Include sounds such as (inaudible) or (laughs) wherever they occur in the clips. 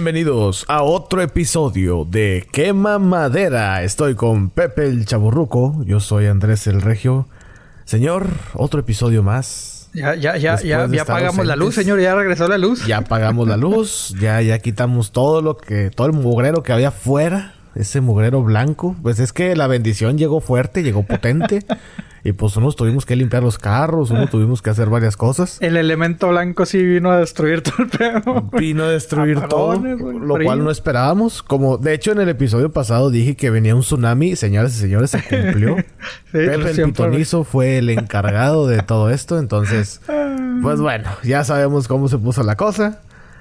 Bienvenidos a otro episodio de Quema Madera. Estoy con Pepe el Chaburruco. Yo soy Andrés el Regio. Señor, otro episodio más. Ya, ya, ya, ya, ya apagamos la luz, señor. Ya regresó la luz. Ya apagamos la luz. ya, ya quitamos todo lo que, todo el mugrero que había afuera. Ese mugrero blanco. Pues es que la bendición llegó fuerte, llegó potente. Y pues unos tuvimos que limpiar los carros, uno (laughs) tuvimos que hacer varias cosas. El elemento blanco sí vino a destruir todo el pedo. Vino a destruir todo, lo cual no esperábamos. Como de hecho en el episodio pasado dije que venía un tsunami, señoras y señores, se cumplió. (laughs) sí, Pepe el pitonizo fue el encargado de todo esto, entonces (laughs) pues bueno, ya sabemos cómo se puso la cosa.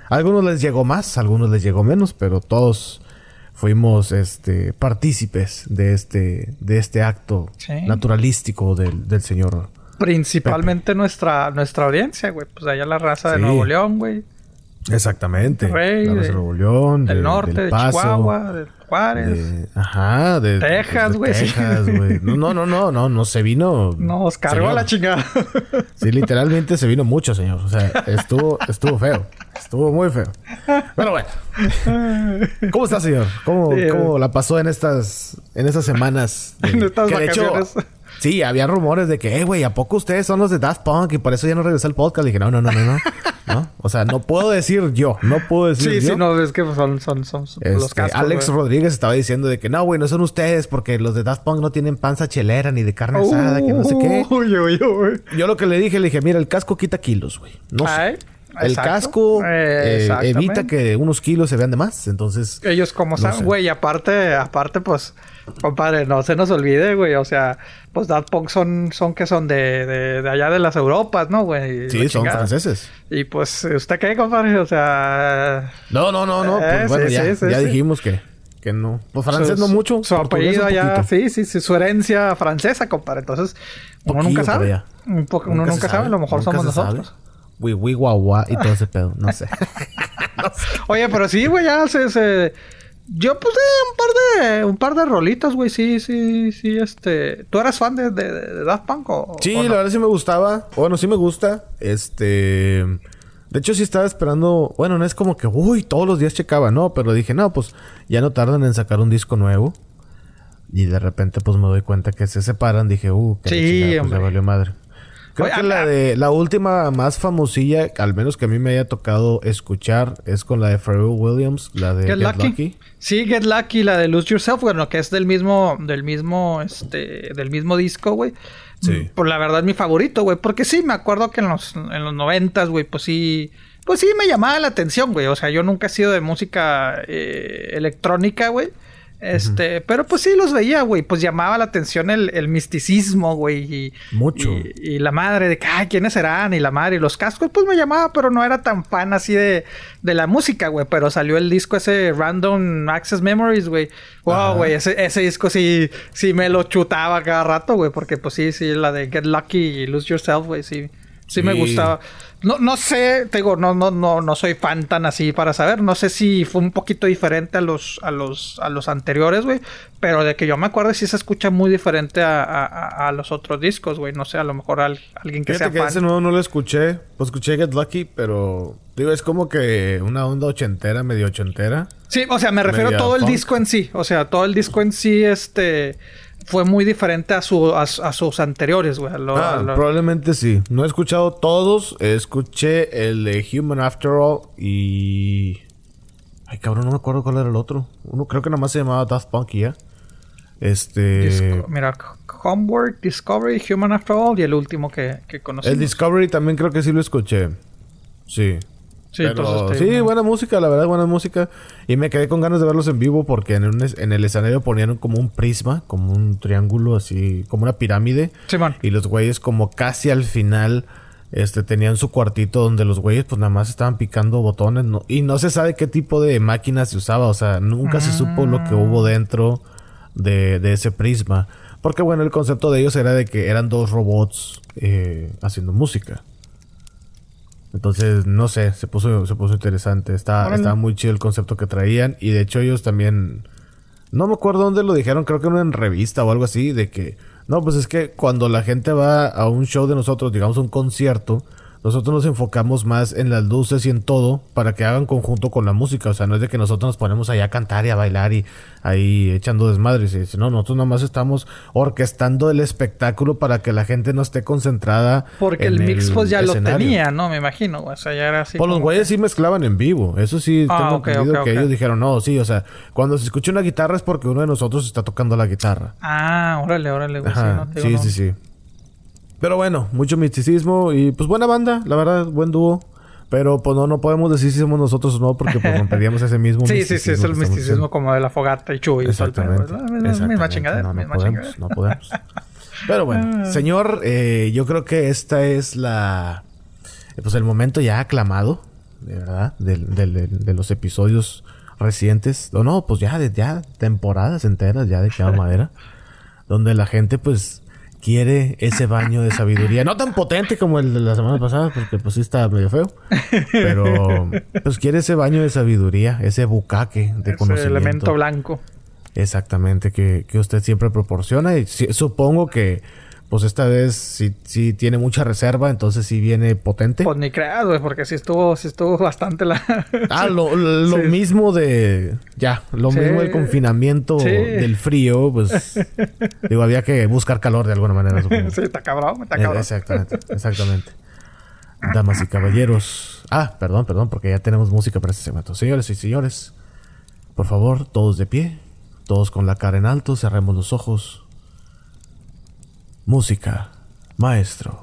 A algunos les llegó más, a algunos les llegó menos, pero todos fuimos este partícipes de este de este acto naturalístico del, del señor principalmente nuestra nuestra audiencia güey. Pues allá la raza de Nuevo León güey exactamente Rey, la de Nuevo León del norte de Chihuahua de Juárez de, ajá de Texas güey Texas güey no no no no no no se vino nos cargó la chingada sí literalmente se vino mucho señor o sea estuvo estuvo feo Estuvo muy feo. Pero bueno. ¿Cómo está, señor? ¿Cómo, ¿cómo la pasó en estas, en estas semanas? en estas vacaciones. Sí, había rumores de que, eh, güey, ¿a poco ustedes son los de Daft Punk? Y por eso ya no regresé al podcast. Le dije, no, no, no, no, no. ¿No? O sea, no puedo decir yo. No puedo decir sí, yo. Sí, no, es que son, son, son este, los cascos, Alex. Rodríguez estaba diciendo de que, no, güey, no son ustedes porque los de Daft Punk no tienen panza chelera ni de carne asada, que no sé qué. Uy, uy, uy. Yo lo que le dije, le dije, mira, el casco quita kilos, güey. No sé. El Exacto. casco eh, evita que unos kilos se vean de más. Entonces, Ellos como No saben, güey, aparte, aparte, pues, compadre, no se nos olvide, güey, o sea, pues Daft Punk son, son que son de, de, de allá de las Europas, ¿no, güey? Sí, son franceses. Y pues, ¿usted qué, compadre? O sea, No, no, no, no. Eh, pues bueno, sí, ya, sí, sí, ya sí. dijimos que, que no. Pues francés su- no mucho. Su apellido allá, sí, sí, sí, su herencia francesa, compadre. Entonces, uno Poquillo nunca sabe. Un uno nunca sabe, a lo mejor nunca somos sabe. Guau y todo ese pedo. (laughs) No sé. Oye, pero sí, güey, ya se, se... Yo puse un par de... Un par de rolitas, güey. Sí, sí, sí, este... ¿Tú eras fan de, de, de Daft Punk o...? Sí, o no? la verdad sí me gustaba. Bueno, sí me gusta. Este. De hecho, sí estaba esperando. Bueno, no es como que, uy, todos los días checaba, no. Pero dije, no, pues ya no tardan en sacar un disco nuevo. Y de repente, pues me doy cuenta que se separan. Dije, uh, que Sí, chingada, pues ya valió madre. Creo Oye, que la de la última más famosilla, al menos que a mí me haya tocado escuchar, es con la de Pharrell Williams, la de Get Get, Lucky. Lucky. Sí, Get Lucky, la de Lose Yourself, bueno, que es del mismo, del mismo, este, del mismo disco, güey. Sí. Por la verdad, mi favorito, güey. Porque sí, me acuerdo que en los, en los noventas, güey, pues sí. Pues sí, me llamaba la atención, güey. O sea, yo nunca he sido de música eh, electrónica, güey. Este, pero pues sí los veía, güey. Pues llamaba la atención el, el misticismo, güey. Y, Mucho. Y, y la madre de que, ay, ¿quiénes serán? Y la madre y los cascos, pues me llamaba, pero no era tan fan así de, de la música, güey. Pero salió el disco ese Random Access Memories, güey. Wow, güey, ese, ese disco sí, sí me lo chutaba cada rato, güey. Porque pues sí, sí, la de Get Lucky y Lose Yourself, güey, sí. Sí, me gustaba. No, no sé, te digo, no, no, no, no soy fan tan así para saber. No sé si fue un poquito diferente a los, a los, a los anteriores, güey. Pero de que yo me acuerdo sí se escucha muy diferente a, a- los otros discos, güey. No sé, a lo mejor al- alguien que Fíjate que sea ese fan. nuevo no lo escuché. Pues escuché Get Lucky, pero... Digo, es como que una onda ochentera, medio ochentera. Sí, o sea, me refiero a todo el disco en sí. O sea, todo el disco en sí, este... Fue muy diferente a, su, a, a sus anteriores, güey. lo- Ah, lo- probablemente sí. No he escuchado todos. Escuché el de Human After All y... Ay, cabrón, no me acuerdo cuál era el otro. Uno creo que nada más se llamaba Daft Punk y ya. Este... Disco- mira, Homework, Discovery, Human After All y el último que, que conocimos. El Discovery también creo que sí lo escuché. Sí. Sí, Pero entonces, sí, buena música, la verdad, buena música. Y me quedé con ganas de verlos en vivo porque en, un en el escenario ponían como un prisma, como un triángulo así, como una pirámide. Y los güeyes como casi al final este tenían su cuartito donde los güeyes pues nada más estaban picando botones no- y no se sabe qué tipo de máquina se usaba, o sea, nunca se supo lo que hubo dentro de, de ese prisma. Porque bueno, el concepto de ellos era de que eran dos robots eh, haciendo música. Entonces, no sé, se puso, se puso interesante. Está, estaba muy chido el concepto que traían. Y de hecho ellos también... No me acuerdo dónde lo dijeron, creo que en una revista o algo así, de que... No, pues es que cuando la gente va a un show de nosotros, digamos un concierto, nosotros nos enfocamos más en las luces y en todo para que hagan conjunto con la música. O sea, no es de que nosotros nos ponemos ahí a cantar y a bailar y ahí echando desmadres. Y no, nosotros nomás estamos orquestando el espectáculo para que la gente no esté concentrada. Porque el mix pues ya lo tenía, ¿no? Me imagino. O sea, ya era así. Pues los güeyes sí mezclaban en vivo. Eso sí, ah, tengo entendido que ellos dijeron, no, sí, o sea, cuando se escucha una guitarra es porque uno de nosotros está tocando la guitarra. Ah, órale, órale, güey. sí, sí, sí. Pero bueno, mucho misticismo y pues buena banda, la verdad, buen dúo. Pero pues no, no podemos decir si somos nosotros o no, porque pues romperíamos ese mismo (laughs) Sí, sí, sí, es el misticismo como de la fogata y chuy. Exactamente. Es misma chingadera. No, no podemos, no podemos. Pero bueno, ah. señor, eh, yo creo que esta es la... Pues el momento ya aclamado, de verdad, de, de, de los episodios recientes. O no, pues ya de ya temporadas enteras ya de Chava (laughs) Madera. donde la gente pues quiere ese baño de sabiduría. No tan potente como el de la semana pasada, porque pues sí está medio feo. Pero pues quiere ese baño de sabiduría, ese bucaque de ese elemento blanco. Exactamente, que, que usted siempre proporciona. Y supongo que pues esta vez sí, sí tiene mucha reserva, entonces sí viene potente. Pues ni creado, porque sí estuvo, sí estuvo bastante la... (laughs) ah, lo, lo mismo de... Ya, lo mismo del confinamiento del frío, pues... (laughs) digo, había que buscar calor de alguna manera, supongo. sí, está cabrón, está cabrón. exactamente, exactamente. Damas y caballeros. Ah, perdón, perdón, porque ya tenemos música para este segmento. Señores y señores, por favor, todos de pie, todos con la cara en alto, cerremos los ojos. Música, maestro.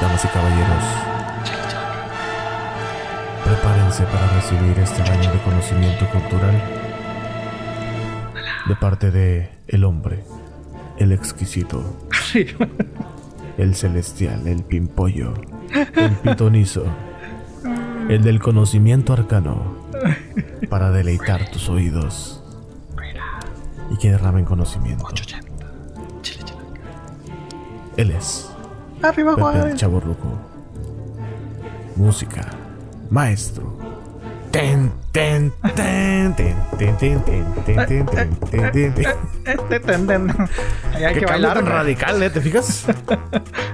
Damas y caballeros, prepárense para recibir este baño de conocimiento cultural de parte de el hombre, el exquisito. (laughs) el celestial, el pimpollo, el pitonizo, el del conocimiento arcano, para deleitar tus oídos y que derramen conocimiento. Él es Arriba, Pepe el Chavo Música, maestro, Hay que bailar. tan radical, ¿eh? ¿Te fijas?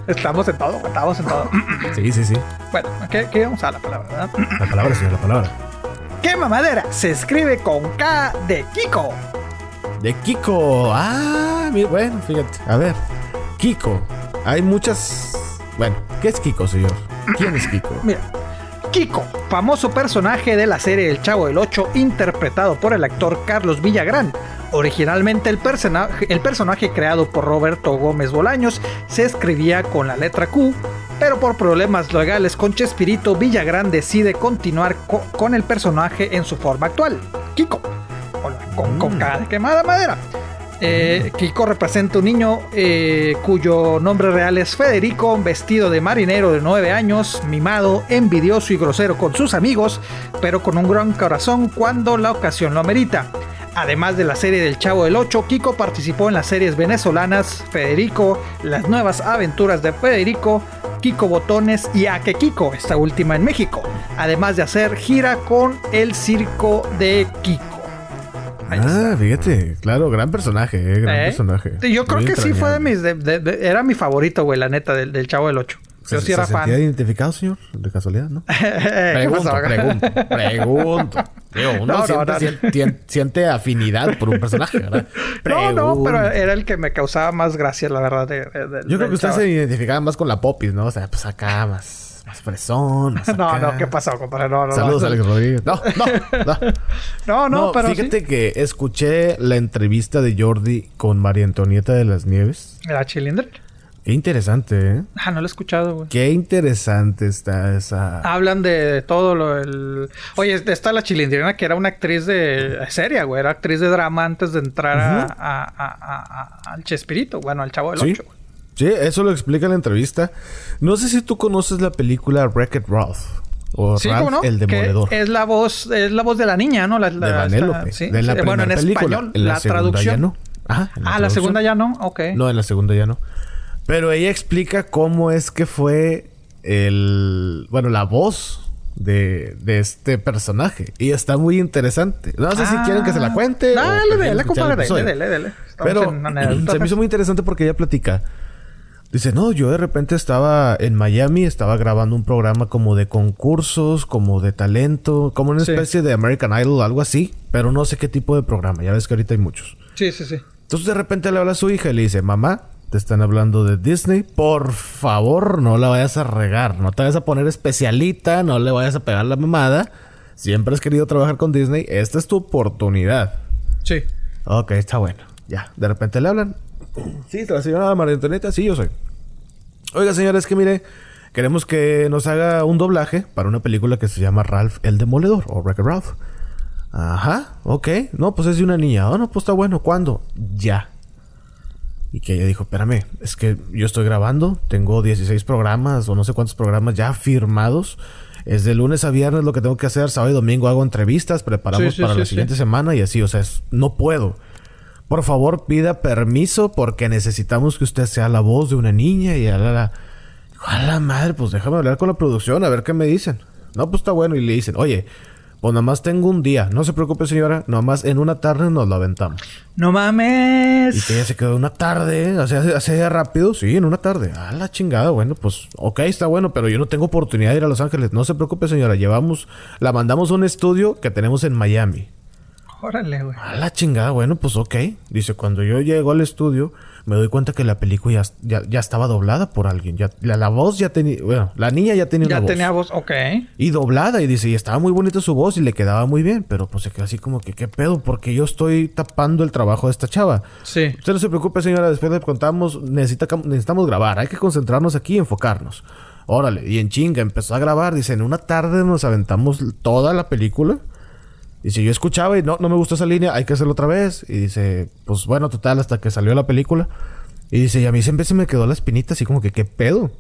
Estamos en todo, estamos en todo. Sí, sí, sí. Bueno, ¿qué, qué vamos a la palabra, verdad? La palabra, señor, la palabra. ¿Qué mamadera? Se escribe con K de Kiko. De Kiko. Ah, bueno, fíjate. A ver, Kiko. Hay muchas. Bueno, ¿qué es Kiko, señor? ¿Quién es Kiko? Mira. Kiko, famoso personaje de la serie El Chavo del Ocho, interpretado por el actor Carlos Villagrán. Originalmente el, el personaje creado por Roberto Gómez Bolaños se escribía con la letra Q, pero por problemas legales con Chespirito, Villagrán decide continuar con el personaje en su forma actual, Kiko, con, con, mm. quemada madera. Eh, Kiko representa un niño eh, cuyo nombre real es Federico, vestido de marinero de 9 años, mimado, envidioso y grosero con sus amigos, pero con un gran corazón cuando la ocasión lo amerita. Además de la serie del Chavo del 8, Kiko participó en las series venezolanas Federico, Las nuevas aventuras de Federico, Kiko Botones y Ake Kiko, esta última en México, además de hacer gira con el circo de Kiko ah, fíjate, claro, gran personaje, eh, gran ¿Eh? personaje. Yo creo que sí fue de mis. era mi favorito, güey, la neta, del, Chavo del 8. Yo sí era fan. identificado, señor? De casualidad, ¿no? (laughs) pregunto, pregunto, pregunto. uno siente, siente, afinidad por un personaje, ¿verdad? (laughs) No, no, pero era el que me causaba más gracia, la verdad. Yo creo que usted se identificaba más con la Popis, ¿no? O sea, pues acá más más fresón. (laughs) no, no, ¿qué pasó, compadre? No, no, Saludos, Alex Rodríguez. No, no, (laughs) no. no, no, pero. Fíjate que escuché la entrevista de Jordi con María Antonieta de las Nieves. ¿La Chilindra? Qué interesante, ¿eh? Ah, no lo he escuchado, güey. Qué interesante está esa. Hablan de, todo lo del. Oye, está la chilindrina que era una actriz de seria, güey. Era actriz de drama antes de entrar a, a, al Chespirito, bueno, al Chavo del Ocho, güey. Sí, eso lo explica en la entrevista. No sé si tú conoces la película Wreck-It Ralph. O sí, Ralph, el demoledor. es la voz, es la voz de la niña, ¿no? La, de Vanellope. Sí, de la bueno, en español, en la, traducción. Ya no. Ah, la, la segunda ya no, ok. No, en la segunda ya no. Pero ella explica cómo es que fue el. Bueno, la voz de, de este personaje. Y está muy interesante. No sé si quieren que se la cuente. Dale, dale, compadre, dale, dale, dale. Pero se me hizo muy interesante porque ella platica. Dice, no, yo de repente estaba en Miami, estaba grabando un programa como de concursos, como de talento, como una especie de American Idol, algo así, pero no sé qué tipo de programa, ya ves que ahorita hay muchos. Sí, sí, sí. Entonces de repente le habla a su hija y le dice, mamá, te están hablando de Disney, por favor no la vayas a regar, no te vayas a poner especialita, no le vayas a pegar la mamada. Siempre has querido trabajar con Disney, esta es tu oportunidad. Sí. Ok, está bueno. Ya, de repente le hablan. Sí, la señora María Antonieta, sí, yo soy. Oiga, señores, que mire, queremos que nos haga un doblaje para una película que se llama Ralph el Demoledor o Wreck Ralph. Ajá, ok. No, pues es de una niña. Oh, no, pues está bueno. ¿Cuándo? Ya. Y que ella dijo, espérame, es que yo estoy grabando, tengo 16 programas o no sé cuántos programas ya firmados. Es de lunes a viernes lo que tengo que hacer, sábado y domingo hago entrevistas, preparamos para la siguiente semana y así, o sea, no puedo. Por favor, pida permiso porque necesitamos que usted sea la voz de una niña y a la, a la madre, pues déjame hablar con la producción a ver qué me dicen. No, pues está bueno y le dicen, oye, pues nada más tengo un día. No se preocupe, señora. Nada más en una tarde nos lo aventamos. ¡No mames! Y que ella se quedó una tarde. O sea, hace rápido. Sí, en una tarde. Ah, la chingada. Bueno, pues, ok, está bueno. Pero yo no tengo oportunidad de ir a Los Ángeles. No se preocupe, señora. Llevamos... La mandamos a un estudio que tenemos en Miami. Órale, güey. Ah, la chingada. Bueno, pues, ok. Dice, cuando yo llego al estudio me doy cuenta que la película ya, ya, estaba doblada por alguien. Ya, la, voz ya tenía, bueno, la niña ya tenía ya una voz. Ya tenía voz, ok. Y doblada, y dice, y estaba muy bonita su voz y le quedaba muy bien, pero pues se quedó así como que, ¿qué pedo? Porque yo estoy tapando el trabajo de esta chava. Sí. Usted no se preocupe, señora, después le contamos, necesita, necesitamos grabar, hay que concentrarnos aquí y enfocarnos. Órale, y en chinga empezó a grabar, dice, en una tarde nos aventamos toda la película. Dice, yo escuchaba y no, no me gustó esa línea, hay que hacerlo otra vez. Y dice, pues bueno, total, hasta que salió la película. Y dice, y a mí siempre se me quedó la espinita así como que, ¿qué pedo?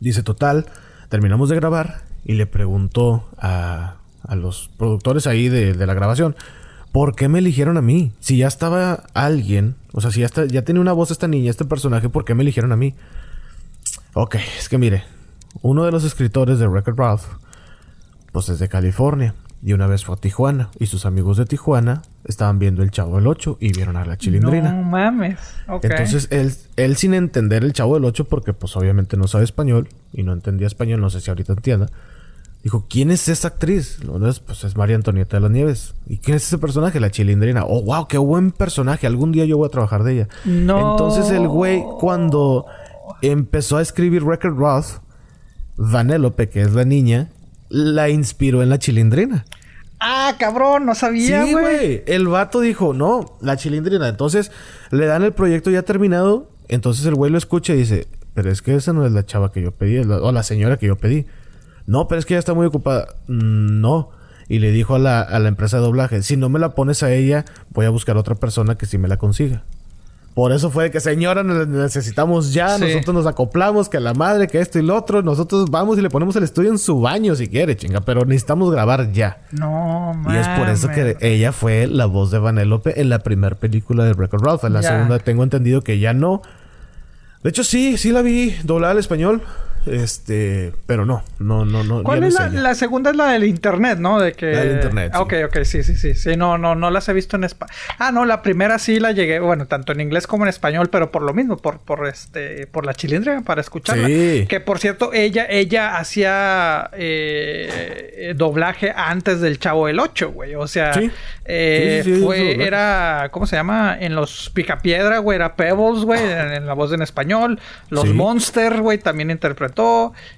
Dice, total, terminamos de grabar y le preguntó a, a los productores ahí de, de, la grabación, ¿por qué me eligieron a mí? Si ya estaba alguien, o sea, si ya, está, ya tiene una voz esta niña, este personaje, ¿por qué me eligieron a mí? Ok, es que mire, uno de los escritores de Record Ralph, pues es de California. Y una vez fue a Tijuana y sus amigos de Tijuana estaban viendo el Chavo del 8 y vieron a la chilindrina. No mames. Entonces él, él sin entender el Chavo del 8 porque pues obviamente no sabe español y no entendía español, no sé si ahorita entienda. Dijo, ¿quién es esa actriz? pues es María Antonieta de las Nieves. ¿Y quién es ese personaje? La chilindrina. Oh, wow, qué buen personaje. Algún día yo voy a trabajar de ella. No. Entonces el güey cuando empezó a escribir Record Roth, Vanélope, que es la niña, la inspiró en la chilindrina. Ah, cabrón, no sabía, güey. El vato dijo, no, la chilindrina. Entonces le dan el proyecto ya terminado. Entonces el güey lo escucha y dice, pero es que esa no es la chava que yo pedí, o la señora que yo pedí. No, pero es que ella está muy ocupada. Mm, no. Y le dijo a la, a la empresa de doblaje, si no me la pones a ella, voy a buscar a otra persona que sí me la consiga. Por eso fue que, señora, necesitamos ya, nosotros nos acoplamos, que la madre, que esto y lo otro, nosotros vamos y le ponemos el estudio en su baño si quiere, chinga, pero necesitamos grabar ya. No, mames. Y es por eso que ella fue la voz de Vanélope en la primera película de Record Ralph. En la segunda tengo entendido que ya no. De hecho, sí, sí la vi doblada al español. Este, pero no, no, no, no. ¿Cuál es la, la, segunda? Es la del internet, ¿no? De que. La del internet. Ok, ok, sí, sí, sí. Sí, no, no, no las he visto en español. Ah, no, la primera sí la llegué, bueno, tanto en inglés como en español, pero por lo mismo, por, por este, por la chilindrina, para escucharla. Sí. Que por cierto, ella, ella hacía eh, doblaje antes del Chavo del 8, güey. O sea, eh, fue, era, ¿cómo se llama? En los Picapiedra, güey, era Pebbles, güey, en, la voz en español. Los Monster, güey, también interpretó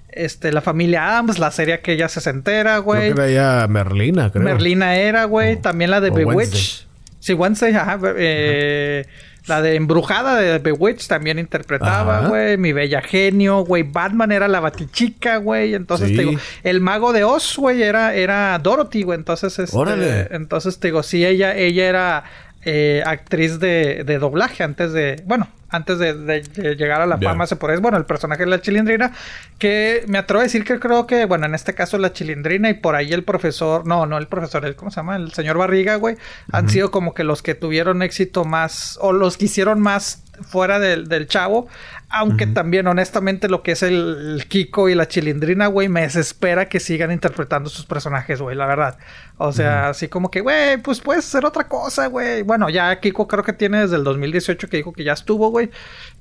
este, la familia Adams, la serie que ella se entera, güey. Creo que era ya Merlina, creo. Merlina era, güey. También la de Bewitch. Sí, Wednesday, ajá. Eh, La de Embrujada de Bewitch también interpretaba, güey. Mi Bella Genio, güey. Batman era la Batichica, güey. Entonces, te digo, el Mago de Oz, güey, era, era Dorothy, güey. Entonces, este, Órale. entonces, te digo, sí, ella, ella era eh, actriz de, de doblaje antes de, bueno, antes de, llegar a la fama se por bueno, el personaje de la chilindrina, que me atrevo a decir que creo que, bueno, en este caso la chilindrina y por ahí el profesor, no, no el profesor, el, ¿cómo se llama? El señor Barriga, güey, han sido como que los que tuvieron éxito más, o los que hicieron más fuera del, del chavo, Aunque también, honestamente, lo que es el, Kiko y la Chilindrina, güey, me desespera que sigan interpretando sus personajes, güey, la verdad. O sea, así como que, güey, pues puedes hacer otra cosa, güey. Bueno, ya Kiko creo que tiene desde el 2018 que dijo que ya estuvo, güey.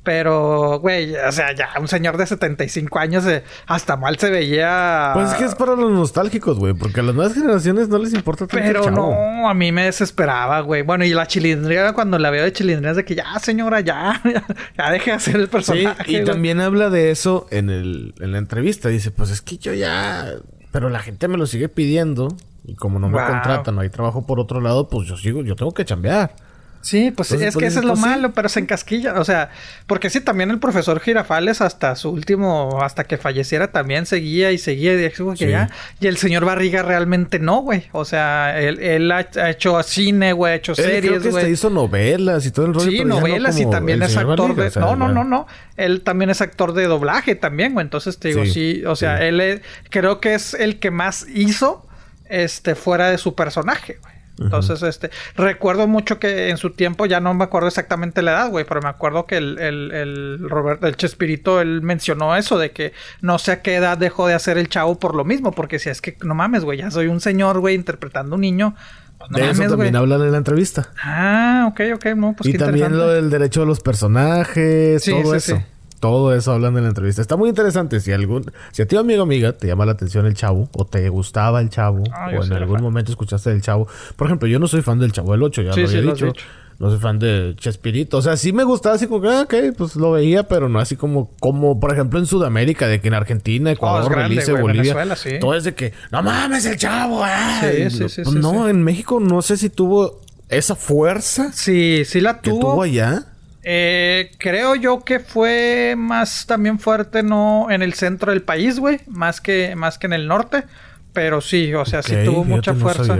Pero, güey, o sea, ya un señor de 75 años eh, hasta mal se veía. Pues es que es para los nostálgicos, güey, porque a las nuevas generaciones no les importa tanto Pero no, a mí me desesperaba, güey. Bueno, y la chilindrina, cuando la veo de chilindrina es de que ya, señora, ya, (laughs) ya, deje de hacer el personaje. Sí, y también habla de eso en, el, en la entrevista. Dice, pues es que yo ya. Pero la gente me lo sigue pidiendo. Y como no me contratan, no hay trabajo por otro lado, pues yo sigo, yo tengo que chambear. Sí, pues es que eso es lo malo, pero se encasquilla. O sea, porque sí, también el profesor Girafales hasta su último, hasta que falleciera, también seguía y seguía y dijo que ya. Y el señor Barriga realmente no, güey. O sea, él, ha, hecho cine, güey, ha hecho series, güey. Creo hizo novelas y todo el rollo. Sí, novelas y también es actor de... no, no, no, no. Él también es actor de doblaje también, güey. Entonces te digo, sí, o sea, él creo que es el que más hizo este fuera de su personaje, güey. Entonces, este, recuerdo mucho que en su tiempo, ya no me acuerdo exactamente la edad, güey, pero me acuerdo que el, el, el Robert, el Chespirito, él mencionó eso de que no sé a qué edad dejó de hacer el chavo por lo mismo, porque si es que no mames, güey, ya soy un señor, güey, interpretando un niño. Pues de eso también hablan en la entrevista. Ah, ok, ok, no, pues Y también lo del derecho de los personajes, todo eso. Todo eso hablando en la entrevista. Está muy interesante. Si algún, si a ti amigo amiga te llama la atención el chavo, o te gustaba el chavo, ah, o en algún momento escuchaste el chavo. Por ejemplo, yo no soy fan del chavo del 8, ya lo había dicho. No soy fan de Chespirito. O sea, sí me gustaba así como que, ah, ok, pues lo veía, pero no así como, como por ejemplo en Sudamérica, de que en Argentina, Ecuador, oh, Bolivia. Todo es de que, no mames, el chavo, sí, sí, sí, pues No, en México no sé si tuvo esa fuerza. Sí, sí la tuvo. Que tuvo allá. Eh, creo yo que fue más también fuerte, no en el centro del país, güey, más que, más que en el norte. Pero sí, o sea, sí tuvo mucha fuerza.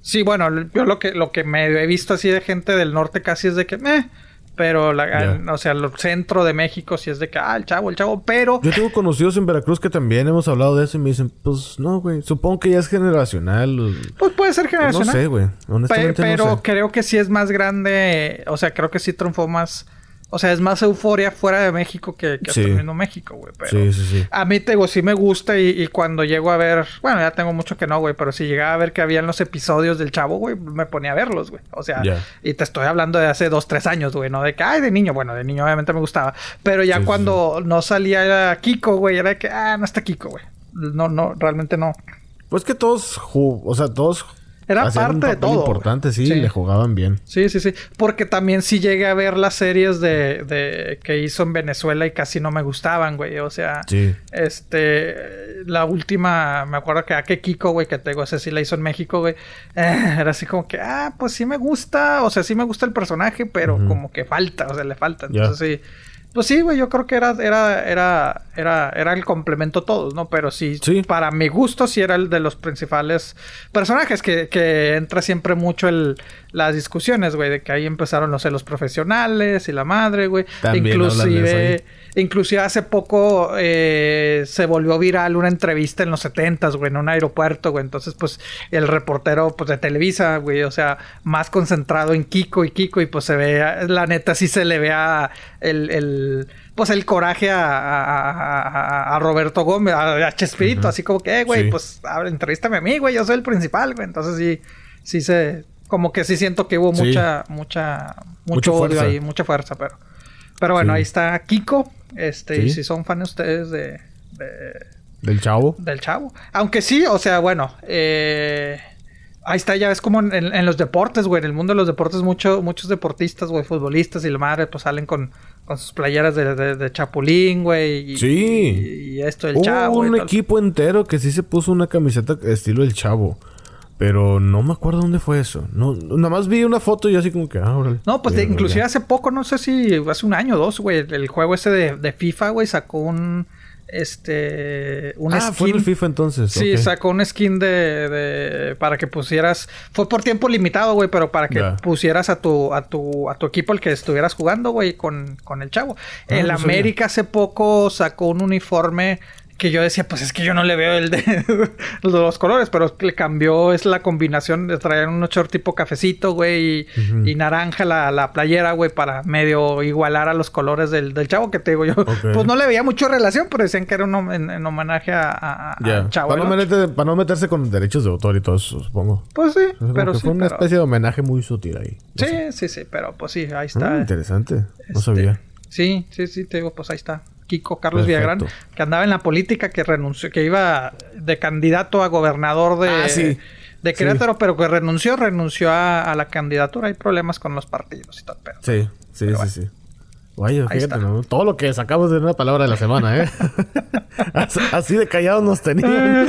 Sí, bueno, yo lo que, lo que me he visto así de gente del norte casi es de que, eh, pero, la, o sea, el centro de México sí es de que, ah, el chavo, el chavo, pero... Yo tengo conocidos en Veracruz que también hemos hablado de eso y me dicen, pues no, güey, supongo que ya es generacional. Pues puede ser generacional. no sé, güey, honestamente pero, no sé. creo que sí es más grande, o sea, creo que sí triunfó más o sea, es más euforia fuera de México que, que hasta mismo México, güey. Pero sí, sí, sí. A mí, te digo, sí me gusta y, cuando llego a ver... Bueno, ya tengo mucho que no, güey. Pero si llegaba a ver que habían los episodios del Chavo, güey, me ponía a verlos, güey. O sea, y te estoy hablando de hace dos, tres años, güey. No de que, ay, de niño. Bueno, de niño obviamente me gustaba. Pero ya cuando no salía Kiko, güey, era de que, ah, no está Kiko, güey. No, no, realmente no. Pues que todos, o sea, todos era parte de todo. importante, sí, le jugaban bien. Sí, sí, sí. Porque también sí llegué a ver las series de, de que hizo en Venezuela y casi no me gustaban, güey. O sea, este, la última, me acuerdo que a que Kiko, güey, que tengo, ese sí la hizo en México, güey. Eh, era así como que, ah, pues sí me gusta, o sea, sí me gusta el personaje, pero como que falta, o sea, le falta. Entonces sí pues sí, güey, yo creo que era, era, era, era, era el complemento todos, ¿no? Pero sí, para mi gusto sí era el de los principales personajes que, que entra siempre mucho el, las discusiones, güey, de que ahí empezaron, no sé, los profesionales y la madre, güey. Inclusive, inclusive hace poco eh, se volvió viral una entrevista en los setentas, güey, en un aeropuerto, güey. Entonces, pues, el reportero, pues, de Televisa, güey, o sea, más concentrado en Kiko y Kiko, y pues se ve, la neta, sí se le vea el, el pues el coraje a, a, Roberto Gómez, a, Chespirito, así como que, eh, güey, pues, entrevístame a mí, güey, yo soy el principal, güey. Entonces sí, sí se, como que sí siento que hubo mucha, mucha, mucho odio ahí, mucha fuerza, pero. Pero bueno, ahí está Kiko. Este, y si son fans ustedes de, Del chavo. Del chavo. Aunque sí, o sea, bueno, eh, Ahí está, ya ves como en, los deportes, güey. En el mundo de los deportes, mucho, muchos deportistas, güey, futbolistas y la madre, pues salen con, con sus playeras de, de, Chapulín, güey. sí. Y, esto, el chavo. un equipo entero que sí se puso una camiseta estilo el chavo. Pero no me acuerdo dónde fue eso. No, nada más vi una foto y así como que, ah, No, pues inclusive hace poco, no sé si hace un año o dos, güey, el juego ese de, de FIFA, güey, sacó un este un ah, fue el FIFA entonces. Sí, sacó un skin de, de, para que pusieras fue por tiempo limitado, güey, pero para que pusieras a tu a tu a tu equipo el que estuvieras jugando, güey, con, con el chavo. Ah, el América hace poco sacó un uniforme que yo decía, pues es que yo no le veo el de (laughs) los colores, pero le cambió, es la combinación de traer un short tipo cafecito, güey, y, naranja la, la playera, güey, para medio igualar a los colores del, del chavo que te digo yo. Pues no le veía mucha relación, pero decían que era un, en, homenaje a, chavo. Para no, meterse con derechos de autor y todo eso, supongo. Pues sí, pero sí. Fue una especie de homenaje muy sutil ahí. sí, sí, sí, pero pues sí, ahí está. Ah, interesante, no este, sabía. Sí, sí, sí, te digo, pues ahí está. Kiko Carlos Villagrán, que andaba en la política, que renunció, que iba de candidato a gobernador de, ah, de Querétaro, pero que renunció, renunció a, la candidatura. Hay problemas con los partidos y tal, pero. Sí, sí, sí, sí. Fíjate, todo lo que sacamos de una palabra de la semana, ¿eh? (laughs) así de callados nos tenían. (laughs)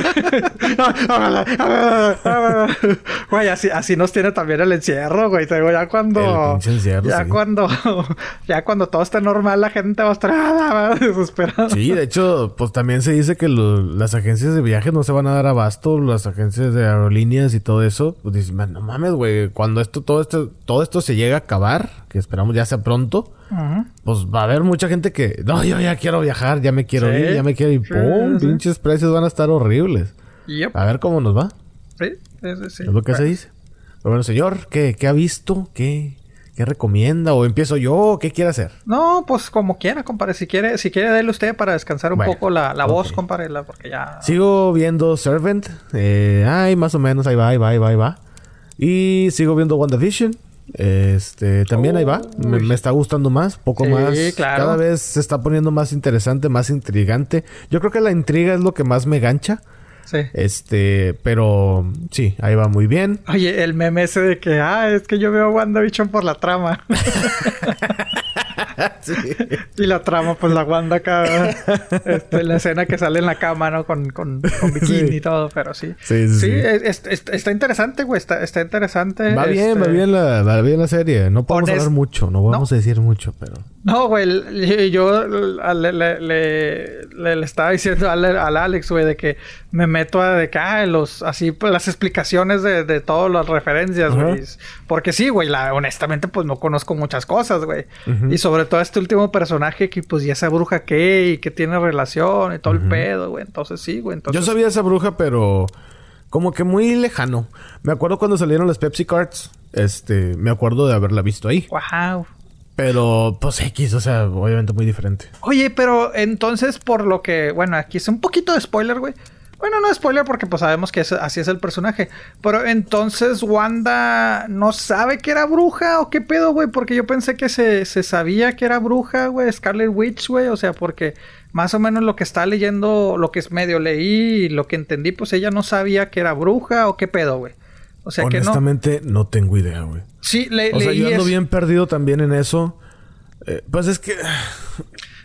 güey, así, así nos tiene también el encierro, güey. ya cuando. ya cuando. (laughs) ya cuando todo esté normal, la gente va a estar ah, desesperada. Sí, de hecho, pues también se dice que las agencias de viajes no se van a dar abasto, las agencias de aerolíneas y todo eso. Pues dices, no mames, güey, cuando esto, todo esto, todo esto se llega a acabar, que esperamos ya sea pronto pues va a haber mucha gente que, no, yo ya quiero viajar, ya me quiero ir, ya me quiero ir. ¡Pum! Pinches precios van a estar horribles. A ver cómo nos va. Sí, sí, sí. Es lo que se dice. Pero bueno, señor, ¿qué, qué ha visto? ¿Qué, ¿Qué recomienda? ¿O empiezo yo? ¿Qué quiere hacer? No, pues como quiera, compadre. Si quiere, si quiere, déle usted para descansar un poco la, la voz, compadre, porque ya... Sigo viendo Servant. Eh, ay, más o menos, ahí va, ahí va, ahí va, ahí va. Y sigo viendo WandaVision. Este, también ahí va. Me, está gustando más, poco más. Cada vez se está poniendo más interesante, más intrigante. Yo creo que la intriga es lo que más me gancha. Sí. Este, pero sí, ahí va muy bien. Oye, el meme ese de que, ah, es que yo veo WandaVision por la trama. (laughs) (laughs) Y la trama, pues la Wanda acá, este, la escena que sale en la cama, ¿no? Con, con, con bikini y todo, pero sí. Sí, sí. está interesante, güey, está, está interesante. Va bien, va este bien la, va bien la serie. No podemos hablar mucho, no vamos a decir mucho, pero... No, güey, yo le, le, le, estaba diciendo al, al Alex, güey, de que me meto a de que, ah, los, así, pues, las explicaciones de, de todas las referencias, güey. Porque sí, güey, honestamente, pues no conozco muchas cosas, güey. Y sobre todo este último personaje que, pues, ya esa bruja qué y que tiene relación y todo el pedo, güey. Entonces sí, güey. Entonces... Yo sabía esa bruja, pero como que muy lejano. Me acuerdo cuando salieron las Pepsi Cards. Este, me acuerdo de haberla visto ahí. Wow. Pero, pues X, o sea, obviamente muy diferente. Oye, pero entonces, por lo que, bueno, aquí es un poquito de spoiler, güey. Bueno, no spoiler porque pues sabemos que así es el personaje. Pero entonces Wanda no sabe que era bruja o qué pedo, güey. Porque yo pensé que se, se sabía que era bruja, güey. Scarlet Witch, güey. O sea, porque más o menos lo que está leyendo, lo que es medio leí y lo que entendí, pues ella no sabía que era bruja o qué pedo, güey. O sea que no. Honestamente, no tengo idea, güey. Sí, le, o sea, yo ando bien perdido también en eso. Eh, pues es que.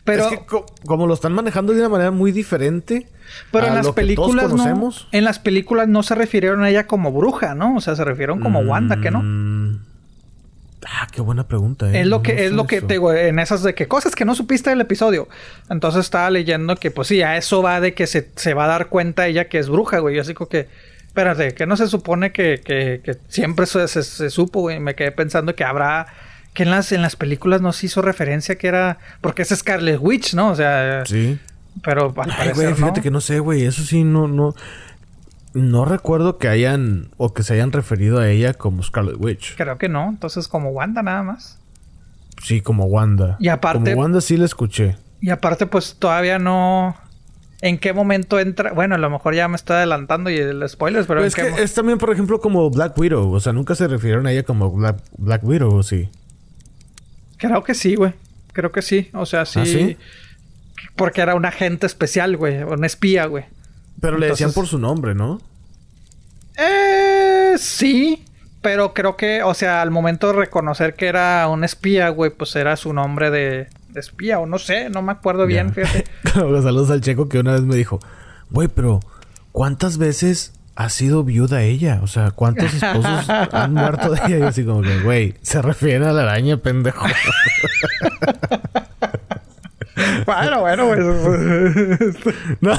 Pero, es que como lo están manejando de una manera muy diferente. Pero en las películas no. En las películas no se refirieron a ella como bruja, ¿no? O sea, se refirieron como Wanda, ¿qué no? Mm. Ah, qué buena pregunta. ¿eh? Es lo que, es lo que te digo, en esas de que cosas que no supiste del episodio. Entonces estaba leyendo que, pues sí, a eso va de que se, se va a dar cuenta ella que es bruja, güey. Yo así como que, espérate, que no se supone que, que, que siempre se, se, se supo, güey. Me quedé pensando que habrá que en las, en las películas nos hizo referencia que era. Porque es Scarlet Witch, ¿no? O sea. Sí. Pero Ay, güey, fíjate que no sé, güey. Eso sí, no, no. No recuerdo que hayan. o que se hayan referido a ella como Scarlet Witch. Creo que no. Entonces, como Wanda nada más. Sí, como Wanda. Y aparte. Como Wanda sí la escuché. Y aparte, pues todavía no. ¿En qué momento entra? Bueno, a lo mejor ya me estoy adelantando y el spoilers, pero. es que es también, por ejemplo, como Black Widow. O sea, nunca se refirieron a ella como Black, Black Widow, ¿o sí? Creo que sí, güey. Creo que sí. O sea, sí. ¿Ah, sí? Porque era un agente especial, güey. Un espía, güey. Pero le decían por su nombre, ¿no? Eh, sí. Pero creo que, o sea, al momento de reconocer que era un espía, güey, pues era su nombre de, espía. O no sé, no me acuerdo bien, fíjate. (laughs) Saludos al checo que una vez me dijo, güey, pero ¿cuántas veces ha sido viuda ella. O sea, ¿cuántos esposos (laughs) han muerto de ella? Y así como que, güey, se refiere a la araña, pendejo. (laughs) bueno, bueno, güey. (laughs) no,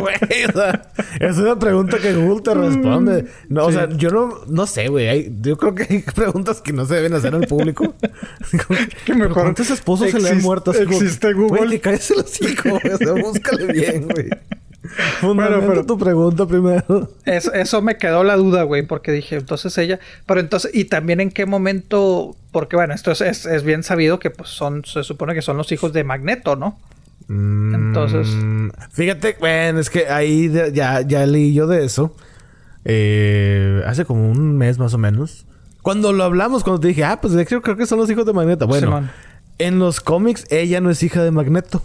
güey. O sea, es una pregunta que Google te responde. No, o sea, yo no, no sé, güey. Yo creo que hay (laughs) preguntas que no se deben hacer al público. (laughs) que mejor. ¿Cuántos esposos se le han muerto? Así existe Google. Güey. O sea, búscale bien, güey. (laughs) bueno, pero tu pregunta primero. (laughs) Eso, eso me quedó la duda, güey, porque dije, entonces ella, pero entonces, y también en qué momento, porque bueno, esto es, es, bien sabido que pues son, se supone que son los hijos de Magneto, ¿no? Mm, entonces. Fíjate, bueno, es que ahí ya, ya leí yo de eso. Eh, hace como un mes más o menos. Cuando lo hablamos, cuando te dije, ah, pues creo, creo que son los hijos de Magneto. Bueno, en los cómics ella no es hija de Magneto.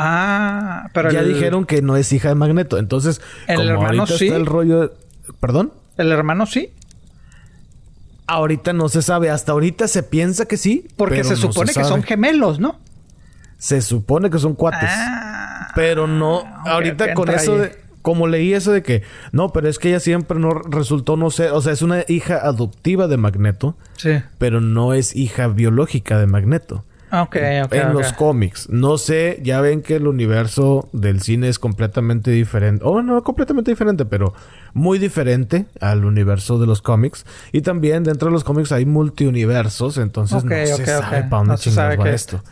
Ah, pero ya dijeron que no es hija de Magneto. Entonces, el hermano sí. el rollo, ¿perdón? El hermano sí. Ahorita no se sabe. Hasta ahorita se piensa que sí. Porque se supone que son gemelos, ¿no? Se supone que son cuates. Ah, pero no. ahorita con eso de como leí eso de que, no, pero es que ella siempre no resultó no ser, o sea, es una hija adoptiva de Magneto, sí. pero no es hija biológica de Magneto. Ok. En los cómics. No sé, ya ven que el universo del cine es completamente diferente. O no, completamente diferente, pero muy diferente al universo de los cómics. Y también dentro de los cómics hay multiuniversos, entonces no se sabe para dónde chingados va esto.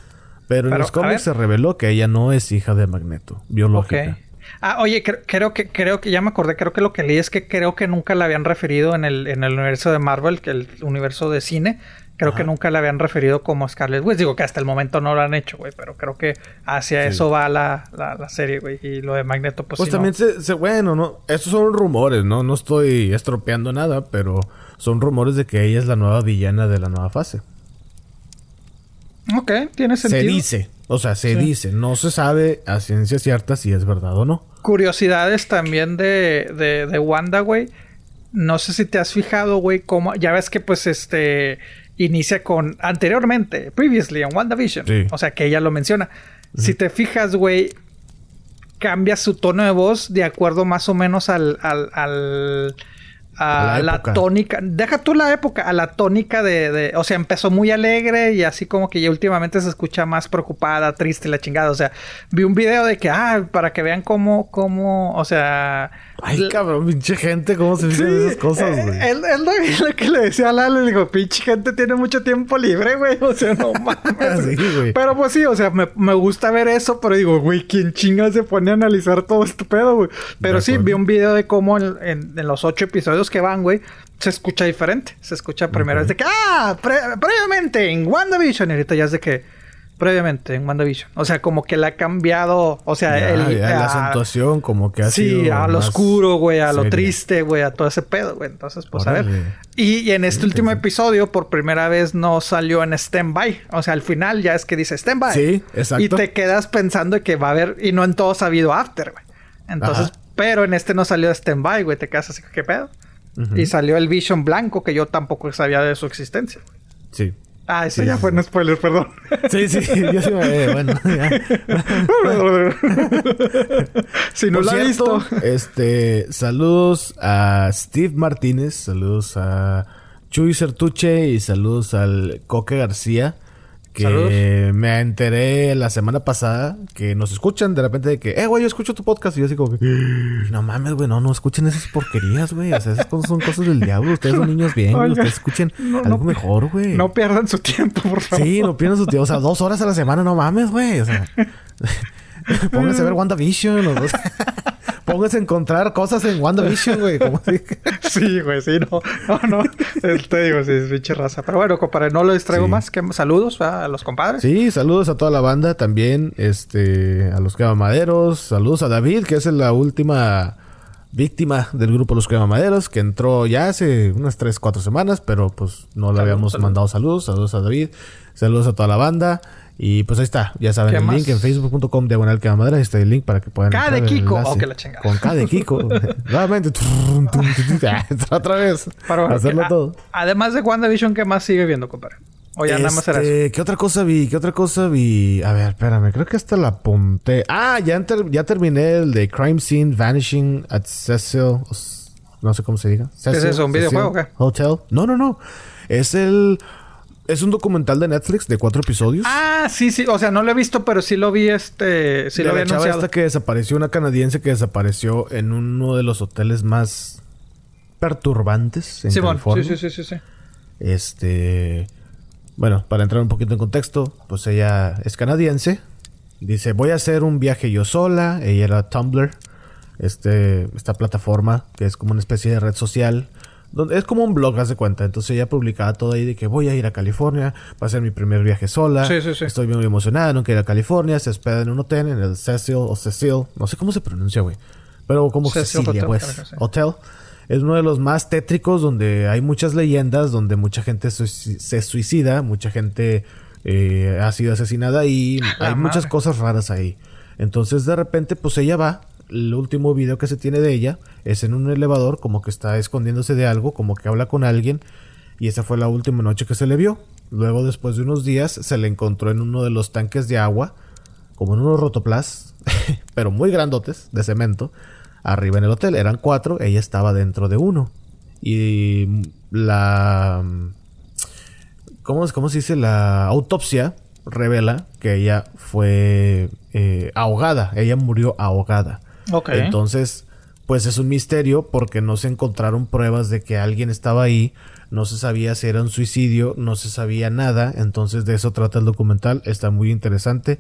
Pero, en los cómics se reveló que ella no es hija de Magneto, biológica. Ah, oye, creo, que creo que ya me acordé, creo que lo que leí es que creo que nunca la habían referido en el, en el universo de Marvel, que el universo de cine, creo que nunca la habían referido como Scarlet Witch. Digo que hasta el momento no lo han hecho, güey, pero creo que hacia eso va la, la, serie, güey. Y lo de Magneto, pues. Pues también se, bueno, no, estos son rumores, ¿no? No estoy estropeando nada, pero son rumores de que ella es la nueva villana de la nueva fase. Ok, tiene sentido. Se dice. O sea, se dice, no se sabe a ciencia cierta si es verdad o no. Curiosidades también de, de, de Wanda, güey. No sé si te has fijado, güey, cómo. Ya ves que, pues, este. Inicia con. Anteriormente, previously, en WandaVision. O sea, que ella lo menciona. Si te fijas, güey. Cambia su tono de voz de acuerdo más o menos al, al, al a, la, tónica, deja tú la época, a la tónica de, de, o sea, empezó muy alegre y así como que ya últimamente se escucha más preocupada, triste, la chingada, o sea, vi un video de que, ah, para que vean cómo, cómo, o sea, Ay, cabrón, pinche gente, ¿cómo se dicen esas cosas, güey? Él, él, lo, que le decía a Lalo, le digo, pinche gente tiene mucho tiempo libre, güey. O sea, no (laughs) mames. sí, güey. Pero pues sí, o sea, me, me, gusta ver eso, pero digo, güey, ¿quién chinga se pone a analizar todo este pedo, güey? Pero sí, vi un video de cómo en, en, los ocho episodios que van, güey, se escucha diferente. Se escucha primero es de que, ah, previamente en WandaVision, y ahorita ya es de que previamente en WandaVision. O sea, como que le ha cambiado, o sea, el, la acentuación como que ha sido Sí, a lo oscuro, güey, a lo triste, güey, a todo ese pedo, güey. Entonces, pues a ver. Y, en este último episodio, por primera vez, no salió en stand-by. O sea, al final ya es que dice stand-by. Sí, exacto. Y te quedas pensando que va a haber, y no en todos ha habido after, güey. Entonces, pero en este no salió stand-by, güey. Te quedas así, ¿qué pedo? Y salió el Vision blanco, que yo tampoco sabía de su existencia. Sí. Ah, eso ya fue un spoiler, perdón. Sí, sí, yo sí me... bueno, ya. (laughs) si no lo ha visto. Este, saludos a Steve Martínez, saludos a Chuy Sertuche y saludos al Coque García que me enteré la semana pasada que nos escuchan de repente de que, eh, güey, yo escucho tu podcast. Y yo así como que, no mames, güey, no, no escuchen esas porquerías, güey. O sea, esas cosas son cosas del diablo. Ustedes son niños bien. Ustedes escuchen algo mejor, güey. No pierdan su tiempo, por favor. Sí, no pierdan su tiempo. O sea, dos horas a la semana, no mames, güey. O sea, (laughs) pónganse a ver WandaVision. O sea. Póngase a encontrar cosas en WandaVision, güey. (laughs) sí, güey, sí, no. No, no. Te digo, sí, es pinche raza. Pero bueno, compadre, no lo distraigo más. Que saludos a los compadres. Sí, saludos a toda la banda también. Este, a los Maderos. Saludos a David, que es la última víctima del grupo Los Maderos, que entró ya hace unas 3, 4 semanas, pero pues no le habíamos mandado saludos. Saludos a David. Saludos a toda la banda. Y pues ahí está, ya saben el link en facebook.com diagonal que ahí está el link para que puedan K de Kiko, oh, que la chingada. Con K de Kiko. Nuevamente, otra vez. Para hacerlo todo. Además de WandaVision, ¿qué más sigue viendo, compadre? O ya nada más era eso. Este, ¿Qué otra cosa vi? ¿Qué otra cosa vi? A ver, espérame, creo que hasta la apunté. Ah, ya, ya terminé el de Crime Scene Vanishing at Cecil. No sé cómo se diga. ¿Qué es eso? ¿Un videojuego o qué? Hotel. No, no, no. Es el. Es un documental de Netflix de cuatro episodios. Ah, sí, sí. O sea, no lo he visto, pero sí lo vi, este... Sí lo había anunciado. Esta que desapareció, una canadiense que desapareció en uno de los hoteles más perturbantes en California. Sí, sí, sí, sí, sí. Este... Bueno, para entrar un poquito en contexto, pues ella es canadiense. Dice, voy a hacer un viaje yo sola. Ella era Tumblr. este, esta plataforma que es como una especie de red social. Donde es como un blog, haz de cuenta. Entonces ella publicaba todo ahí de que voy a ir a California, va a ser mi primer viaje sola. Sí, sí, sí. Estoy muy emocionada, no quiero ir a California. Se hospeda en un hotel, en el Cecil o Cecil. No sé cómo se pronuncia, güey. Pero como Cecilia, pues. Hotel. Es uno de los más tétricos donde hay muchas leyendas, donde mucha gente se suicida, mucha gente eh, ha sido asesinada y hay muchas cosas raras ahí. Entonces de repente pues ella va, el último video que se tiene de ella es en un elevador como que está escondiéndose de algo, como que habla con alguien y esa fue la última noche que se le vio. Luego después de unos días se le encontró en uno de los tanques de agua, como en unos rotoplas, (laughs) pero muy grandotes, de cemento, arriba en el hotel. Eran cuatro, ella estaba dentro de uno. Y la... ¿Cómo, cómo se dice? La autopsia revela que ella fue eh, ahogada. Ella murió ahogada. Entonces, pues es un misterio porque no se encontraron pruebas de que alguien estaba ahí. No se sabía si era un suicidio, no se sabía nada. Entonces, de eso trata el documental. Está muy interesante.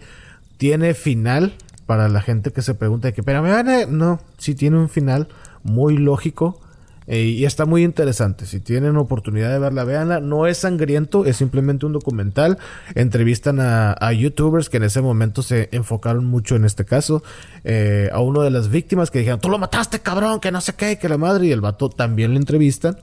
Tiene final para la gente que se pregunta que, pero me van a... No, sí tiene un final muy lógico eh, y está muy interesante. Si tienen oportunidad de verla, véanla. No es sangriento, es simplemente un documental. Entrevistan a, youtubers que en ese momento se enfocaron mucho en este caso. Eh, a uno de las víctimas que dijeron, tú lo mataste, cabrón, que no sé qué, que la madre. Y el vato también lo entrevistan.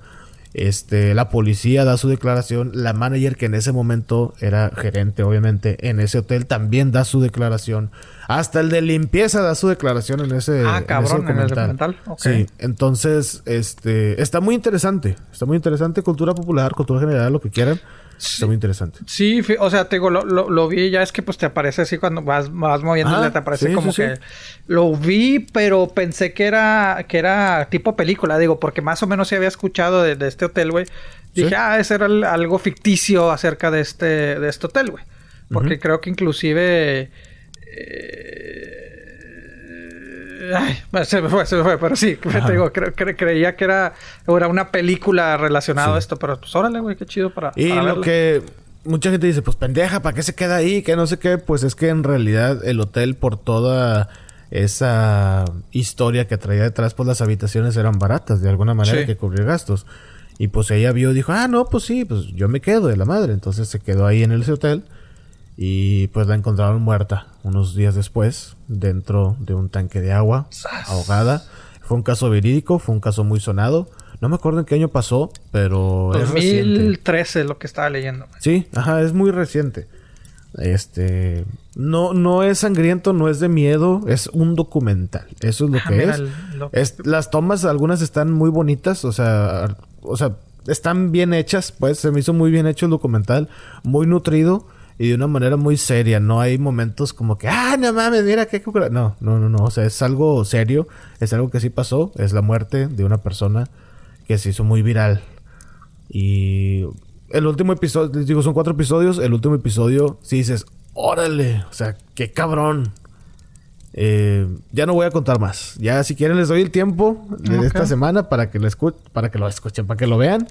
Este, la policía da su declaración, la manager que en ese momento era gerente, obviamente, en ese hotel también da su declaración. Hasta el de limpieza da su declaración en ese, ah, cabrón, en, ese documental. Sí, entonces, este, está muy interesante, está muy interesante, cultura popular, cultura general, lo que quieran. Está muy interesante. Sí, o sea, te digo, lo, lo, vi ya es que pues te aparece así cuando vas, vas moviendo, te aparece como que lo vi, pero pensé que era, que era tipo película, digo, porque más o menos se había escuchado de, este hotel, güey. Dije, ah, ese era algo ficticio acerca de este, de este hotel, güey. Porque creo que inclusive... Eh, Ay, se me fue, se me fue, pero sí, (laughs) te digo, creía que era, era una película relacionada a esto, pero pues órale, güey, qué chido para. Y lo que mucha gente dice, pues pendeja, ¿para qué se queda ahí? Que no sé qué, pues es que en realidad el hotel, por toda esa historia que traía detrás, pues las habitaciones eran baratas, de alguna manera que cubrir gastos. Y pues ella vio, dijo, ah, no, pues sí, pues yo me quedo de la madre. Entonces se quedó ahí en ese hotel. Y pues la encontraron muerta unos días después dentro de un tanque de agua, ahogada. Fue un caso verídico, fue un caso muy sonado. No me acuerdo en qué año pasó, pero 2013 es lo que estaba leyendo. Sí, ajá, es muy reciente. Este, no no es sangriento, no es de miedo, es un documental. Eso es lo ah, que es. es. Las tomas algunas están muy bonitas, o sea, o sea, están bien hechas, pues se me hizo muy bien hecho el documental, muy nutrido y de una manera muy seria. No hay momentos como que, ah, no mames, mira qué No, no, no, no. O sea, es algo serio. Es algo que sí pasó. Es la muerte de una persona que se hizo muy viral. Y el último episodio, les digo, son cuatro episodios. El último episodio, sí dices, órale, o sea, qué cabrón. Eh, ya no voy a contar más. Ya si quieren les doy el tiempo de esta semana para que lo para que lo escuchen, para que lo vean.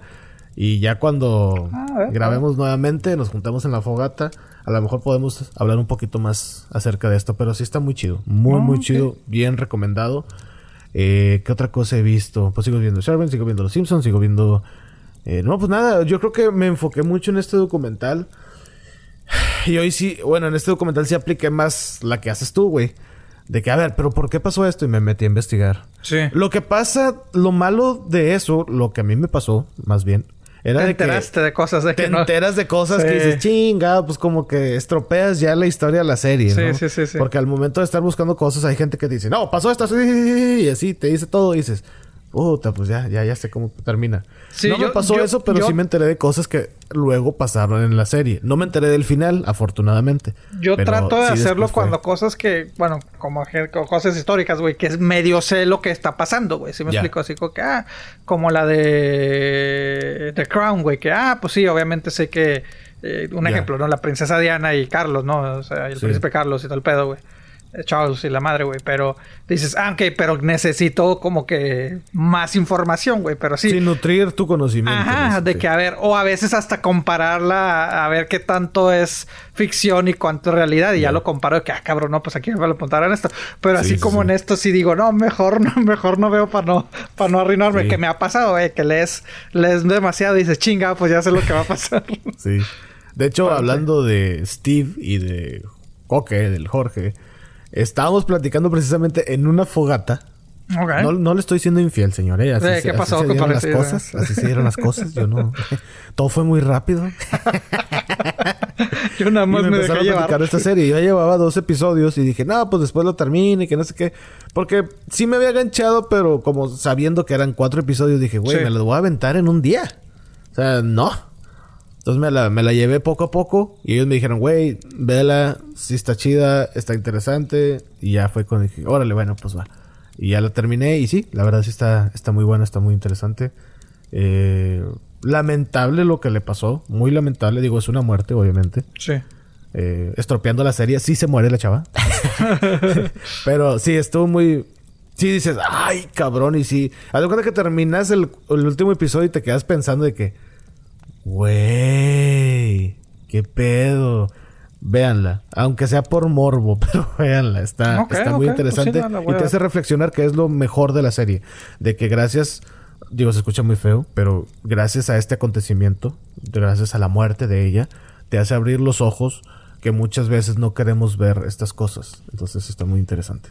Y ya cuando ah, grabemos nuevamente, nos juntamos en la fogata, a lo mejor podemos hablar un poquito más acerca de esto, pero sí está muy chido, muy, muy ah, chido, bien recomendado. Eh, ¿Qué otra cosa he visto? Pues sigo viendo Sherman, sigo viendo Los Simpsons, sigo viendo... Eh, no, pues nada, yo creo que me enfoqué mucho en este documental. (sighs) Y hoy sí, bueno, en este documental sí apliqué más la que haces tú, güey. De que, a ver, pero ¿por qué pasó esto? Y me metí a investigar. Sí. Lo que pasa, lo malo de eso, lo que a mí me pasó, más bien, era te enteraste de cosas de que Te enteras de cosas que dices, chinga, pues como que estropeas ya la historia de la serie, ¿no? Sí, sí, sí, Porque al momento de estar buscando cosas hay gente que dice, no, pasó esto, y así te dice todo y dices, Puta, pues ya, ya, ya sé cómo termina. no me pasó eso, pero sí me enteré de cosas que luego pasaron en la serie. No me enteré del final, afortunadamente. Yo trato de hacerlo cuando cosas que, bueno, como cosas históricas, güey, que es medio sé lo que está pasando, güey. Si me explico así, como que, ah, como la de The Crown, güey, que, ah, pues sí, obviamente sé que, eh, un ejemplo, ¿no? La princesa Diana y Carlos, ¿no? O sea, el príncipe Carlos y tal pedo, güey. Charles y la madre, güey. Pero dices, ah, ok, pero necesito como que más información, güey. Pero sí. Sí, nutrir tu conocimiento. Ajá, de que a ver, o a veces hasta compararla a ver qué tanto es ficción y cuánto es realidad. Y ya lo comparo de que, ah, cabrón, no, pues aquí me lo apuntar esto. Pero así como en esto sí digo, no, mejor no, (laughs) mejor no veo para no, para no arruinarme. Que me ha pasado, güey, que lees, lees demasiado y dices, chinga, pues ya sé lo que va a pasar. sí. De hecho, hablando de Steve y de Coque, del Jorge Estábamos platicando precisamente en una fogata. No, no, le estoy siendo infiel, señor. ¿eh? Así, ¿Qué pasó? Así se dieron las cosas. Así se dieron las cosas. Yo no... (laughs) Todo fue muy rápido. (laughs) Yo nada más me, me empezaron a platicar esta serie. Yo llevaba dos episodios y dije, no, pues después lo termine y que no sé qué. Porque sí me había enganchado, pero como sabiendo que eran cuatro episodios, dije, güey, me lo voy a aventar en un día. O sea, no. Entonces me la, me la llevé poco a poco y ellos me dijeron, güey, vela, sí está chida, está interesante. Y ya fue cuando dije, órale, bueno, pues va. Y ya la terminé y sí, la verdad sí está, está muy buena, está muy interesante. Eh, lamentable lo que le pasó, muy lamentable, digo, es una muerte, obviamente. Sí. Eh, estropeando la serie, sí se muere la chava. (laughs) (laughs) Pero sí, estuvo muy... Sí dices, ay, cabrón, y sí. Haz cuenta que terminas el, el último episodio y te quedas pensando de que Güey, qué pedo. Véanla, aunque sea por morbo, (laughs) pero véanla, está, está muy pues interesante y te hace reflexionar que es lo mejor de la serie, de que gracias, digo, se escucha muy feo, pero gracias a este acontecimiento, gracias a la muerte de ella, te hace abrir los ojos que muchas veces no queremos ver estas cosas. Entonces está muy interesante.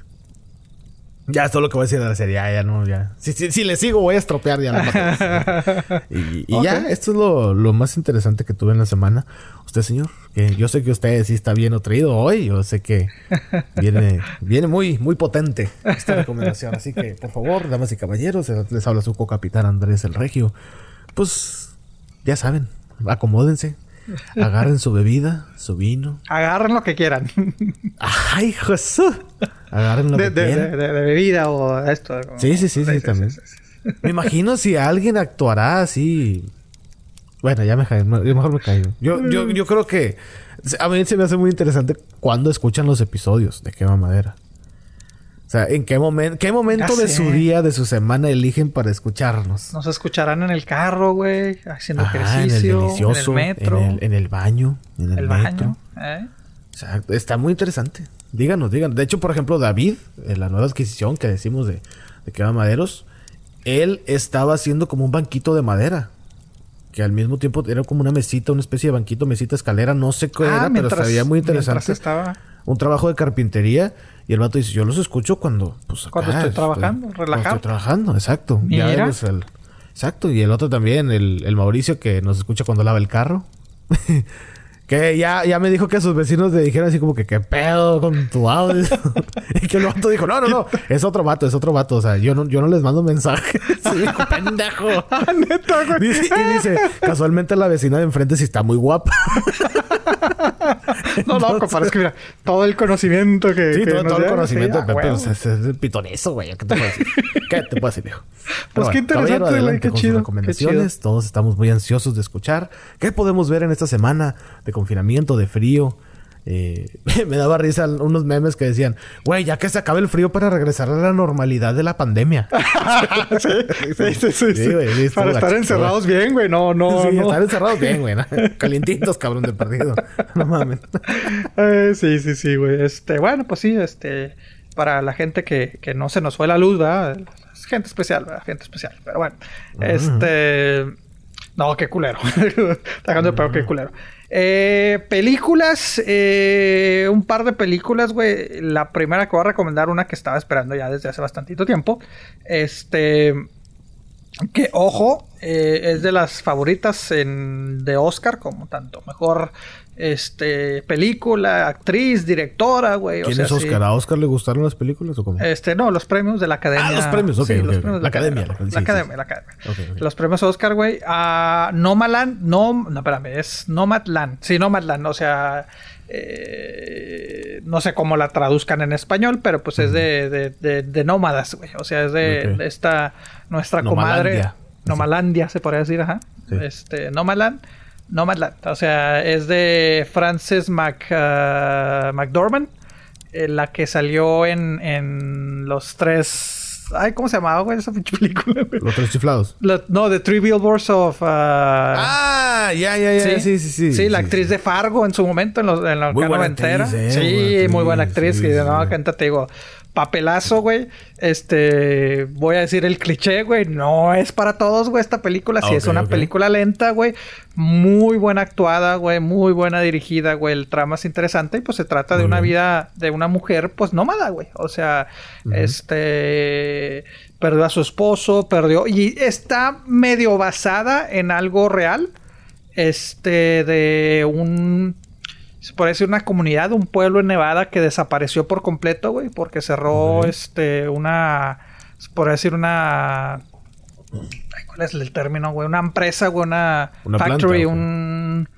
Ya, esto es lo que voy a decir de la serie. Ya, ya no, ya. Si, si, si le sigo, voy a estropear ya la (laughs) Y, y ya, esto es lo, lo, más interesante que tuve en la semana. Usted, señor, que yo sé que usted sí está bien nutrido hoy. Yo sé que viene, (laughs) viene muy, muy potente esta recomendación. Así que, por favor, damas y caballeros, les habla su co-capitán Andrés el Regio. Pues, ya saben, acomódense. Agarren su bebida, su vino. Agarren lo que quieran. ¡Ay, Jesús! Agarren lo de, que quieran. De, bebida o esto. Sí, sí, sí, sí, también. Me imagino si alguien actuará así. Bueno, ya me caí, mejor me caigo. Yo, yo, yo creo que a mí se me hace muy interesante cuando escuchan los episodios de Quema Madera. O sea, ¿en qué, momento qué momento de su día, de su semana eligen para escucharnos? Nos escucharán en el carro, güey, haciendo ejercicio, en el, delicioso, en el metro. En el, baño, en el, metro. ¿eh? O sea, está muy interesante. Díganos, díganos. De hecho, por ejemplo, David, en la nueva adquisición que decimos de, de que va maderos, él estaba haciendo como un banquito de madera. Que al mismo tiempo era como una mesita, una especie de banquito, mesita, escalera, no sé qué ah, era, pero se veía muy interesante. Estaba... Un trabajo de carpintería y el vato dice, yo los escucho cuando... Pues, cuando estoy trabajando, relajado. estoy trabajando, exacto. Ya el, exacto. Y el otro también, el, el Mauricio, que nos escucha cuando lava el carro. (laughs) Que ya, ya me dijo que sus vecinos le dijeron así como que qué pedo con tu audio. (laughs) y que el vato dijo, no, no, no, es otro vato, es otro vato. O sea, yo no, yo no les mando mensaje. (laughs) sí, dijo, pendejo. (laughs) Ah, neta, güey. Dice, y dice, casualmente la vecina de enfrente sí está muy guapa. no, no, compadre, es que mira, todo el conocimiento que. Sí, todo, el conocimiento de Pepe es, es, es, pitoneso, güey. ¿Qué te puedo decir? ¿Qué te puedo decir, viejo? Pues qué interesante, güey. Qué chido. recomendaciones. Todos estamos muy ansiosos de escuchar. ¿Qué podemos ver en esta semana de confinamiento, de frío? Eh, (laughs) me daba risa unos memes que decían, güey, ya que se acabe el frío para regresar a la normalidad de la pandemia. (laughs) sí, sí, sí, sí, sí. Para estar encerrados bien, güey. No, no. Sí, no. estar encerrados bien, güey. (laughs) Calientitos, cabrón, de perdido. No mames. Eh, sí, sí, sí, güey. Este, bueno, pues sí, este, para la gente que, que no se nos fue la luz, ¿verdad? gente especial, ¿verdad? Gente especial. Pero bueno, este. No, qué culero. Dejando de peor, qué culero. Eh, películas, eh, un par de películas, güey. La primera que voy a recomendar, una que estaba esperando ya desde hace bastantito tiempo. Este. Que, ojo, eh, es de las favoritas en, de Oscar, como tanto mejor este, película, actriz, directora, güey. ¿Quién es Oscar? ¿A Oscar le gustaron las películas o cómo? Este, no, los premios de la academia. Ah, los premios, ok. Los premios la, academia, la, academia. La academia, Los premios Oscar, güey. A Nomadland, no, no, espérame, es Nomadland. Sí, Nomadland, o sea, eh, no sé cómo la traduzcan en español, pero pues es de, de, de, nómadas, güey. O sea, es de, esta, nuestra comadre. Nomalandia, se podría decir, ajá. Este, Nomadland Nomadland. O sea, es de Frances Mac, uh, McDormand. eh, la que salió en, en los tres Ay, ¿cómo se llamaba, güey, esa pinche película, güey? Los tres chiflados. no, The Three Billboards of... Uh... Ah, ya, ya, ya. Sí, sí, sí. Sí, la actriz de Fargo en su momento, en, los, en la noventera. Eh, sí, muy buena actriz. Sí, que no, canta, te digo papelazo, güey. Este, voy a decir el cliché, güey. No es para todos, güey, esta película. Sí, es una película lenta, güey. Muy buena actuada, güey. Muy buena dirigida, güey. El trama es interesante y pues se trata de una vida de una mujer, pues nómada, güey. O sea, este, perdió a su esposo, perdió. Y está medio basada en algo real. Este, de un se puede decir una comunidad, un pueblo en Nevada que desapareció por completo, güey, porque cerró este una se puede decir una ¿cuál es el término, güey? Una empresa, güey, una, factory, un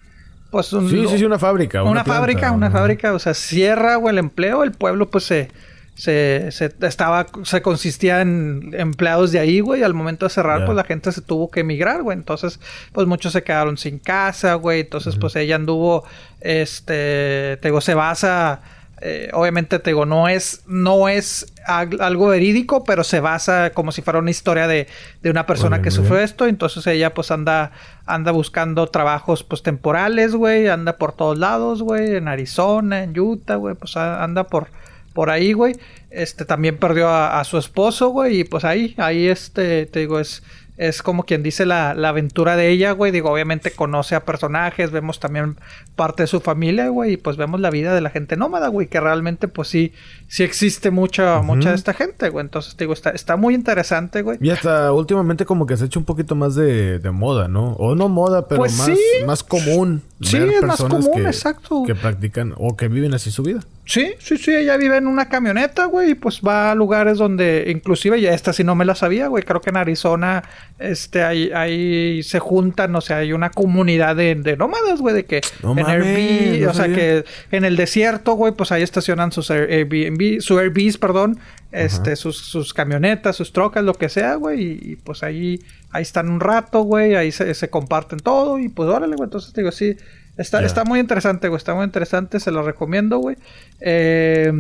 pues un Sí, sí, sí, una fábrica, una, fábrica, una fábrica, o sea, cierra, güey, el empleo, el pueblo pues se se, se, estaba, se consistía en empleados de ahí, güey. Al momento de cerrar, pues la gente se tuvo que emigrar, güey. Entonces, pues muchos se quedaron sin casa, güey. Entonces, pues ella anduvo, este, te digo, se basa, eh, obviamente, te digo, no es, no es algo verídico, pero se basa como si fuera una historia de, de una persona que sufrió esto. Entonces ella, pues anda, anda buscando trabajos, pues temporales, güey. Anda por todos lados, güey. En Arizona, en Utah, güey. Pues anda por por ahí, güey. Este también perdió a, su esposo, güey. Y pues ahí, ahí este, te digo, es, es como quien dice la, aventura de ella, güey. Digo, obviamente conoce a personajes, vemos también parte de su familia, güey. Y pues vemos la vida de la gente nómada, güey. Que realmente, pues sí, sí existe mucha, mucha de esta gente, güey. Entonces, digo, está, está muy interesante, güey. Y hasta últimamente como que se ha hecho un poquito más de, moda, ¿no? O no moda, pero pues más, más común. Sí, es más común, exacto. Que practican o que viven así su vida. Sí, sí, sí, ella vive en una camioneta, güey, y pues va a lugares donde, inclusive, ya esta sí no me la sabía, güey, creo que en Arizona, este, ahí, ahí se juntan, o sea, hay una comunidad de, nómadas, güey, de que en Airbnb, o sea, que en el desierto, güey, pues ahí estacionan sus Airbnb, su Airbnbs, perdón, este, sus, sus camionetas, sus trocas, lo que sea, güey, y, pues ahí, ahí están un rato, güey, ahí se, se comparten todo, y pues órale, güey, entonces digo, sí, Está, está muy interesante, güey. Está muy interesante. Se lo recomiendo, güey. Eh,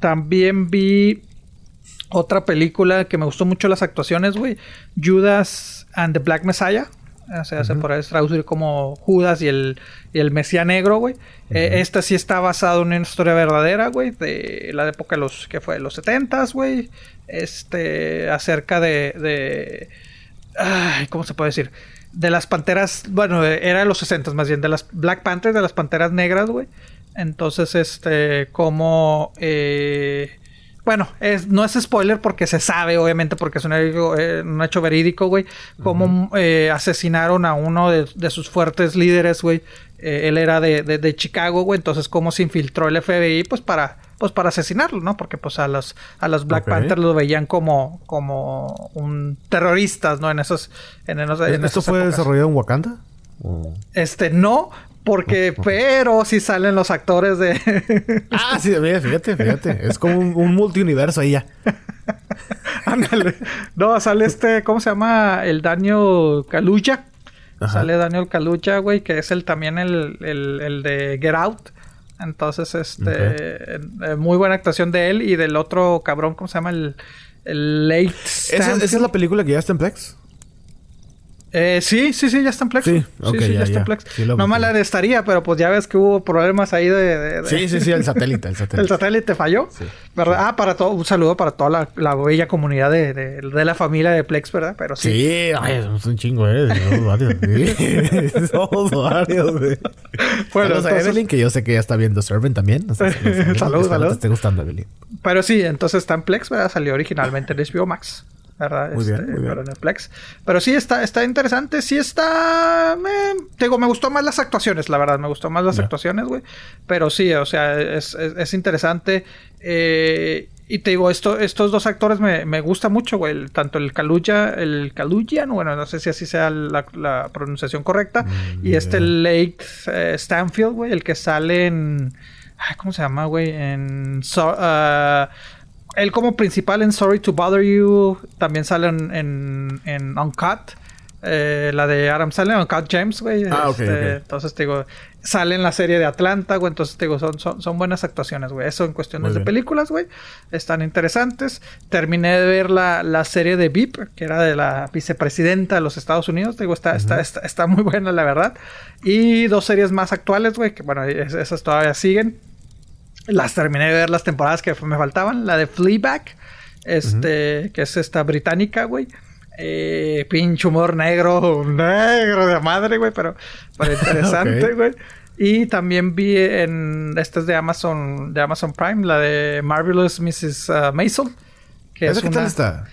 también vi otra película que me gustó mucho las actuaciones, güey. Judas and the Black Messiah. O sea, se puede traducir como Judas y el, y el Mesías Negro, güey. Eh, esta sí está basada en una historia verdadera, güey. De la época de los... que fue? Los 70 güey. Este... Acerca de... de ay, ¿Cómo se puede decir? de las panteras, bueno, era de los 60 más bien, de las Black Panthers, de las panteras negras, güey. Entonces, este, como... Eh, bueno, es, no es spoiler porque se sabe, obviamente, porque es un, eh, un hecho verídico, güey. Cómo eh, asesinaron a uno de, sus fuertes líderes, güey. él era de, de Chicago, güey. Entonces, cómo se infiltró el FBI, pues para pues para asesinarlo, ¿no? Porque pues a los a los Black Panthers lo veían como como un terroristas, ¿no? En esos en, ¿Esto fue desarrollado en Wakanda? Este no, porque, (laughs) pero si salen los actores de. (laughs) ah, sí, fíjate, fíjate. Es como un, multiuniverso ahí ya. (laughs) Ándale. no, sale este, ¿cómo se llama? El Daniel Kalucha. Sale Daniel Kalucha, güey, que es el también el, el, el de Get Out. Entonces, este, eh, muy buena actuación de él y del otro cabrón, ¿cómo se llama? El, el Late. ¿Esa, ¿Esa, es la película que ya está en Plex? Eh, sí, sí, sí, ya está en Plex. Sí, sí, sí ya, está en Plex. no me la estaría, pero pues ya ves que hubo problemas ahí de... Sí, sí, sí, el satélite, el satélite. (laughs) el satélite falló. Sí. ¿Verdad? Ah, para todo, un saludo para toda la, bella comunidad de, de, la familia de Plex, ¿verdad? Pero sí. Sí, ay, somos un chingo, ¿eh? Somos varios, somos (laughs) varios, güey. Bueno, entonces... a Evelyn, que yo sé que ya está viendo Servant también. (laughs) saludos, saludos. te esté gustando, Evelyn. Pero sí, entonces está en Plex, ¿verdad? Salió originalmente en HBO Max. ¿Verdad? Muy bien, este, Pero Netflix. Pero sí está, está interesante, sí está... Me, digo, me gustó más las actuaciones, la verdad, me gustó más las actuaciones, güey. Pero sí, o sea, es, es, interesante. Eh, y te digo, esto, estos dos actores me, me gusta mucho, güey. Tanto el Kaluja, el Kaluja, bueno, no sé si así sea la, pronunciación correcta. Mm, y este Lake eh, Stanfield, güey, el que sale en... ¿Cómo se llama, güey? En... Uh, él como principal en Sorry to Bother You también sale en, en, Uncut. Eh, la de Adam Sandler Cat James, güey. Ah, este, Entonces, te digo, sale en la serie de Atlanta, güey. Entonces, te digo, son, son, son buenas actuaciones, güey. Eso en cuestiones de películas, güey. Están interesantes. Terminé de ver la, la, serie de VIP, que era de la vicepresidenta de los Estados Unidos. Te digo, está, está, está, está, muy buena, la verdad. Y dos series más actuales, güey, que bueno, esas todavía siguen. Las terminé de ver las temporadas que me faltaban. La de Fleabag, este, que es esta británica, güey. Eh, pinche humor negro, (laughs) negro de madre, güey, pero, pero (laughs) interesante, güey. Y también vi en, esta es de Amazon, de Amazon Prime, la de Marvelous Mrs. Uh, Maisel. Que es qué tal está?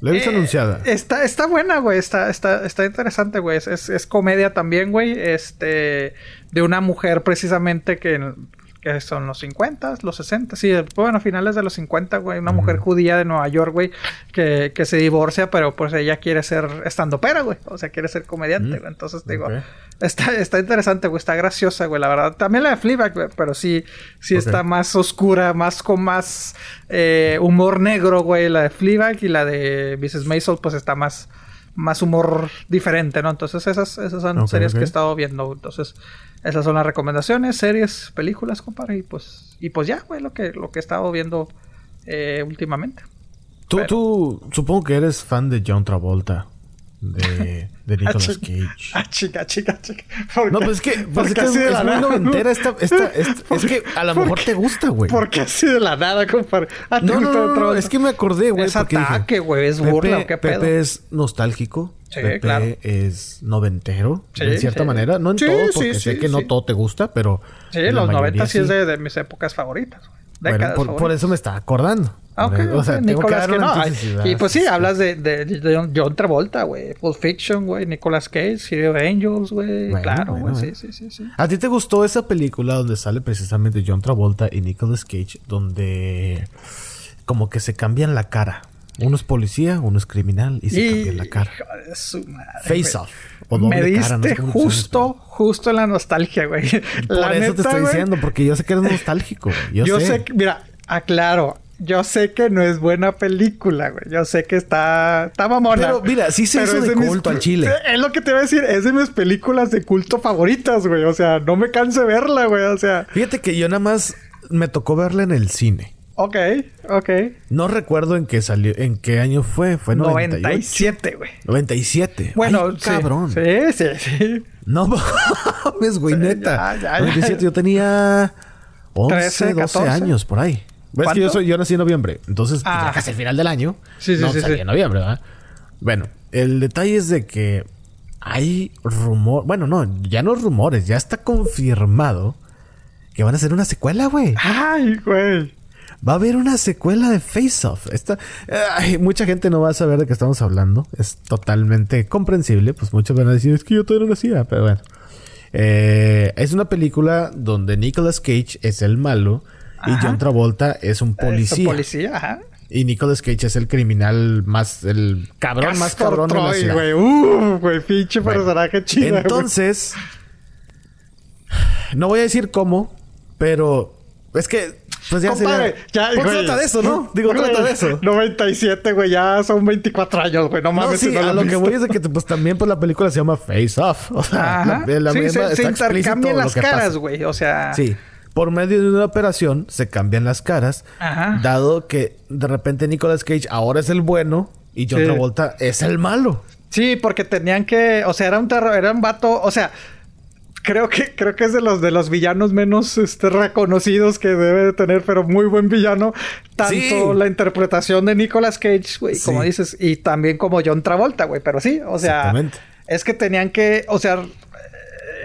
La he visto eh, anunciada. Está, está buena, güey. Está, está, está interesante, güey. Es, es, comedia también, güey. Este. De una mujer precisamente que que son los 50, los 60, sí, bueno, finales de los 50, güey, una mujer judía de Nueva York, güey, que, que, se divorcia, pero pues ella quiere ser estando pera, güey, o sea, quiere ser comediante, güey, entonces digo, está, está interesante, güey, está graciosa, güey, la verdad, también la de Fleabag, güey, pero sí, sí está más oscura, más con más eh, humor negro, güey, la de Fleabag y la de Mrs. Maisel, pues está más más humor diferente, ¿no? Entonces esas, esas son series que he estado viendo. Entonces, esas son las recomendaciones, series, películas, compadre. Y pues, y pues ya, güey, lo que, lo que he estado viendo eh, últimamente. Tú, tú, supongo que eres fan de John Travolta de, de Nicolas Cage. Ah, chica, chica, chica. No, pues es que, pues es, que es, es muy noventera esta, esta, (laughs) esta es que a lo mejor te gusta, güey. Porque así de la nada, compadre. Ah, no, no, no, no, es que me acordé, güey. Es ataque, güey, es burla, Pepe, ¿qué pedo? Pepe es nostálgico. Sí, Pepe claro. es noventero, sí, de cierta sí. manera. No en todo, porque sé que no todo te gusta, pero... Sí, los 90 sí es de, de mis épocas favoritas, güey. Bueno, por, por, eso me estaba acordando. Ah, ok. O sea, Nicolas que no. Y pues sí, hablas de, de, de John Travolta, güey. Pulp Fiction, güey. Nicolas Cage, City of Angels, güey. claro, güey. sí, sí, sí, sí. ¿A ti te gustó esa película donde sale precisamente John Travolta y Nicolas Cage? Donde como que se cambian la cara. Uno es policía, uno es criminal y se cambian la cara. Su madre, Face off. O me diste cara, no justo, justo la nostalgia, güey. Por la eso neta, te estoy wey. diciendo, porque yo sé que eres nostálgico. Yo, yo sé. sé que, mira, aclaro yo sé que no es buena película, güey. Yo sé que está, está mamona. Pero mira, sí se hizo de, de culto mis, al chile. Es lo que te voy a decir. Es de mis películas de culto favoritas, güey. O sea, no me canse verla, güey. O sea... Fíjate que yo nada más me tocó verla en el cine. Ok, ok. No recuerdo en qué salió, en qué año fue. Fue 98. 97, güey. 97. Bueno, Ay, cabrón. Sí, sí, sí. No (laughs) mames, güey, neta. Ya, ya, 97, yo tenía 11, 13, 12 años por ahí. ¿Ves que yo, soy, yo nací en noviembre? Entonces, pues, Ah. casi el final del año. Sí, sí, no sí, en noviembre, ¿verdad? Bueno, el detalle es de que hay rumor... Bueno, no, ya no rumores. Ya está confirmado que van a hacer una secuela, güey. Ay, güey. Va a haber una secuela de Face Off. Esta, ay, mucha gente no va a saber de qué estamos hablando. Es totalmente comprensible. Pues muchos van a decir, es que yo todavía no nacía. Pero bueno. Eh, es una película donde Nicolas Cage es el malo y. John Travolta es un policía. Policía, ajá. Y Nicolas Cage es el criminal más, el cabrón más cabrón de la Troy, ciudad. güey. Uh, güey, pinche Bueno, personaje chido. güey. Entonces, no voy a decir cómo, pero es que, pues ya Compadre, sería- ya, Pues güey. trata de eso, ¿no? Digo, Güey, trata de eso. 97, güey, ya son 24 años, güey. No No, mames, sí, no a lo lo has que voy es de que pues también pues la película se llama Face Off. (laughs) O sea, Ajá. la, la sí, misma- se, se está intercambian lo las caras, pasa. güey. O sea. Sí. Por medio de una operación se cambian las caras, Ajá. dado que de repente Nicolas Cage ahora es el bueno y John Sí. Travolta es el malo. Sí, porque tenían que. O sea, era un terror, era un vato. O sea. Creo que, creo que es de los de los villanos menos este, reconocidos que debe de tener, pero muy buen villano. Tanto Sí. la interpretación de Nicolas Cage, güey, Sí. como dices, y también como John Travolta, güey. Pero sí, o sea, es que tenían que, o sea,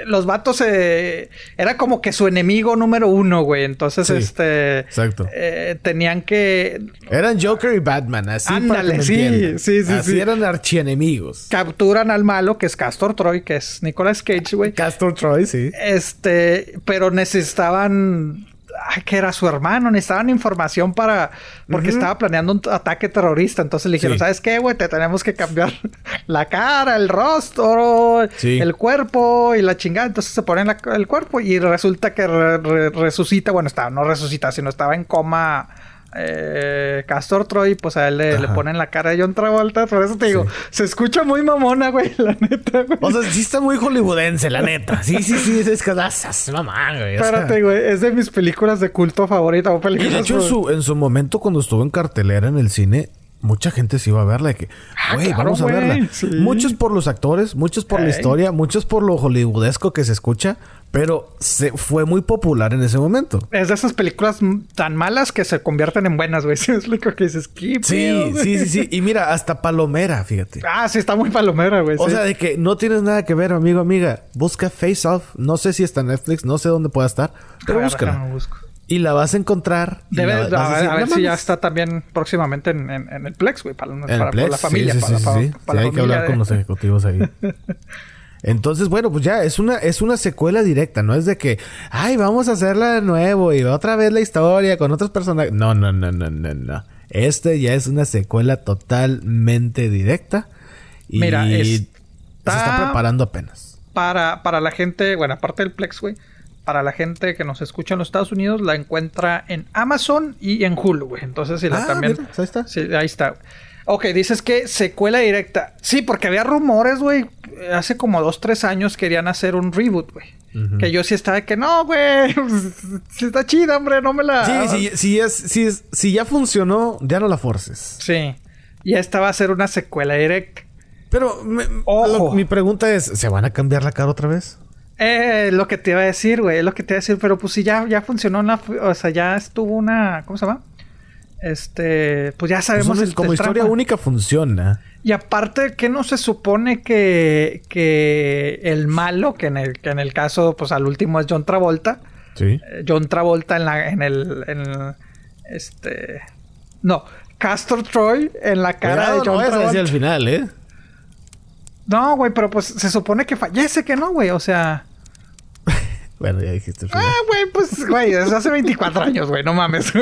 los vatos eh, era como que su enemigo número uno, güey. Entonces, Sí. este, Exacto. eh, tenían que Eran Joker y Batman, así Ándale, sí, sí, sí, Así sí. eran archienemigos. capturan al malo, que es Castor Troy, que es Nicolas Cage, güey. Castor Troy, sí. Este, pero necesitaban. Ay, que era su hermano, necesitaban información para. Porque estaba planeando un ataque terrorista. Entonces le dijeron: Sí. ¿Sabes qué, güey? Te tenemos que cambiar (laughs) la cara, el rostro, Sí. el cuerpo y la chingada. Entonces se ponen la- el cuerpo y resulta que re- re- resucita. Bueno, estaba, no resucita, sino estaba en coma. Eh, Castor Troy, pues a él le, le, ponen la cara de John Travolta. Por eso te digo, se escucha muy mamona, güey, (laughs) la neta, güey. O sea, sí está muy hollywoodense, la neta. Sí, sí, sí, es que das mamá, güey. Espérate, güey, es de mis películas de culto favorita. O películas, y de hecho, en su, en su momento, cuando estuvo en cartelera en el cine, mucha gente se iba a verla de que, ah, güey, vamos a verla. Muchos por los actores, muchos por la historia, muchos por lo hollywoodesco que se escucha, pero se fue muy popular en ese momento. Es de esas películas tan malas que se convierten en buenas, güey. (laughs) Me explico que dices, Sí, sí, sí, sí. Y mira, hasta palomera, fíjate. (laughs) Ah, sí, está muy palomera, güey. O sea, de que no tienes nada que ver, amigo, amiga. Busca Face Off. No sé si está en Netflix, no sé dónde pueda estar, pero búscala. Busco. Y la vas a encontrar. Debe, a, ver, si ya está también próximamente en, el Plex, güey, para, la familia. Sí, sí, sí, sí. hay que hablar con los ejecutivos ahí. (laughs) Entonces, bueno, pues ya es una, es una secuela directa, no es de que, ay, vamos a hacerla de nuevo y otra vez la historia con otros personajes. No, no, no, no, no, no. Este ya es una secuela totalmente directa. Y Mira, se está preparando apenas. Para, para la gente, bueno, aparte del Plex, güey para la gente que nos escucha en los Estados Unidos, la encuentra en Amazon y en Hulu, güey. Entonces, si la ah, también. ahí está. Sí, ahí está. Ok, dices que secuela directa. Sí, porque había rumores, güey. Hace como dos, tres años querían hacer un reboot, güey. Que yo sí estaba de que no, güey. (laughs) si está chida, hombre, no me la. Sí, sí, si, si ya funcionó, ya no la forces. Sí. Y esta va a ser una secuela directa. Pero mi pregunta es: ¿se van a cambiar la cara otra vez? Eh, lo que te iba a decir, güey, lo que te iba a decir, pero pues si ya, ya funcionó, la, o sea, ya estuvo una, ¿cómo se llama? Este, pues ya sabemos pues como historia única funciona. Y aparte, que no se supone que, que el malo, que en el, que en el caso, pues al último es John Travolta. Sí. Eh, John Travolta en la, en el, en este, no, Castor Troy en la cara de John no Travolta. al final, ¿eh? No, güey, pero pues se supone que fallece, que no, güey. O sea. Bueno, ya dijiste. Ah, güey, pues, güey, eso hace 24 años, güey, no mames. sí,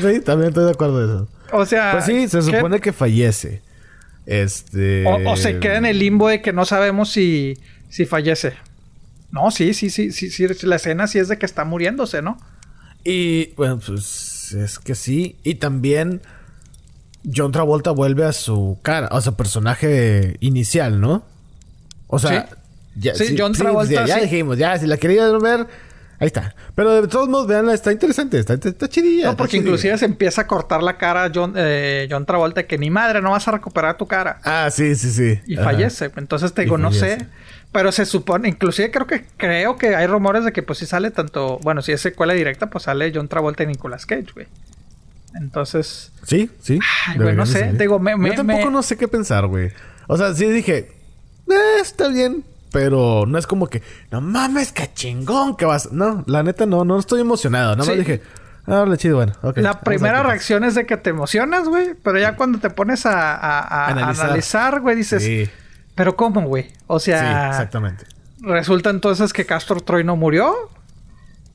sí, también estoy de acuerdo de eso. O sea. Pues sí, se supone que fallece. Este. O, se queda en el limbo de que no sabemos si, si fallece. No, sí, sí, sí, sí, sí. La escena sí es de que está muriéndose, ¿no? Y, bueno, pues es que sí. Y también John Travolta vuelve a su cara, a su personaje inicial, ¿no? O sea, ya, sí, John Travolta. ya, dijimos, ya, si la querías ver, ahí está. Pero de todos modos, veanla, está interesante, está, está chidilla. No, porque inclusive se empieza a cortar la cara John, eh, John Travolta, que ni madre, no vas a recuperar tu cara. Ah, sí, sí, sí. Y fallece. Entonces te digo, no sé. Pero se supone, inclusive creo que creo que hay rumores de que pues si sale tanto, bueno, si es secuela directa, pues sale John Travolta y Nicolas Cage, güey. Entonces. Sí, sí. Ay, güey, no sé. Digo, me, Yo tampoco no sé qué pensar, güey. O sea, sí dije, eh, está bien. Pero no es como que, no mames, qué chingón que vas. No, la neta no, no estoy emocionado. Nada más dije, ah, le chido, bueno. la primera reacción es de que te emocionas, güey. Pero ya cuando te pones a, a, analizar, güey, dices, sí. pero ¿cómo, güey? O sea. Sí, exactamente. Resulta entonces que Castor Troy no murió.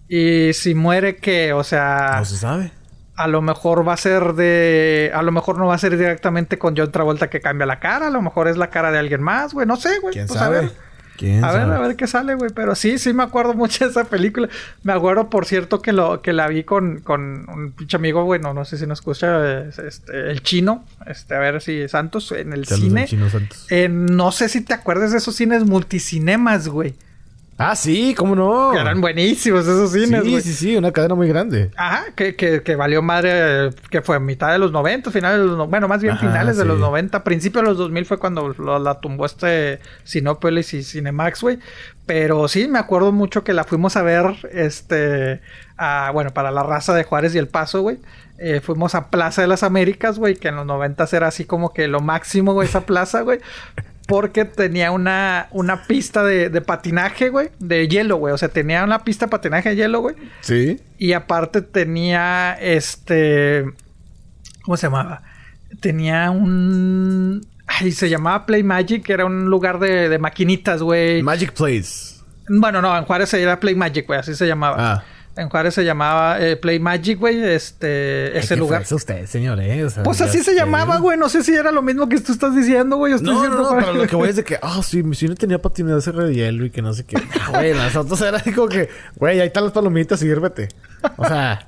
Y si muere, que, o sea. No se sabe a lo mejor va a ser de. A lo mejor no va a ser directamente con John Travolta que cambia la cara. A lo mejor es la cara de alguien más, güey. No sé, güey. ¿Quién pues sabe? a ver. ¿Quién a ver, a ver qué sale, güey. Pero sí, sí me acuerdo mucho de esa película. Me acuerdo, por cierto, que lo que la vi con, con un pinche amigo, bueno, no sé si nos escucha, este, el chino. Este, a ver si Santos, en el cine. Chino Santos. no sé si te acuerdas de esos cines multicinemas, güey. Ah, sí, cómo no. Que eran buenísimos esos cines, Sí, sí, sí, una cadena muy grande. Ajá, que, que, que valió madre, que fue mitad de los 90, finales de los... Bueno, más bien finales de los 90, principio de los 2000 fue cuando la tumbó este Sinópolis y Cinemax, güey. Pero sí, me acuerdo mucho que la fuimos a ver, este... A, bueno, para la raza de Juárez y El Paso, güey. Eh, fuimos a Plaza de las Américas, güey, que en los 90 era así como que lo máximo, güey, esa plaza, güey porque tenía una, una pista de, patinaje, güey, de hielo, güey. O sea, tenía una pista de patinaje de hielo, güey. Sí. Y aparte tenía este. ¿Cómo se llamaba? Tenía un. Ay, se llamaba Play Magic, que era un lugar de, de maquinitas, güey. Magic Place. Bueno, no, en Juárez era Play Magic, güey, así se llamaba. Ah. En Juárez se llamaba eh, Play Magic, güey. Este, ese lugar. Es usted, señor, eh? pues así se llamaba, güey. No sé si era lo mismo que tú estás diciendo, güey. No, no, no, pero lo que voy es de que, (laughs) ah, oh, sí, si no tenía patinaje de hielo y que no sé qué. Ah, güey, nosotros era como que, güey, ahí están las palomitas, sírvete. O sea,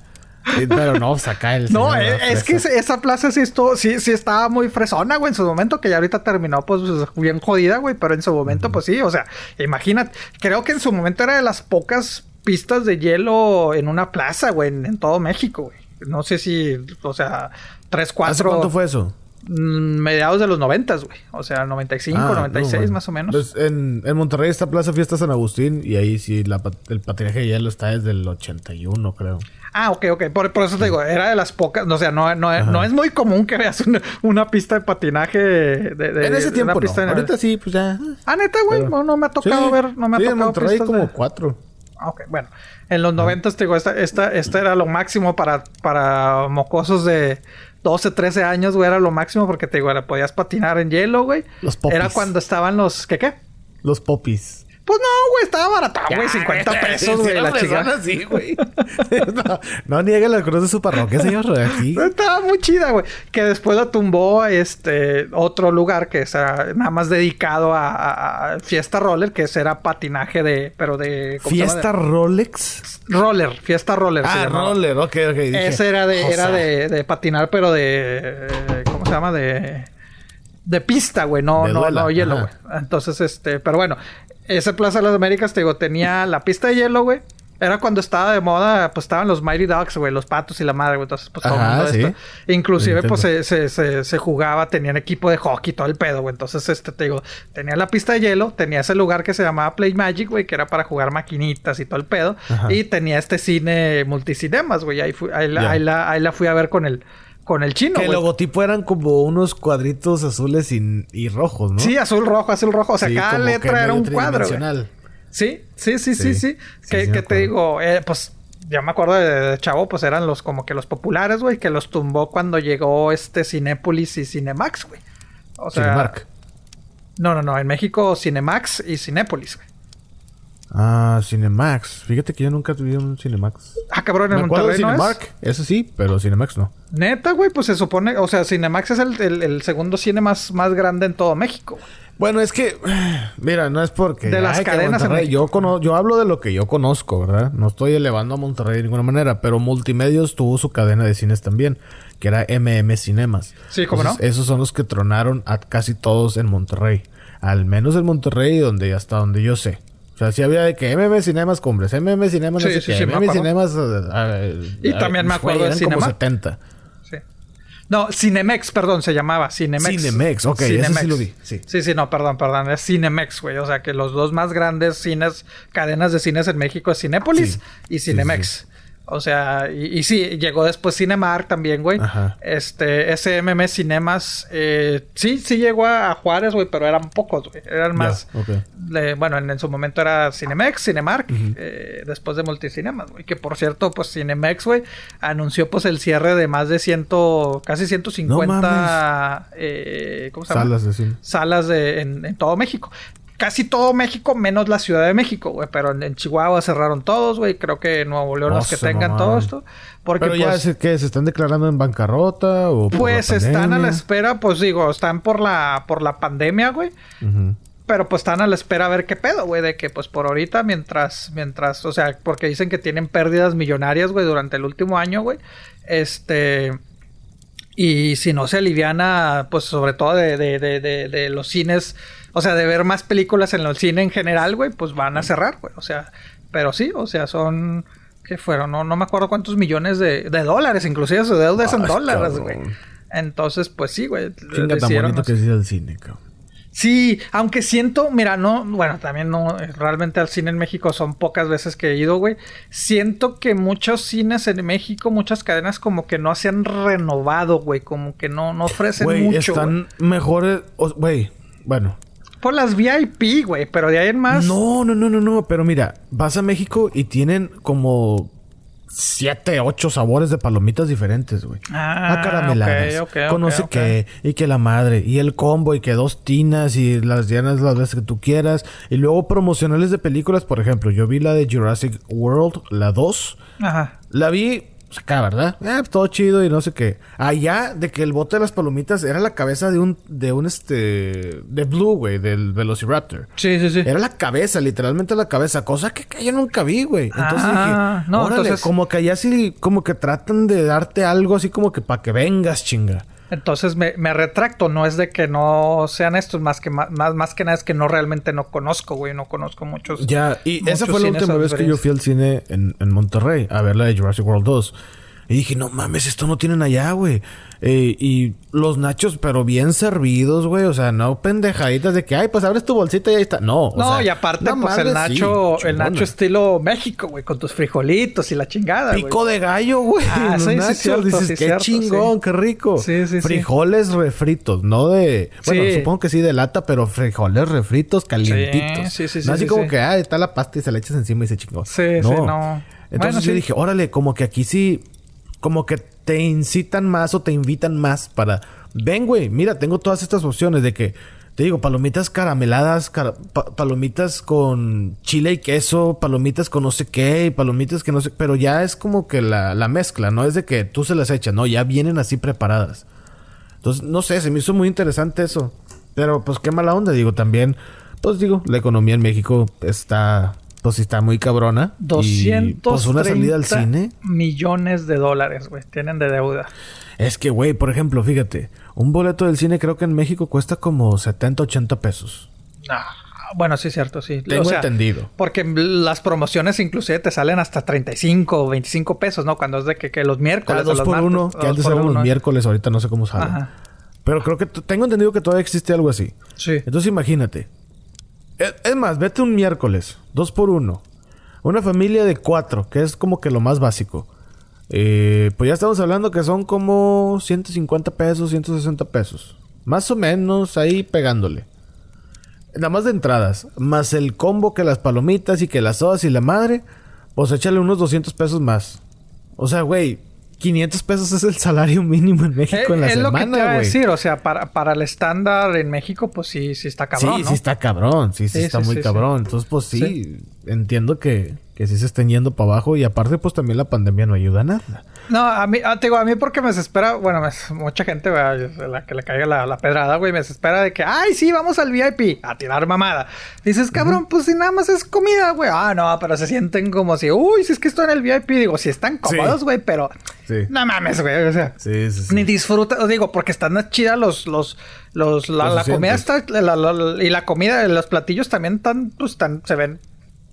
Pero no, saca el. No, es, que esa plaza sí, estuvo, sí, sí estaba muy fresona, güey, en su momento, que ya ahorita terminó, pues, bien jodida, güey, pero en su momento, pues sí, o sea, imagínate, creo que en su momento era de las pocas pistas de hielo en una plaza, güey, en, todo México, güey. No sé si, o sea, tres, cuatro. ¿Hace cuánto fue eso? Mm, mediados de los noventas, güey. O sea, 95, 96 ah, más o menos. Pues en, en, Monterrey está Plaza Fiesta San Agustín y ahí sí el patinaje de hielo está desde el 81, creo. Ah, ok, ok. Por, eso te digo, era de las pocas. O sea, no, no, es muy común que veas una, pista de patinaje de, En ese tiempo. no. Ahorita sí, pues ya. Ah, neta, güey. No, me ha tocado ver. No me ha tocado en Monterrey como cuatro. Ah, ok, bueno. En los noventas, te digo, esta, esta, esta era lo máximo para, para mocosos de 12, 13 años, güey. Era lo máximo porque te digo, podías patinar en hielo, güey. Los popis. Era cuando estaban los. ¿Qué qué? Los popis. Pues no, güey, estaba barato, güey, 50 pesos, güey, la chica. Sí, güey. (laughs) no, no niegue la cruz de su parroquia, señor, aquí. (laughs) Estaba muy chida, güey. Que después la tumbó este otro lugar que es nada más dedicado a, Fiesta Roller, que era patinaje de, pero de. ¿Fiesta Rolex? Roller, Fiesta Roller. Ah, Roller, ok, ok. Ese era de, era de, de patinar, pero de. ¿Cómo se llama? De de pista, güey, no, no, no hielo, güey. Entonces, este, pero bueno, esa Plaza de las Américas, te digo, tenía la pista de hielo, güey. Era cuando estaba de moda, pues estaban los Mighty Ducks, güey, los patos y la madre, güey. Entonces, pues todo mundo esto. Inclusive, pues se, se, se, jugaba, tenían equipo de hockey, todo el pedo, güey. Entonces, este, te digo, tenía la pista de hielo, tenía ese lugar que se llamaba Play Magic, güey, que era para jugar maquinitas y todo el pedo. Y tenía este cine multicinemas, güey. Ahí, ahí, la, ahí la fui a ver con el con el chino. Que el logotipo eran como unos cuadritos azules y, rojos, ¿no? Sí, azul, rojo, azul, rojo. O sea, cada letra era un cuadro. Sí, sí, sí, sí, sí. Que, te digo, eh, pues ya me acuerdo de, Chavo, pues eran los como que los populares, güey, que los tumbó cuando llegó este Cinépolis y Cinemax, güey. O sea. Cinemark. No, no, no. En México, Cinemax y Cinépolis, güey. Ah, Cinemax. Fíjate que yo nunca tuve un Cinemax. Ah, cabrón, en Monterrey ¿no es? Eso sí, pero Cinemax no. Neta, güey, pues se supone... O sea, Cinemax es el, segundo cine más, más grande en todo México. Bueno, es que... (sighs) Mira, no es porque... De las cadenas en yo, yo hablo de lo que yo conozco, ¿verdad? No estoy elevando a Monterrey de ninguna manera. Pero Multimedios tuvo su cadena de cines también. Que era MM Cinemas. Sí, ¿cómo no? Esos son los que tronaron a casi todos en Monterrey. Al menos en Monterrey, donde hasta donde yo sé. O sea, sí había de que MM Cinemas cumbres, MM Cinemas no sí, sé sí, qué, MM Cinemas... y también me acuerdo de Cinema. como 70. Sí. No, Cinemex, perdón, se llamaba Cinemex. Cinemex, ok, Cinemex. sí lo vi, sí. Sí, sí, no, perdón, perdón, es Cinemex, güey. O sea, que los dos más grandes cines, cadenas de cines en México es Cinépolis y Cinemex. O sea, y, sí, llegó después Cinemark también, güey. Este, SMM Cinemas, eh, sí, sí llegó a, Juárez, güey, pero eran pocos, güey. Eran más. bueno, en, su momento era Cinemex, Cinemark, eh, después de Multicinemas, güey. Que por cierto, pues Cinemex, güey, anunció pues el cierre de más de ciento, casi 150 eh, ¿cómo se llama? Salas de cine. Salas de, en, en todo México casi todo México, menos la Ciudad de México, güey. Pero en, Chihuahua cerraron todos, güey. Creo que en Nuevo León los que tengan todo esto. Porque, Pero ya pues. ¿Se están declarando en bancarrota o Pues están a la espera, pues digo, están por la, por la pandemia, güey. Pero pues están a la espera a ver qué pedo, güey. De que pues por ahorita, mientras, mientras, o sea, porque dicen que tienen pérdidas millonarias, güey, durante el último año, güey. Este... Y si no se aliviana, pues sobre todo de, de, de, de los cines o sea, de ver más películas en el cine en general, güey, pues van a cerrar, güey. O sea, pero sí, o sea, son. ¿Qué fueron? No, no me acuerdo cuántos millones de, de dólares, inclusive su deuda es en dólares, güey. Entonces, pues sí, güey. Chinga tan bonito que es el cine, cabrón. Sí, aunque siento, mira, no, bueno, también no, realmente al cine en México son pocas veces que he ido, güey. Siento que muchos cines en México, muchas cadenas como que no se han renovado, güey, como que no, no ofrecen güey, mucho. Están mejores, güey, bueno, por las VIP, güey, pero de ahí en más. No, no, no, no, no. Pero mira, vas a México y tienen como siete, ocho sabores de palomitas diferentes, güey. Ah, carameladas. Okay, Conoce que, y que la madre, y el combo, y que dos tinas, y las llenas las veces que tú quieras. Y luego promocionales de películas, por ejemplo, yo vi la de Jurassic World, la 2. Ajá. La vi pues acá, ¿verdad? Ah, pues todo chido y no sé qué. Allá, de que el bote de las palomitas era la cabeza de un, de un este, de Blue, güey, del Velociraptor. Sí, sí, sí. Era la cabeza, literalmente la cabeza, cosa que, yo nunca vi, güey. Entonces ah, dije, no, órale, como que allá sí, como que tratan de darte algo así como que para que vengas, chinga. Entonces me, retracto, no es de que no sean estos, más que más, más que nada es que no realmente no conozco, güey, no conozco muchos. Ya, y esa fue la última vez que yo fui al cine en, en Monterrey a ver la de Jurassic World 2. Y dije, no mames, esto no tienen allá, güey. Eh, y los nachos, pero bien servidos, güey. O sea, no pendejaditas de que, ay, pues abres tu bolsita y ahí está. No, No, y aparte, pues el nacho, el nacho estilo México, güey, con tus frijolitos y la chingada, Pico de gallo, güey. Ah, sí, sí, cierto, Dices, qué chingón, qué rico. Sí, sí, Frijoles refritos, no de... Bueno, supongo que sí de lata, pero frijoles refritos calientitos. Sí, sí, sí. No así como que, ah, está la pasta y se la echas encima y se chingó. Sí, sí, no. Entonces yo dije, órale, como que aquí sí como que te incitan más o te invitan más para, ven, güey, mira, tengo todas estas opciones de que, te digo, palomitas carameladas, palomitas con chile y queso, palomitas con no sé qué, y palomitas que no sé, pero ya es como que la, la mezcla, no es de que tú se las echas, no, ya vienen así preparadas. Entonces, no sé, se me hizo muy interesante eso. Pero pues qué mala onda, digo, también, pues digo, la economía en México está pues está muy cabrona. 200 pues una salida al cine. millones de dólares, güey, tienen de deuda. Es que, güey, por ejemplo, fíjate, un boleto del cine creo que en México cuesta como 70, 80 pesos. Ah, bueno, sí, cierto, sí. Tengo entendido. Porque las promociones inclusive te salen hasta 35 o 25 pesos, ¿no? Cuando es de que, los miércoles. dos por uno, que antes eran los miércoles, ahorita no sé cómo salen. Pero creo que tengo entendido que todavía existe algo así. Sí. Entonces imagínate, es más, vete un miércoles, dos por uno. Una familia de cuatro, que es como que lo más básico. Eh, pues ya estamos hablando que son como 150 pesos, 160 pesos. Más o menos ahí pegándole. Nada más de entradas. Más el combo que las palomitas y que las sodas y la madre. Pues échale unos 200 pesos más. O sea, güey, 500 pesos es el salario mínimo en México en la semana, güey. Es lo que te decir, o sea, para, para el estándar en México, pues sí, sí está cabrón, Sí, sí está cabrón, sí, sí, está muy cabrón. Entonces, pues sí, entiendo que, que sí se estén yendo para abajo y aparte, pues también la pandemia no ayuda a nada. No, a mí, ah, te digo, a mí porque me desespera, bueno, mucha gente, la que le caiga la, pedrada, güey, me desespera de que, ay, sí, vamos al VIP a tirar mamada. Dices, cabrón, pues si nada más es comida, güey. Ah, no, pero se sienten como si, uy, si es que estoy en el VIP, digo, si están cómodos, güey, pero no mames, güey, o sea, ni disfruta, digo, porque están chidas los, los, los, la, comida está, y la comida, los platillos también están, pues, están, se ven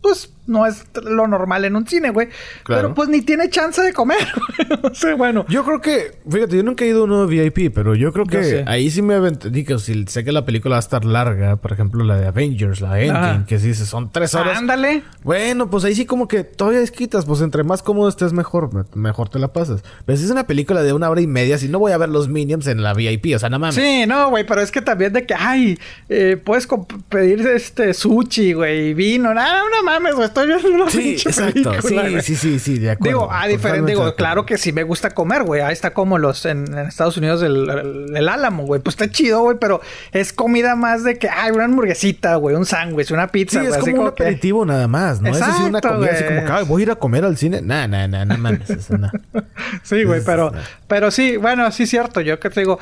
pues no es lo normal en un cine, güey. Pero pues ni tiene chance de comer, (laughs) o bueno. Yo creo que, fíjate, yo nunca he ido a uno VIP, pero yo creo que ahí sí me digo, si sé que la película va a estar larga, por ejemplo, la de Avengers, la Endgame, que sí son tres horas. Ándale. Bueno, pues ahí sí como que todavía desquitas, pues entre más cómodo estés mejor, mejor te la pasas. Pero si es una película de una hora y media, si no voy a ver los Minions en la VIP, o sea, no mames. Sí, no, güey, pero es que también de que, ay, eh, puedes pedir este sushi, güey, vino, nada, una mames, güey, estoy viendo una sí, exacto. sí, sí, sí, sí, de acuerdo. Digo, a diferente, digo, claro que sí me gusta comer, güey. Ahí está como los en, Estados Unidos el, el, álamo, güey. Pues está chido, güey, pero es comida más de que, ay, una hamburguesita, güey, un sándwich, una pizza, sí, es como un aperitivo nada más, ¿no? es así una comida así como que, voy a ir a comer al cine. Nah, nah, nah, no mames, eso (laughs) sí, güey, pero, pero sí, bueno, sí cierto. Yo que te digo,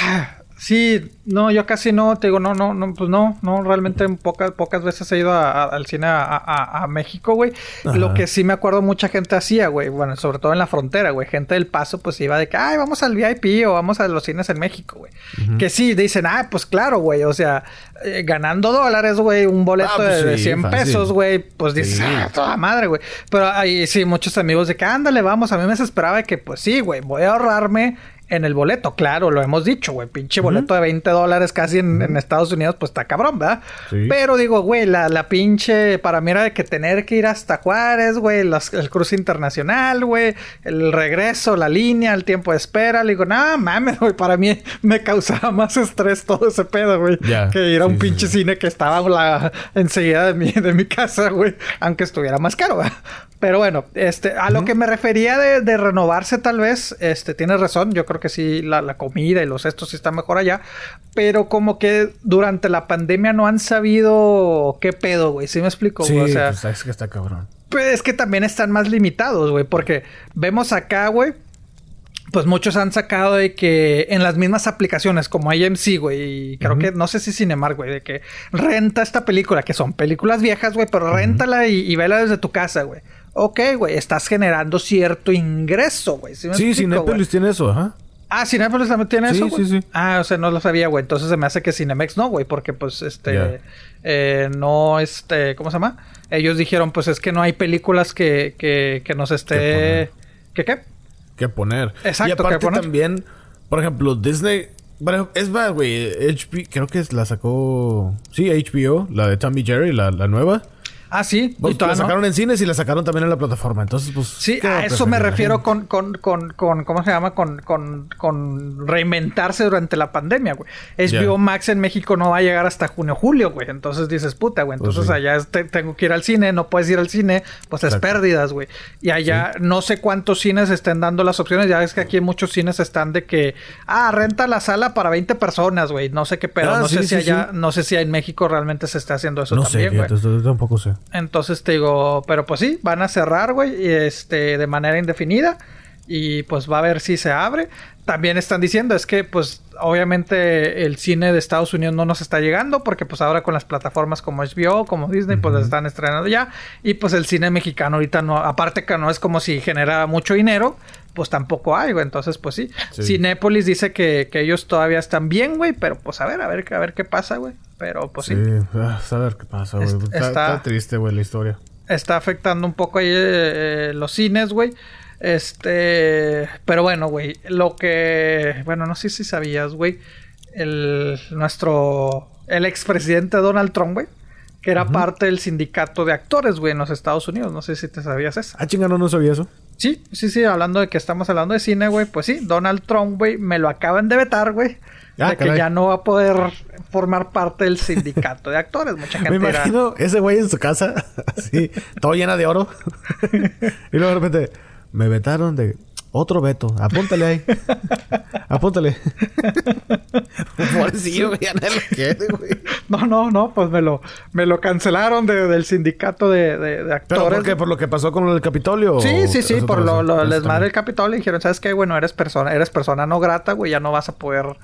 ah, Sí, no, yo casi no, te digo, no, no, no, pues no, no, realmente pocas, pocas veces he ido al cine a, México, güey. Lo que sí me acuerdo mucha gente hacía, güey, bueno, sobre todo en la frontera, güey, gente del paso, pues iba de que, ay, vamos al VIP o vamos a los cines en México, güey. Que sí, dicen, ah, pues claro, güey, o sea, eh, ganando dólares, güey, un boleto ah, pues de, 100 pesos, güey, pues dices, ah, toda madre, güey. Pero ahí sí, muchos amigos de que, ándale, vamos, a mí me desesperaba de que, pues sí, güey, voy a ahorrarme en el boleto, claro, lo hemos dicho, güey. Pinche boleto de 20 dólares casi en, Estados Unidos, pues está cabrón, ¿verdad? Pero digo, güey, la, la, pinche, para mí era de que tener que ir hasta Juárez, güey, el cruce internacional, güey, el regreso, la línea, el tiempo de espera. Le digo, no mames, güey, para mí me causaba más estrés todo ese pedo, güey, que ir a un pinche cine que estaba la, enseguida de mi, de mi casa, güey, aunque estuviera más caro, ¿verdad? Pero bueno, este, a lo que me refería de, de, renovarse tal vez, este, tienes razón, yo creo que sí, la, la, comida y los estos sí están mejor allá, pero como que durante la pandemia no han sabido qué pedo, güey, ¿sí me explico? Sí, o sea, pues, es que está cabrón. Pues es que también están más limitados, güey, porque vemos acá, güey, pues muchos han sacado de que en las mismas aplicaciones como AMC, güey, y creo que, no sé si Cinemark, güey, de que renta esta película, que son películas viejas, güey, pero réntala y, y, vela desde tu casa, güey. Ok, güey, estás generando cierto ingreso, güey. ¿Sí, sí Cinepolis tiene eso, ajá. Ah, Cinepolis también tiene eso. Sí, sí, sí. Ah, o sea, no lo sabía, güey. Entonces se me hace que Cinemex no, güey, porque pues este. Eh, no, este. ¿Cómo se llama? Ellos dijeron, pues es que no hay películas que, que, que nos esté. ¿Qué qué? Que poner. Exacto, y aparte también, por ejemplo, Disney. Bueno, es más, güey. Creo que la sacó. Sí, HBO, la de Tommy Jerry, la, la nueva. Ah, sí. Pues, la sacaron en cines y la sacaron también en la plataforma. Entonces, pues. Sí, a eso me refiero con, con, con, con, ¿Cómo se llama? Con, con, con reinventarse durante la pandemia, güey. HBO Max en México no va a llegar hasta junio, julio, güey. Entonces dices, puta, güey. Entonces pues allá tengo que ir al cine, no puedes ir al cine, pues es pérdidas, güey. Y allá no sé cuántos cines estén dando las opciones. Ya ves que aquí muchos cines están de que, ah, renta la sala para 20 personas, güey. No sé qué pero ah, no sé si allá, no sé si en México realmente se está haciendo eso también, güey. No sé, tampoco sé. Entonces te digo, pero pues sí, van a cerrar, güey, este, de manera indefinida. Y pues va a ver si se abre. También están diciendo, es que pues obviamente el cine de Estados Unidos no nos está llegando porque pues ahora con las plataformas como HBO, como Disney, pues están estrenando ya. Y pues el cine mexicano ahorita no, aparte que no es como si genera mucho dinero, pues tampoco hay, güey. Entonces, pues sí. Cinépolis dice que, que, ellos todavía están bien, güey, pero pues a ver, a ver, a ver qué pasa, güey. Pero pues sí. Sí, ah, a ver qué pasa, güey. Está, triste, güey, la historia. Está afectando un poco ahí eh, los cines, güey. Este, pero bueno, güey, lo que, bueno, no sé si sabías, güey, el nuestro el expresidente Donald Trump, güey, que era parte del sindicato de actores, güey, en los Estados Unidos, no sé si te sabías eso. Ah, chingano, no sabía eso. Sí, sí, sí, hablando de que estamos hablando de cine, güey, pues sí, Donald Trump, güey, me lo acaban de vetar, güey. Ah, de que ya no va a poder formar parte del sindicato de actores. Mucha gente (laughs) Me imagino ese güey en su casa, (laughs) así, todo llena de oro. (laughs) y luego de repente, me vetaron de otro veto. Apúntale ahí. Apúntale. Pobrecillo, güey. No, no, no. Pues me lo, me lo cancelaron de, del sindicato de, de, actores. ¿Pero por qué? ¿Por lo que pasó con el Capitolio? Sí, sí, sí. Por lo, lo desmadre del Capitolio. Dijeron, ¿sabes qué? Bueno, eres persona, eres persona no grata, güey. Ya no vas a poder...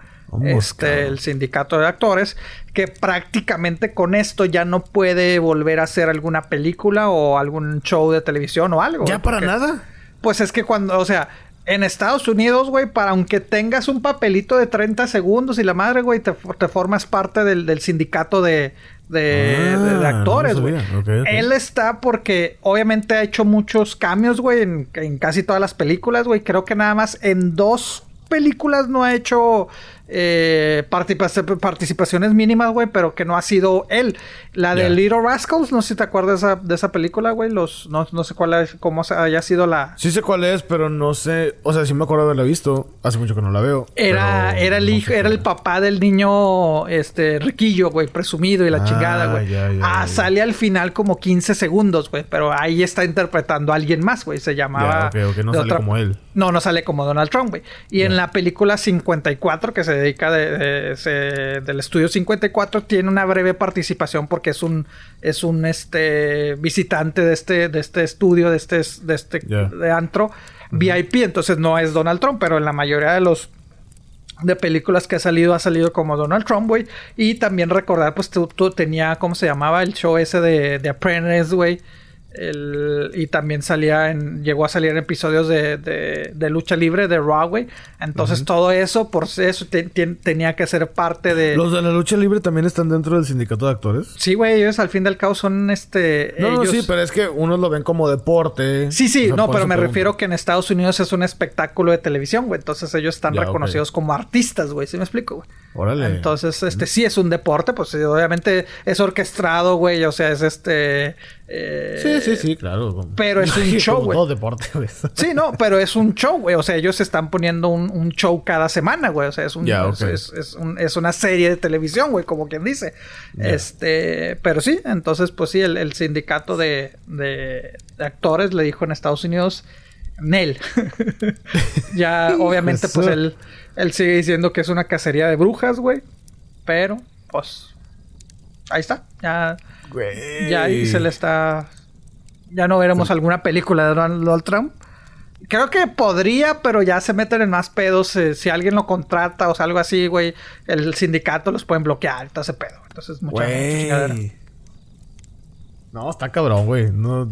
este, el sindicato de actores, que prácticamente con esto ya no puede volver a hacer alguna película o algún show de televisión o algo. ¿Ya para nada? Pues es que cuando, o sea, en Estados Unidos, güey, para aunque tengas un papelito de 30 segundos y la madre, güey, te, formas parte del, sindicato de, de, ah, actores, güey. Él está porque obviamente ha hecho muchos cambios, güey, en, en casi todas las películas, güey. Creo que nada más en dos películas no ha hecho eh, participaciones mínimas, güey, pero que no ha sido él. La de Little Rascals, no sé si te acuerdas de esa, de esa película, güey. Los, no, no, sé cuál es, cómo haya sido la. Sí sé cuál es, pero no sé. O sea, sí me acuerdo de haberla visto. Hace mucho que no la veo. Era, era el hijo, era el papá del niño este riquillo, güey, presumido y la ah, chingada, güey. ah, sale al final como 15 segundos, güey. Pero ahí está interpretando a alguien más, güey. Se llamaba. Ya, no sale como él. No, no sale como Donald Trump, güey. Y en la película 54, que se dedica de, del estudio 54, tiene una breve participación porque es un, es un este, visitante de este, de este estudio, de este, de este de antro VIP. Entonces no es Donald Trump, pero en la mayoría de los de películas que ha salido, ha salido como Donald Trump, güey. Y también recordar, pues tú, tú tenía, ¿cómo se llamaba? El show ese de, de Apprentice, güey el, y también salía en, llegó a salir en episodios de, de, lucha libre de Raw, Entonces todo eso, por eso tenía que ser parte de... ¿Los de la lucha libre también están dentro del sindicato de actores? Sí, güey, ellos al fin del cabo son este... No, no, sí, pero es que unos lo ven como deporte. Sí, sí, no, pero me refiero que en Estados Unidos es un espectáculo de televisión, güey. Entonces ellos están reconocidos como artistas, güey. ¿Sí me explico, güey? Órale. Entonces, este sí es un deporte, pues obviamente es orquestado, güey. O sea, es este... Eh, sí, sí, sí, claro. Pero es un (laughs) show, güey. Sí, no, pero es un show, güey. O sea, ellos están poniendo un, show cada semana, güey. O sea, es, un, es, una serie de televisión, güey, como quien dice. Este, pero sí, entonces, pues sí, el, sindicato de, de, actores le dijo en Estados Unidos, Nel. (laughs) ya, (laughs) obviamente, pues él, él sigue diciendo que es una cacería de brujas, güey. Pero, pues, ahí está. Ya ya ahí se le está. Ya no veremos alguna película de Donald Trump. Creo que podría, pero ya se meten en más pedos. Eh, si alguien lo contrata o algo así, güey, el sindicato los pueden bloquear, todo ese pedo. Entonces, mucha, No, está cabrón, güey. No,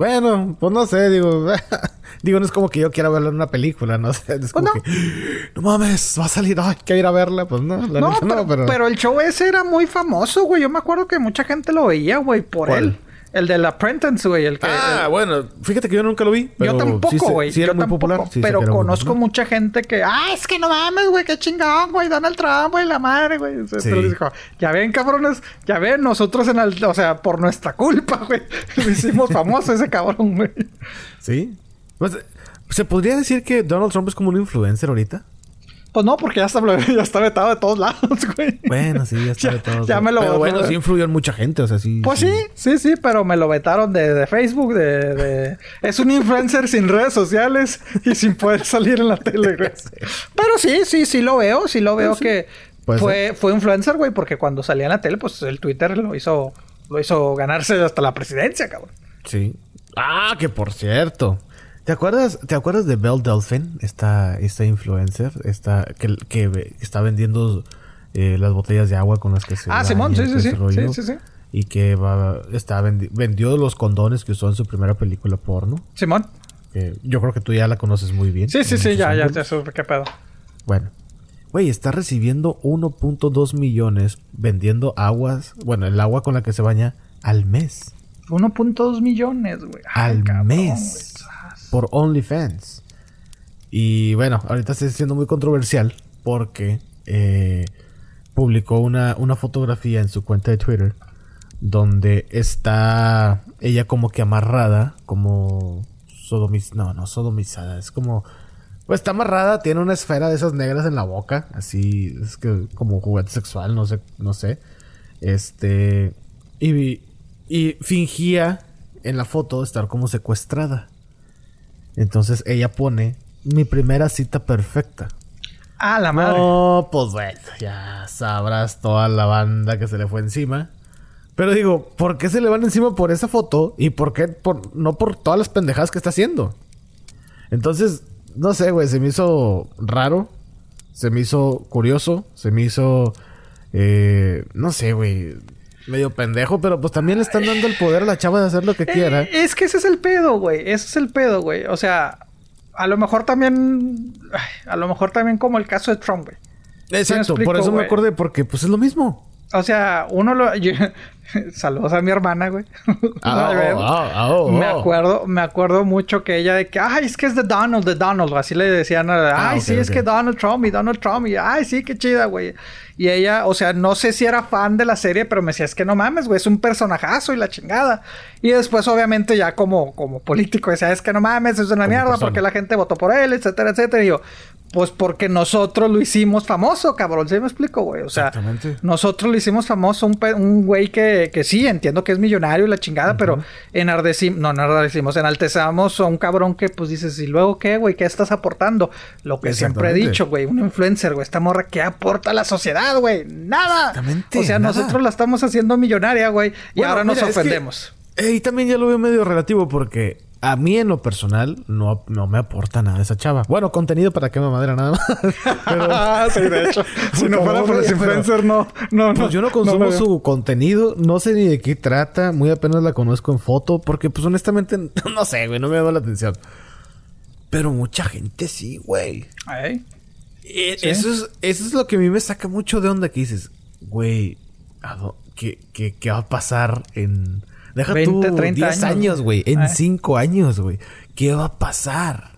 bueno, pues no sé, digo. (laughs) digo, no es como que yo quiera verla en una película, no (laughs) sé. Es como pues no. que, no mames, va a salir, ay, que ir a verla. Pues no, la no, pero, no, pero... pero el show ese era muy famoso, güey. Yo me acuerdo que mucha gente lo veía, güey, por él. El de la Apprentice, güey. El que, ah, bueno. Fíjate que yo nunca lo vi. yo tampoco, güey. Sí, era muy popular. pero conozco mucha gente que... Ah, es que no mames, güey. Qué chingón, güey. Donald Trump, güey. La madre, güey. Dijo, ya ven, cabrones. Ya ven, nosotros en el... O sea, por nuestra culpa, (laughs) güey. Lo hicimos famoso ese cabrón, güey. Sí. Pues, ¿Se podría decir que Donald Trump es como un influencer ahorita? Pues no, porque ya está, (laughs) ya está vetado de todos lados, (laughs) güey. Bueno, sí, ya está (laughs) vetado. Ya me lo Pero bueno, sí influyó en mucha gente, o sea, sí. Pues sí, sí, sí, pero me lo vetaron de, Facebook, de, de, Es un influencer sin redes sociales y sin poder salir en la tele, güey. Pero sí, sí, sí lo veo, sí lo veo que fue, fue influencer, güey, porque cuando salía en la tele, pues el Twitter lo hizo, lo hizo ganarse hasta la presidencia, cabrón. Sí. Ah, que por cierto. ¿Te acuerdas, ¿Te acuerdas de Belle Delphine? Esta, esta influencer, esta, que, que está vendiendo eh, las botellas de agua con las que se. Ah, Simón, sí, sí, sí, sí, sí, Y que va, está vendió los condones que usó en su primera película porno. Simón. yo creo que tú ya la conoces muy bien. Sí, sí, sí, ya, ya, ya supe qué pedo. Bueno. Güey, está recibiendo 1.2 millones vendiendo aguas, bueno, el agua con la que se baña al mes. 1.2 millones, güey. Al mes por OnlyFans. Y bueno, ahorita está siendo muy controversial porque eh, publicó una, una fotografía en su cuenta de Twitter donde está ella como que amarrada, como sodomizada, no, no sodomizada, es como, pues está amarrada, tiene una esfera de esas negras en la boca, así, es que como juguete sexual, no sé, no sé, este, y, y fingía en la foto estar como secuestrada. Entonces ella pone mi primera cita perfecta. Ah, la madre. Oh, pues bueno, ya sabrás toda la banda que se le fue encima. Pero digo, ¿por qué se le van encima por esa foto? ¿Y por qué por, no por todas las pendejadas que está haciendo? Entonces, no sé, güey, se me hizo raro. Se me hizo curioso. Se me hizo... Eh, no sé, güey medio pendejo, pero pues también le están dando el poder a la chava de hacer lo que eh, quiera. Es que ese es el pedo, güey. Ese es el pedo, güey. O sea, a lo mejor también. A lo mejor también como el caso de Trump, güey. Exacto, por eso me acordé, porque pues es lo mismo. O sea, uno lo. (laughs) saludos a mi hermana, güey. (laughs) Oh, oh, oh, me acuerdo, me acuerdo mucho que ella de que, ay, es que es de Donald, de Donald, así le decían, ah, ay, sí, es que Donald Trump y Donald Trump, y ay, sí, qué chida, güey. Y ella, o sea, no sé si era fan de la serie, pero me decía, es que no mames, güey, es un personajazo y la chingada. Y después, obviamente, ya como, como político, decía, es que no mames, es una mierda porque la gente votó por él, etcétera, etcétera. Y yo, pues porque nosotros lo hicimos famoso, cabrón. ¿Sí me explico, güey? O sea, nosotros lo hicimos famoso. Un, güey que, que, sí, entiendo que es millonario y la chingada, pero enardecimos, no, no enardecimos, enaltezamos a un cabrón que, pues dices, ¿y luego qué, güey? ¿Qué estás aportando? Lo que siempre he dicho, güey, un influencer, güey, esta morra, ¿qué aporta a la sociedad, güey? Nada. Exactamente. O sea, nosotros la estamos haciendo millonaria, güey, y ahora nos ofendemos. y también ya lo veo medio relativo porque a mí en lo personal no, no me aporta nada esa chava. Bueno, contenido para qué madera nada más. (laughs) pero, (laughs) sí, de hecho. (laughs) si no fuera por los influencers, no, no, Pues yo no consumo su contenido. No sé ni de qué trata. Muy apenas la conozco en foto. Porque, pues, honestamente, no sé, güey. No me ha dado la atención. Pero mucha gente sí, güey. Eh, eso, es, eso es lo que a mí me saca mucho de onda. Que dices, güey, ¿qué, qué, qué va a pasar en Deja 20, tú 10 años, güey. En 5 años, güey. ¿Qué va a pasar?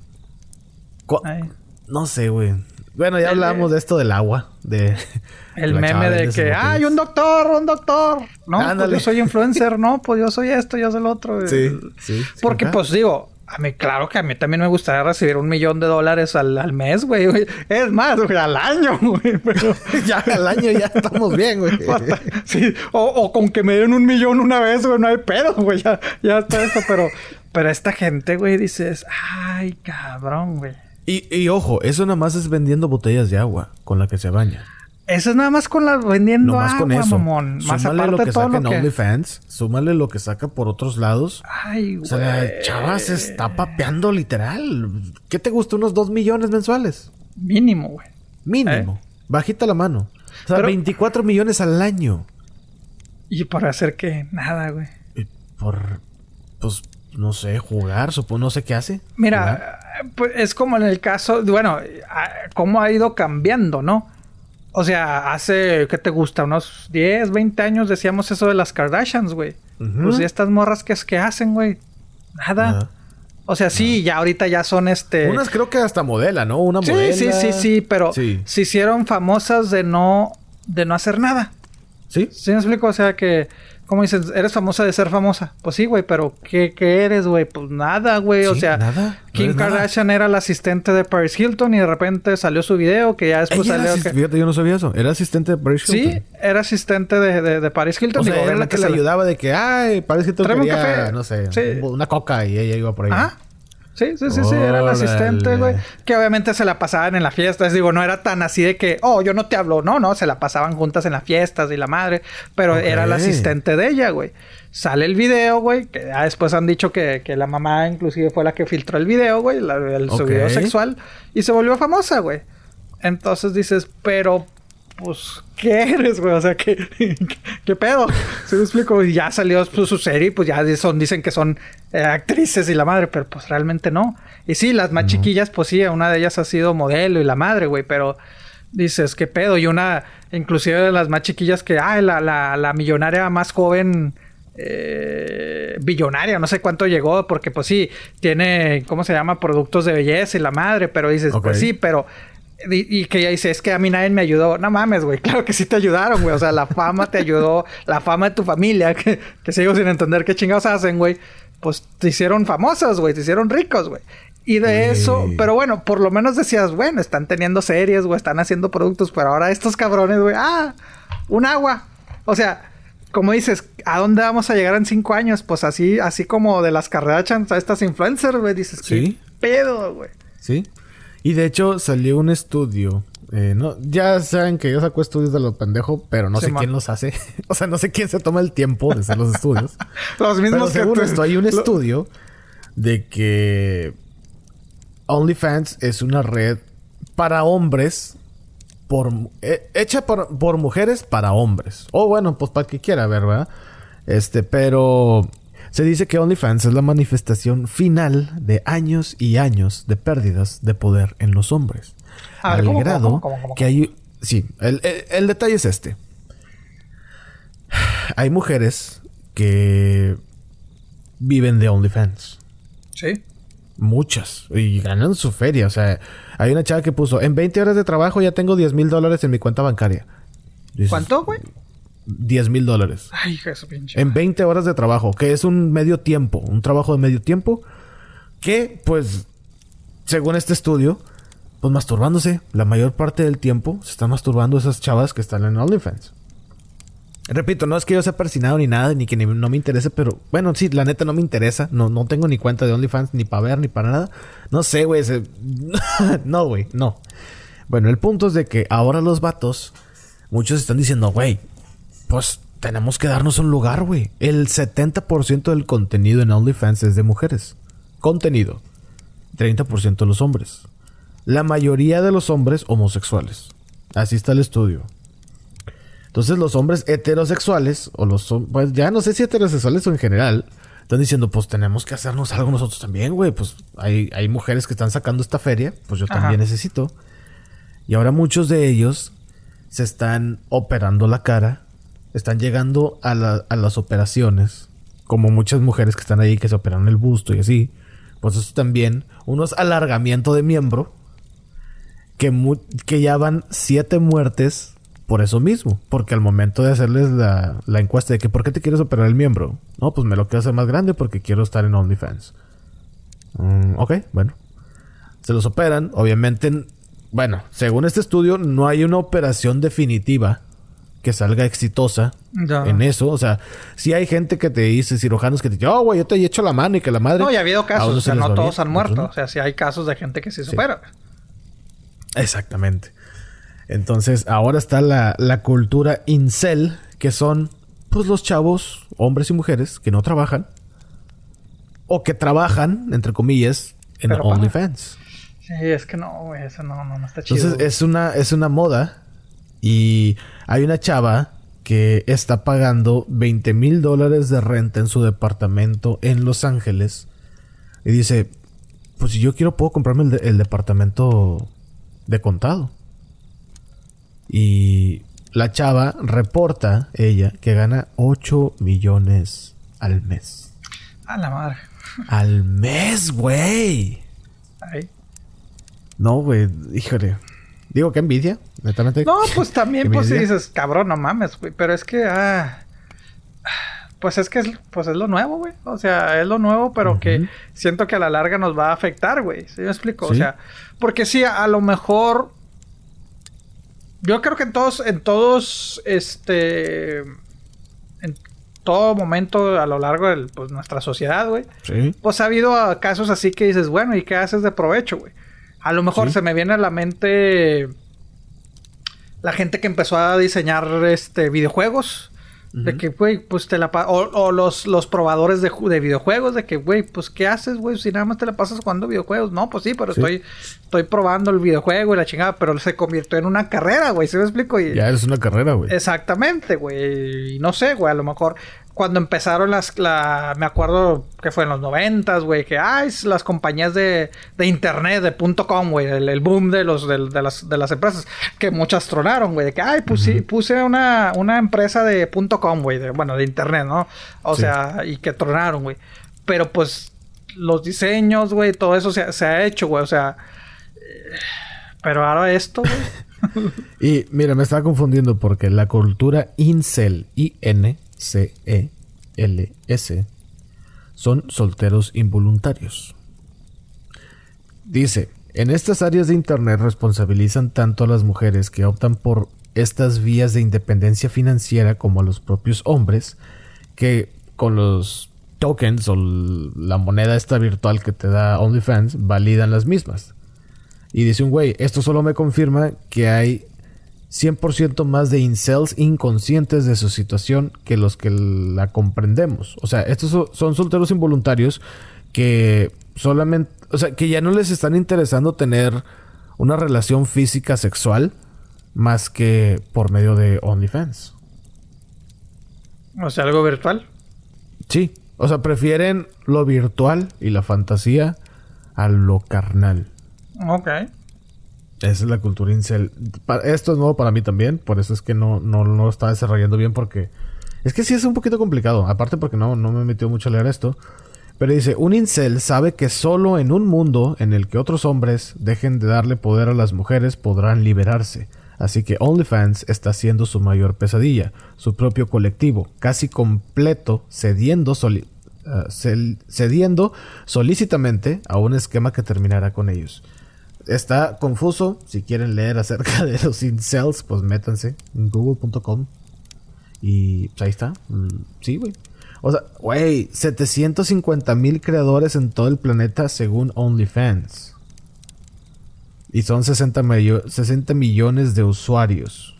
No sé, güey. Bueno, ya hablamos de esto del agua. De, (laughs) el meme de que, ¡ay, un doctor, un doctor! No, pues yo soy influencer, no, pues yo soy esto, yo soy el otro. Sí, sí. Porque, pues digo, a mí, claro que a mí también me gustaría recibir un millón de dólares al, al mes, güey. Es más, güey, al año, (laughs) güey. Pero (laughs) ya al año ya estamos bien, güey. (laughs) Sí, o, o, con que me den un millón una vez, güey, no hay pedo, güey. Ya, ya está eso, pero, pero esta gente, güey, dices, ay, cabrón, güey. Y, y ojo, eso nada más es vendiendo botellas de agua con la que se baña. Eso es nada más con la vendiendo más con eso. Mamón. Más súmale lo que todo saca en OnlyFans, súmale lo que saca por otros lados. Ay, güey. O sea, chava se está papeando literal. ¿Qué te gusta? ¿Unos dos millones mensuales? Mínimo, güey. Mínimo. ¿Eh? Bajita la mano. O sea, 24 millones al año. ¿Y por hacer qué? Nada, güey. por... Pues, no sé, jugar, supongo, no sé qué hace. Mira, pues es como en el caso, bueno, cómo ha ido cambiando, ¿no? O sea, hace, ¿qué te gusta? Unos 10, 20 años decíamos eso de las Kardashians, güey. Pues y estas morras, ¿qué es que hacen, güey? Nada. O sea, sí, ya ahorita ya son este. Unas creo que hasta modela, ¿no? Una modela. Sí, sí, sí, sí, pero se hicieron famosas de no, de no hacer nada. ¿Sí? ¿Sí me explico? O sea que ¿Cómo dices? ¿Eres famosa de ser famosa? Pues sí, güey, pero ¿qué, qué eres, güey? Pues nada, güey. o sea, nada. Kim Kardashian era la asistente de Paris Hilton y de repente salió su video que ya después salió. Que... Fíjate, yo no sabía eso. ¿Era asistente de Paris Hilton? Sí, era asistente de, de, Paris Hilton. O sea, era la que le ayudaba de que, ay, Paris Hilton quería, no sé, una coca y ella iba por ahí. Ah, Sí, sí, sí, sí, era el asistente, güey. Que obviamente se la pasaban en las fiestas. Digo, no era tan así de que, oh, yo no te hablo. No, no, se la pasaban juntas en las fiestas y la madre. Pero era el asistente de ella, güey. Sale el video, güey. Que ya después han dicho que, que la mamá inclusive fue la que filtró el video, güey. el, su video sexual. Y se volvió famosa, güey. Entonces dices, pero pues, ¿qué eres, güey? O sea, ¿qué, (laughs) qué, pedo? Se me explico. Y ya salió su, serie, pues ya son, dicen que son eh, actrices y la madre, pero pues realmente no. Y sí, las más chiquillas, pues sí, una de ellas ha sido modelo y la madre, güey, pero dices, ¿qué pedo? Y una, inclusive de las más chiquillas que, ah, la, la, la millonaria más joven. Eh, billonaria, no sé cuánto llegó, porque pues sí, tiene, ¿cómo se llama? Productos de belleza y la madre, pero dices, pues sí, pero y, que ella dice, es que a mí nadie me ayudó. No mames, güey. Claro que sí te ayudaron, güey. O sea, la fama te ayudó. la fama de tu familia, (laughs) que, que sigo sin entender qué chingados hacen, güey. Pues te hicieron famosas, güey. Te hicieron ricos, güey. Y de eso, pero bueno, por lo menos decías, bueno, están teniendo series, güey, están haciendo productos, pero ahora estos cabrones, güey, ah, un agua. O sea, como dices, ¿a dónde vamos a llegar en cinco años? Pues así, así como de las carreras a estas influencers, güey, dices, ¿qué pedo, güey? Sí. Y de hecho salió un estudio. Eh, no, ya saben que yo saco estudios de los pendejos, pero no sé quién los hace. (laughs) o sea, no sé quién se toma el tiempo de hacer los estudios. (laughs) los mismos pero según esto, hay un estudio de que OnlyFans es una red para hombres por, eh, hecha por, por, mujeres para hombres. O bueno, pues para que quiera ver, ¿verdad? Este, pero se dice que OnlyFans es la manifestación final de años y años de pérdidas de poder en los hombres. al grado que hay... Sí, el, detalle es este. Hay mujeres que viven de OnlyFans. Sí. Muchas. Y ganan su feria. O sea, hay una chava que puso, en 20 horas de trabajo ya tengo 10 mil dólares en mi cuenta bancaria. ¿Cuánto, güey? 10 mil dólares. Ay, eso pinche. En 20 horas de trabajo, que es un medio tiempo, un trabajo de medio tiempo, que pues, según este estudio, pues masturbándose, la mayor parte del tiempo se están masturbando esas chavas que están en OnlyFans. Repito, no es que yo sea persinado ni nada, ni que no me interese, pero bueno, sí, la neta no me interesa. No, no tengo ni cuenta de OnlyFans, ni para ver, ni para nada. No sé, güey. (laughs) no, güey, no. Bueno, el punto es de que ahora los vatos, muchos están diciendo, güey, pues tenemos que darnos un lugar, güey. El 70% del contenido en OnlyFans es de mujeres. Contenido. 30% de los hombres. La mayoría de los hombres homosexuales. Así está el estudio. Entonces los hombres heterosexuales, o los pues ya no sé si heterosexuales o en general, están diciendo, pues tenemos que hacernos algo nosotros también, güey. Pues hay, hay mujeres que están sacando esta feria, pues yo también necesito. Y ahora muchos de ellos se están operando la cara están llegando a, las operaciones, como muchas mujeres que están ahí que se operan el busto y así, pues eso también, unos alargamiento de miembro, que, ya van siete muertes por eso mismo, porque al momento de hacerles la, encuesta de que ¿por qué te quieres operar el miembro? No, pues me lo quiero hacer más grande porque quiero estar en OnlyFans. Mm, ok, bueno. Se los operan, obviamente, bueno, según este estudio, no hay una operación definitiva que salga exitosa en eso. O sea, si hay gente que te dice, cirujanos que te dicen, oh, güey, yo te he hecho la mano y que la madre. No, y ha habido casos, o sea, no todos han muerto. O sea, si hay casos de gente que se supera. Exactamente. Entonces, ahora está la, la cultura incel, que son pues los chavos, hombres y mujeres, que no trabajan. O que trabajan, entre comillas, en OnlyFans. Sí, es que no, güey, eso no, no, no está chido. Entonces, es una, es una moda. Y hay una chava que está pagando 20 mil dólares de renta en su departamento en Los Ángeles. Y dice, pues si yo quiero puedo comprarme el, departamento de contado. Y la chava reporta, ella, que gana 8 millones al mes. A la madre. Al mes, güey. No, güey, híjole. Digo, qué envidia, netamente. No, pues también, pues si dices, cabrón, no mames, güey. Pero es que, ah. Pues es que es, pues es lo nuevo, güey. O sea, es lo nuevo, pero que siento que a la larga nos va a afectar, güey. ¿Sí me explico? O sea, porque sí, a, lo mejor. Yo creo que en todos, en todos, este. En todo momento a lo largo de pues, nuestra sociedad, güey. Sí. Pues ha habido casos así que dices, bueno, ¿y qué haces de provecho, güey? A lo mejor se me viene a la mente la gente que empezó a diseñar este videojuegos. De que, güey, pues te la... O, o los, los probadores de, de videojuegos, de que, güey, pues ¿qué haces, güey? Si nada más te la pasas jugando videojuegos. No, pues sí, pero Estoy, estoy probando el videojuego y la chingada, pero se convirtió en una carrera, güey, ¿sí me explico? Y, ya es una carrera, güey. Exactamente, güey. Y no sé, güey, a lo mejor cuando empezaron las, la, me acuerdo que fue en los noventas, güey, que, ay, las compañías de, de internet, de punto .com, güey, el, boom de los, de, las, de las empresas, que muchas tronaron, güey, de que, ay, puse, puse una, una empresa de punto .com, güey, de, bueno, de internet, ¿no? O sea, y que tronaron, güey. Pero, pues, los diseños, güey, todo eso se, se ha hecho, güey, o sea... Eh, pero ahora esto, güey... (laughs) y, mira, me estaba confundiendo porque la cultura incel, I-N C-E-L-S, son solteros involuntarios. Dice, en estas áreas de Internet responsabilizan tanto a las mujeres que optan por estas vías de independencia financiera como a los propios hombres que con los tokens o la moneda esta virtual que te da OnlyFans validan las mismas. Y dice un güey, esto solo me confirma que hay 100% más de incels inconscientes de su situación que los que la comprendemos. O sea, estos son solteros involuntarios que solamente, o sea, que ya no les están interesando tener una relación física sexual más que por medio de OnlyFans. O sea, algo virtual. Sí, o sea, prefieren lo virtual y la fantasía a lo carnal. Ok. Esa es la cultura incel. Esto es nuevo para mí también, por eso es que no, no, no lo estaba desarrollando bien porque... Es que sí es un poquito complicado, aparte porque no, no me metió mucho a leer esto. Pero dice, un incel sabe que solo en un mundo en el que otros hombres dejen de darle poder a las mujeres podrán liberarse. Así que OnlyFans está siendo su mayor pesadilla, su propio colectivo, casi completo, cediendo, eh, cediendo solícitamente a un esquema que terminará con ellos. Está confuso. Si quieren leer acerca de los incels, pues métanse en google.com. Y pues ahí está. Mm, sí, güey. O sea, güey, 750 mil creadores en todo el planeta según OnlyFans. Y son 60, 60 millones de usuarios.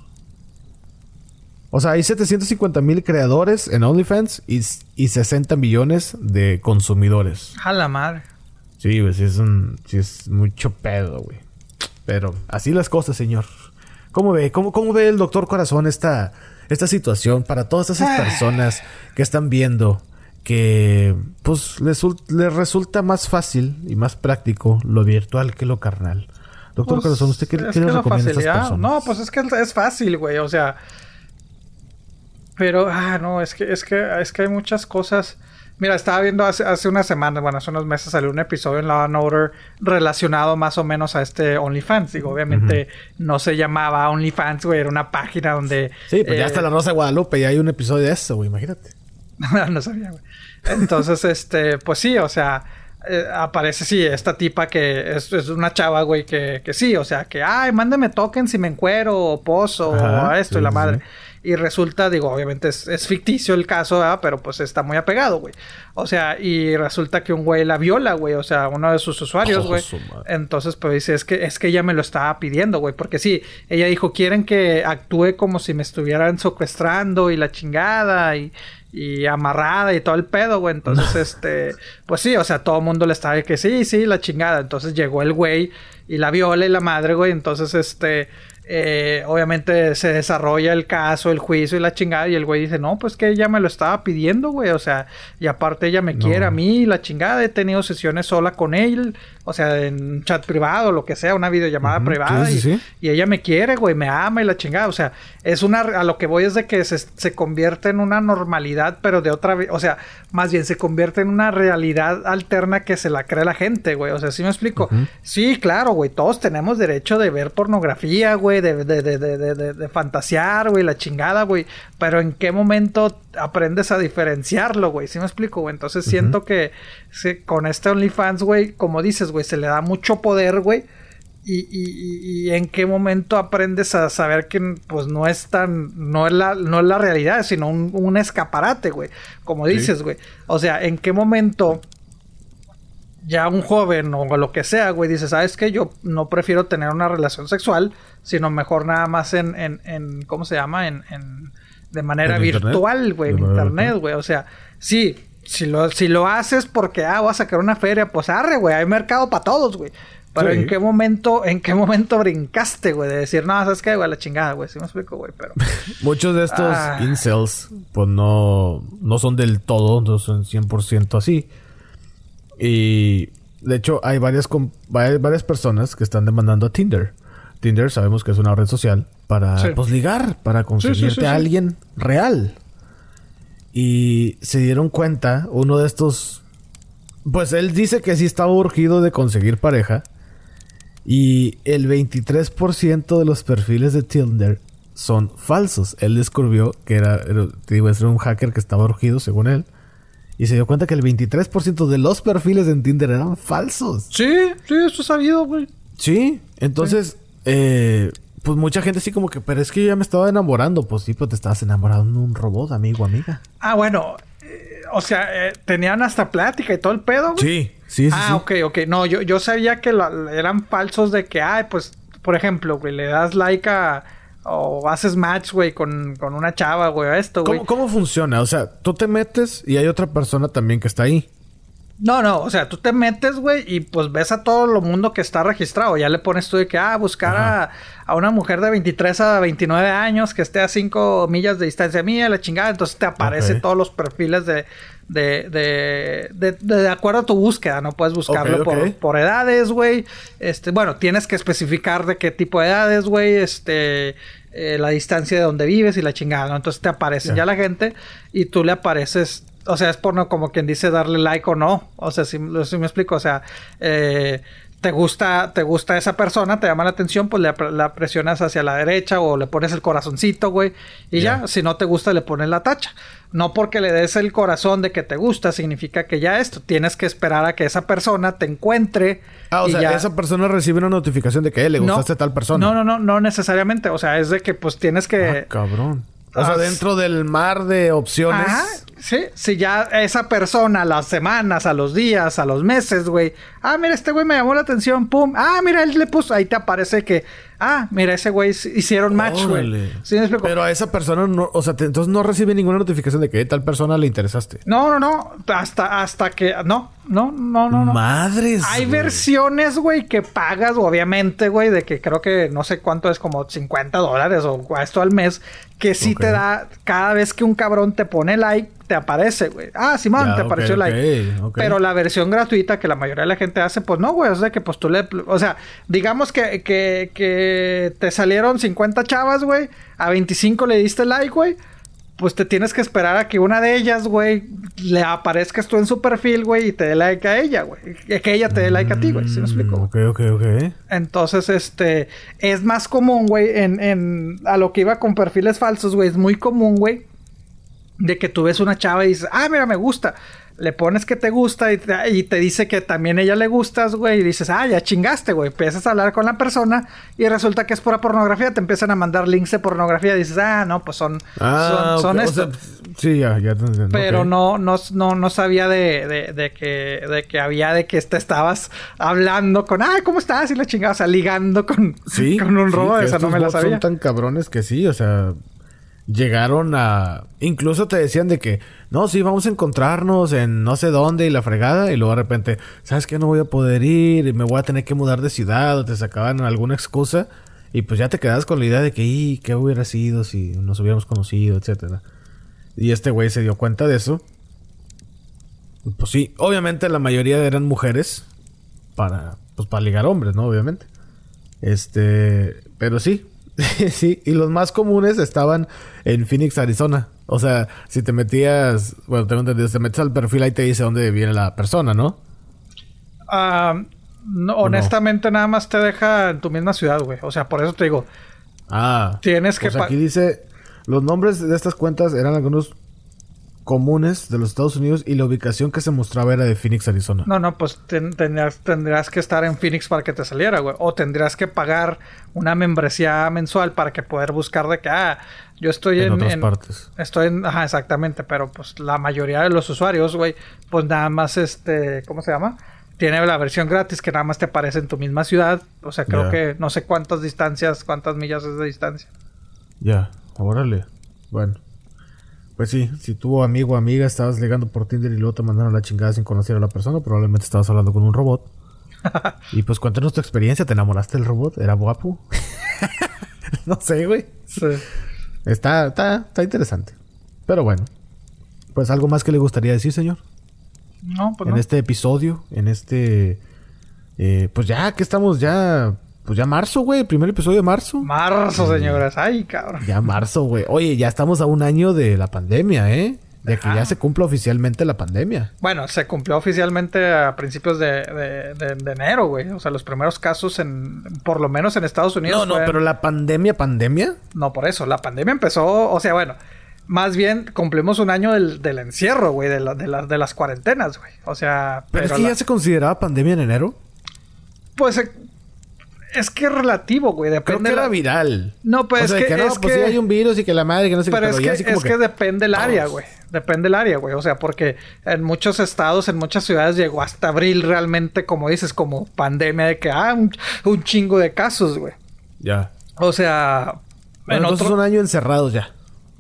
O sea, hay 750 mil creadores en OnlyFans y, y 60 millones de consumidores. A la madre. Sí, sí es un. Sí es mucho pedo, güey. Pero así las cosas, señor. ¿Cómo ve? ¿Cómo, cómo ve el doctor Corazón esta, esta situación para todas esas personas que están viendo que pues les, les, resulta más fácil y más práctico lo virtual que lo carnal? Doctor pues, Corazón, ¿usted qué, qué le recomienda a estas personas? No, pues es que es fácil, güey. O sea. Pero, ah, no, es que, es que, es que hay muchas cosas Mira, estaba viendo hace, hace una semana, bueno, hace unos meses salió un episodio en Law and Order relacionado más o menos a este OnlyFans. Digo, obviamente no se llamaba OnlyFans, güey, era una página donde... Sí, pues ya está la Rosa de Guadalupe y hay un episodio de eso, güey, imagínate. (laughs) no sabía, güey. Entonces, (laughs) este, pues sí, o sea, eh, aparece, sí, esta tipa que es, una chava, güey, que, que, sí, o sea, que, ay, mándeme token si me encuero, o pozo, o esto y la madre. Y resulta, digo, obviamente es, ficticio el caso, ¿verdad? Pero pues está muy apegado, güey. O sea, y resulta que un güey la viola, güey. O sea, uno de sus usuarios, güey. Entonces, pues dice, es que, es que ella me lo estaba pidiendo, güey. Porque sí, ella dijo, quieren que actúe como si me estuvieran secuestrando y la chingada y, y amarrada y todo el pedo, güey. Entonces, (laughs) este, pues sí, o sea, todo el mundo le estaba de que sí, sí, la chingada. Entonces llegó el güey y la viola y la madre, güey. Entonces, este, eh, obviamente se desarrolla el caso, el juicio y la chingada. Y el güey dice, no, pues que ella me lo estaba pidiendo, güey. O sea, y aparte ella me quiere a mí, la chingada. He tenido sesiones sola con él. O sea, en chat privado, lo que sea, una videollamada privada. y, ella me quiere, güey, me ama y la chingada. O sea, es una. A lo que voy es de que se, se convierte en una normalidad, pero de otra. O sea, más bien se convierte en una realidad alterna que se la cree la gente, güey. O sea, ¿sí me explico? Sí, claro, güey. Todos tenemos derecho de ver pornografía, güey de, de, de, de, fantasear, güey, la chingada, güey. Pero en qué momento aprendes a diferenciarlo, güey. ¿Sí me explico, güey? Entonces siento que con este OnlyFans, güey, como dices, güey, se le da mucho poder, güey. Y, y, y, en qué momento aprendes a saber que pues no es tan no es la no es la realidad sino un, escaparate güey como dices güey o sea en qué momento ya un joven o lo que sea, güey, dice, ¿sabes qué? Yo no prefiero tener una relación sexual, sino mejor nada más en, en, en ¿cómo se llama? En, en de manera virtual, güey, en internet, güey. O sea, sí, si lo, si lo haces porque, ah, voy a sacar una feria, pues arre, güey, hay mercado para todos, güey. Pero en qué momento, en qué momento brincaste, güey, de decir, no, ¿sabes qué, güey? La chingada, güey, sí me explico, güey, pero... (laughs) Muchos de estos ah. incels, pues no, no son del todo, no son 100% así. Y de hecho hay varias, varias personas que están demandando a Tinder. Tinder sabemos que es una red social para pues, ligar, para conseguirte a alguien real. Y se dieron cuenta, uno de estos, pues él dice que sí estaba urgido de conseguir pareja. Y el 23% de los perfiles de Tinder son falsos. Él descubrió que era, digo, era un hacker que estaba urgido, según él. Y se dio cuenta que el 23% de los perfiles en Tinder eran falsos. Sí, sí, eso es sabido, güey. Sí, entonces, Eh, pues mucha gente así como que, pero es que yo ya me estaba enamorando. Pues sí, pero te estabas enamorando de un robot, amigo, amiga. Ah, bueno. Eh, o sea, eh, tenían hasta plática y todo el pedo, güey. Sí, sí, sí. Ah, ok, ok. No, yo, yo sabía que eran falsos de que, ay, pues, por ejemplo, güey, le das like a o haces match, güey, con, una chava, güey, a esto, güey. ¿Cómo, ¿Cómo, funciona? O sea, tú te metes y hay otra persona también que está ahí. No, no, o sea, tú te metes, güey, y pues ves a todo el mundo que está registrado. Ya le pones tú de que, ah, buscar a, a, una mujer de 23 a 29 años que esté a 5 millas de distancia mía, la chingada. Entonces te aparece todos los perfiles de de, de, de, de, acuerdo a tu búsqueda, no puedes buscarlo Por, por, edades, güey. Este, bueno, tienes que especificar de qué tipo de edades, güey, este, eh, la distancia de donde vives y la chingada, ¿no? Entonces te aparece ya la gente y tú le apareces o sea, es por no como quien dice darle like o no. O sea, si, si me explico. O sea, eh, te gusta, te gusta esa persona, te llama la atención, pues le, la presionas hacia la derecha o le pones el corazoncito, güey. Y ya, si no te gusta, le pones la tacha. No porque le des el corazón de que te gusta, significa que ya esto. Tienes que esperar a que esa persona te encuentre. Ah, o sea, esa persona recibe una notificación de que le gustaste a tal persona. No, no, no, no necesariamente. O sea, es de que pues tienes que. Ah, cabrón. O sea, dentro del mar de opciones. Ajá, sí. Si ya esa persona, a las semanas, a los días, a los meses, güey. Ah, mira, este güey me llamó la atención, pum. Ah, mira, él le puso. Ahí te aparece que ah, mira, ese güey hicieron match, güey. ¿Sí me explico? Pero a esa persona no, o sea, entonces no recibe ninguna notificación de que tal persona le interesaste. No, no, no, hasta, hasta que, no, no, no, no, no. Madres. Hay versiones, güey, que pagas, obviamente, güey, de que creo que no sé cuánto es, como 50 dólares o esto al mes, que sí te da, cada vez que un cabrón te pone like, te aparece, güey. Ah, Simón, te apareció like. Pero la versión gratuita que la mayoría de la gente hace, pues no, güey. O sea, que pues tú le... O sea, digamos que, que, que te salieron 50 chavas, güey. A 25 le diste like, güey. Pues te tienes que esperar a que una de ellas, güey, le aparezcas tú en su perfil, güey, y te dé like a ella, güey. Que ella te dé like a ti, güey. ¿Sí me explico? Ok, ok, ok. Entonces, este... Es más común, güey, en, en... A lo que iba con perfiles falsos, güey. Es muy común, güey de que tú ves una chava y dices, ah, mira, me gusta. Le pones que te gusta y te, dice que también ella le gustas, güey, y dices, ah, ya chingaste, güey. Empiezas a hablar con la persona y resulta que es pura pornografía, te empiezan a mandar links de pornografía y dices, ah, no, pues son, ah, son, esto. sí, ya, ya Pero no, no, no, no sabía de, de, que, de que había de que te estabas hablando con, ah, ¿cómo estás? Y la chingada, o sea, ligando con, con un robo, esa no me la sabía. Son tan cabrones que sí, o sea, llegaron a... Incluso te decían de que, no, sí, vamos a encontrarnos en no sé dónde y la fregada. Y luego de repente, ¿sabes qué? No voy a poder ir y me voy a tener que mudar de ciudad o te sacaban alguna excusa. Y pues ya te quedas con la idea de que, ¿y qué hubiera sido si nos hubiéramos conocido, etcétera? Y este güey se dio cuenta de eso. Pues sí, obviamente la mayoría eran mujeres para, pues para ligar hombres, ¿no? Obviamente. Este, pero sí, (laughs) sí, y los más comunes estaban en Phoenix, Arizona. O sea, si te metías, bueno, tengo entendido, te metes al perfil ahí te dice dónde viene la persona, ¿no? Ah, no honestamente nada más te deja en tu misma ciudad, güey. O sea, por eso te digo. Ah. Tienes que... Pues aquí dice, los nombres de estas cuentas eran algunos comunes de los Estados Unidos y la ubicación que se mostraba era de Phoenix, Arizona. No, no, pues tendrías, tendrías, que estar en Phoenix para que te saliera, güey. O tendrías que pagar una membresía mensual para que poder buscar de que, ah, yo estoy en... En otras partes. Estoy en... Ajá, exactamente. Pero pues la mayoría de los usuarios, güey, pues nada más este... ¿Cómo se llama? Tiene la versión gratis que nada más te aparece en tu misma ciudad. O sea, creo que no sé cuántas distancias, cuántas millas es de distancia. Ya, órale. Bueno. Pues sí, si tu amigo o amiga estabas ligando por Tinder y luego te mandaron la chingada sin conocer a la persona, probablemente estabas hablando con un robot. (laughs) y pues cuéntanos tu experiencia, ¿te enamoraste del robot? ¿Era guapo? (laughs) no sé, güey. Está, está, está interesante. Pero bueno. Pues algo más que le gustaría decir, señor. No, pues En este episodio, en este... Eh, pues ya que estamos ya pues ya marzo, güey, el primer episodio de marzo. Marzo, señoras. Ay, cabrón. Ya marzo, güey. Oye, ya estamos a un año de la pandemia, ¿eh? De que ya se cumple oficialmente la pandemia. Bueno, se cumplió oficialmente a principios de, de, enero, güey. O sea, los primeros casos en, por lo menos en Estados Unidos. No, no, pero la pandemia, pandemia. No, por eso. La pandemia empezó, o sea, bueno, más bien cumplimos un año del, del encierro, güey, de, la, de, las cuarentenas, güey. O sea. Pero, es que ya se consideraba pandemia en enero. Pues eh, es que es relativo, güey. Depende. Creo que era viral. No, pues es que, no, es pues que... hay un virus y que la madre que no sé pero. Pero es, que, depende el área, güey. Depende el área, güey. O sea, porque en muchos estados, en muchas ciudades llegó hasta abril realmente, como dices, como pandemia de que, ah, un, chingo de casos, güey. Ya. O sea. Bueno, entonces un año encerrados ya.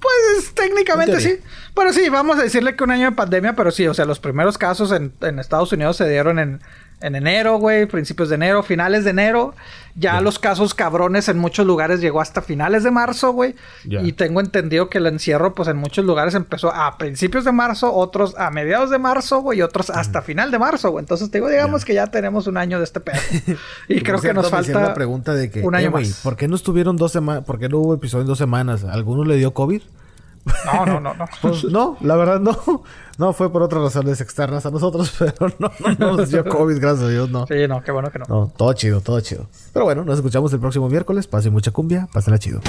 Pues técnicamente sí. Bueno, sí, vamos a decirle que un año de pandemia, pero sí, o sea, los primeros casos en, en Estados Unidos se dieron en, en enero, güey, principios de enero, finales de enero. Ya los casos cabrones en muchos lugares llegó hasta finales de marzo, güey. Y tengo entendido que el encierro, pues en muchos lugares empezó a principios de marzo, otros a mediados de marzo, güey, y otros hasta final de marzo, güey. Entonces te digo, digamos que ya tenemos un año de este pedo. (laughs) y creo que nos falta la pregunta de que, un año eh, ¿Por qué no estuvieron dos semanas? ¿Por qué no hubo episodio en dos semanas? ¿Alguno le dio COVID? No, no, no, no. Pues no, la verdad no. No fue por otras razones externas a nosotros, (laughs) pero no, no nos dio COVID, gracias a Dios, no. Sí, no, qué bueno que no. No, todo chido, todo chido. Pero bueno, nos escuchamos el próximo miércoles. Pase mucha cumbia, pásenla chido.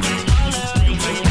Thank you.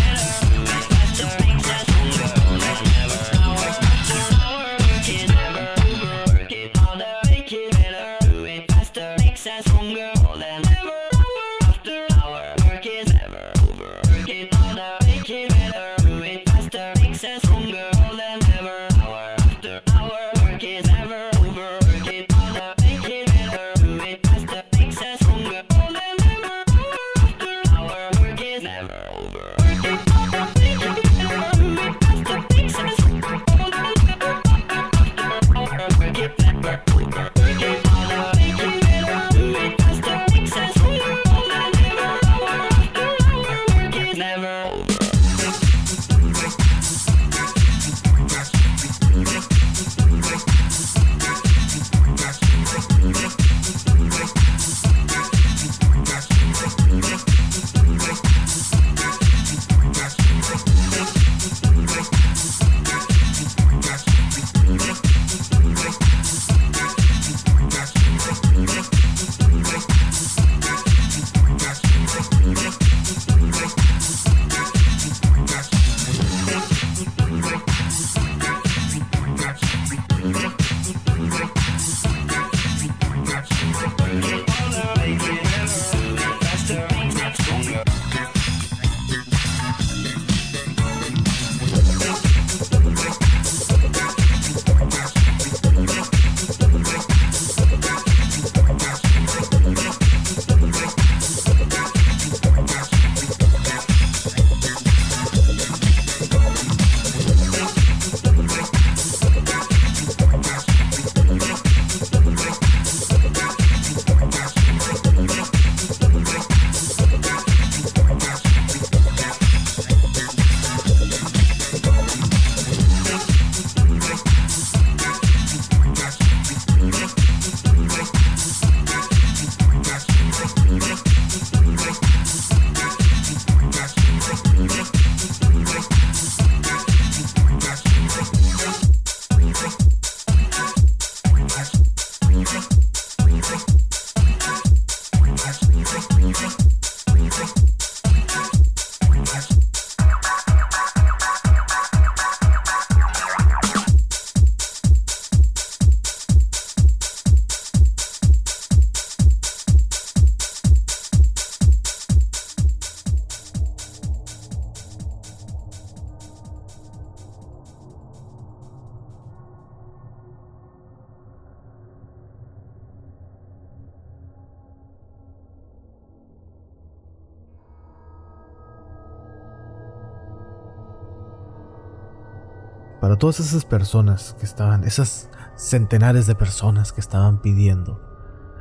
Todas esas personas que estaban, esas centenares de personas que estaban pidiendo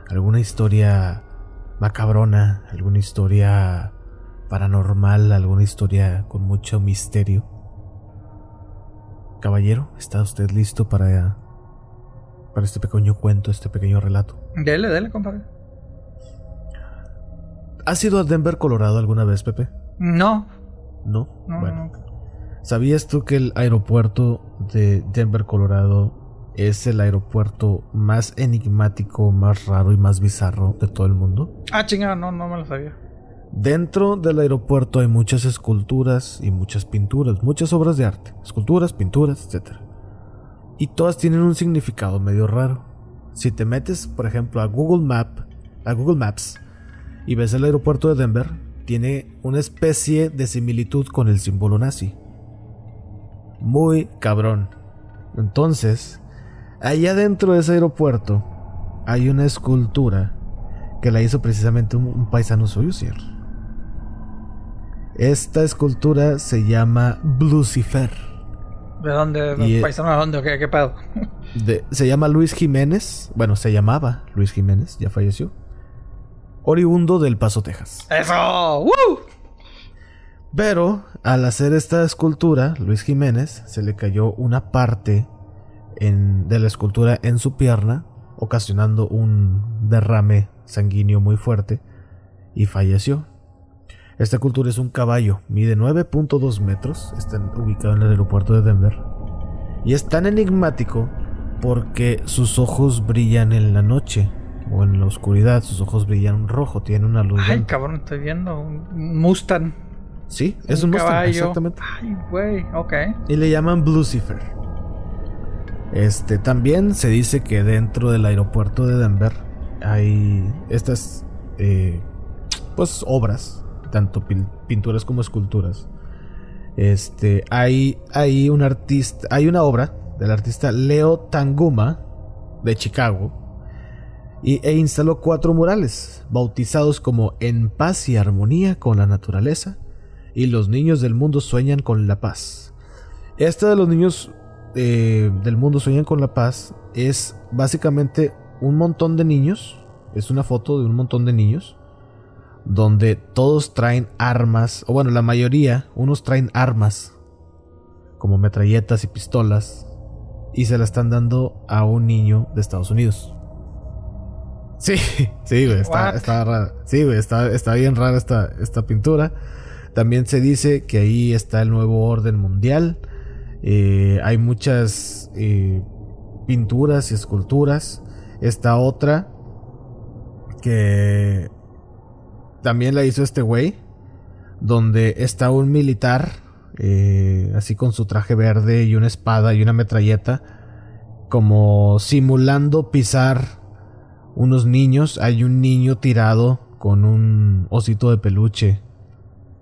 alguna historia macabrona, alguna historia paranormal, alguna historia con mucho misterio. Caballero, ¿está usted listo para, para este pequeño cuento, este pequeño relato? Dele, dele, compadre. ¿Has ido a Denver, Colorado alguna vez, Pepe? No. ¿No? bueno. ¿Sabías tú que el aeropuerto de Denver, Colorado es el aeropuerto más enigmático, más raro y más bizarro de todo el mundo? Ah, chingada, no, no me lo sabía. Dentro del aeropuerto hay muchas esculturas y muchas pinturas, muchas obras de arte, esculturas, pinturas, etc. Y todas tienen un significado medio raro. Si te metes, por ejemplo, a Google Map, a Google Maps y ves el aeropuerto de Denver, tiene una especie de similitud con el símbolo nazi muy cabrón. Entonces, allá dentro de ese aeropuerto hay una escultura que la hizo precisamente un, paisano suyo, ¿cierto? Esta escultura se llama Lucifer. ¿De dónde? ¿De paisano de dónde? ¿Qué, qué pedo? (laughs) se llama Luis Jiménez. Bueno, se llamaba Luis Jiménez, ya falleció. Oriundo del Paso, Texas. ¡Eso! Pero al hacer esta escultura, Luis Jiménez se le cayó una parte de la escultura en su pierna, ocasionando un derrame sanguíneo muy fuerte y falleció. Esta escultura es un caballo, mide 9.2 metros, está ubicado en el aeropuerto de Denver y es tan enigmático porque sus ojos brillan en la noche o en la oscuridad, sus ojos brillan rojo, tiene una luz. Ay, cabrón, estoy viendo un Mustang. Sí, es un, Mustang, exactamente. Ay, güey, ok. Y le llaman Lucifer. Este, también se dice que dentro del aeropuerto de Denver hay estas, eh, pues, obras, tanto pinturas como esculturas. Este, hay, hay un artista, hay una obra del artista Leo Tanguma de Chicago y, e instaló cuatro murales bautizados como En paz y armonía con la naturaleza y los niños del mundo sueñan con la paz. Esta de los niños eh, del mundo sueñan con la paz es básicamente un montón de niños, es una foto de un montón de niños donde todos traen armas, o bueno, la mayoría, unos traen armas como metralletas y pistolas y se la están dando a un niño de Estados Unidos. Sí, (laughs) sí, güey, está, está rara. Sí, güey, está, está bien rara esta, esta pintura. También se dice que ahí está el nuevo orden mundial. Eh, hay muchas eh, pinturas y esculturas. Esta otra que también la hizo este güey, donde está un militar eh, así con su traje verde y una espada y una metralleta, como simulando pisar unos niños. Hay un niño tirado con un osito de peluche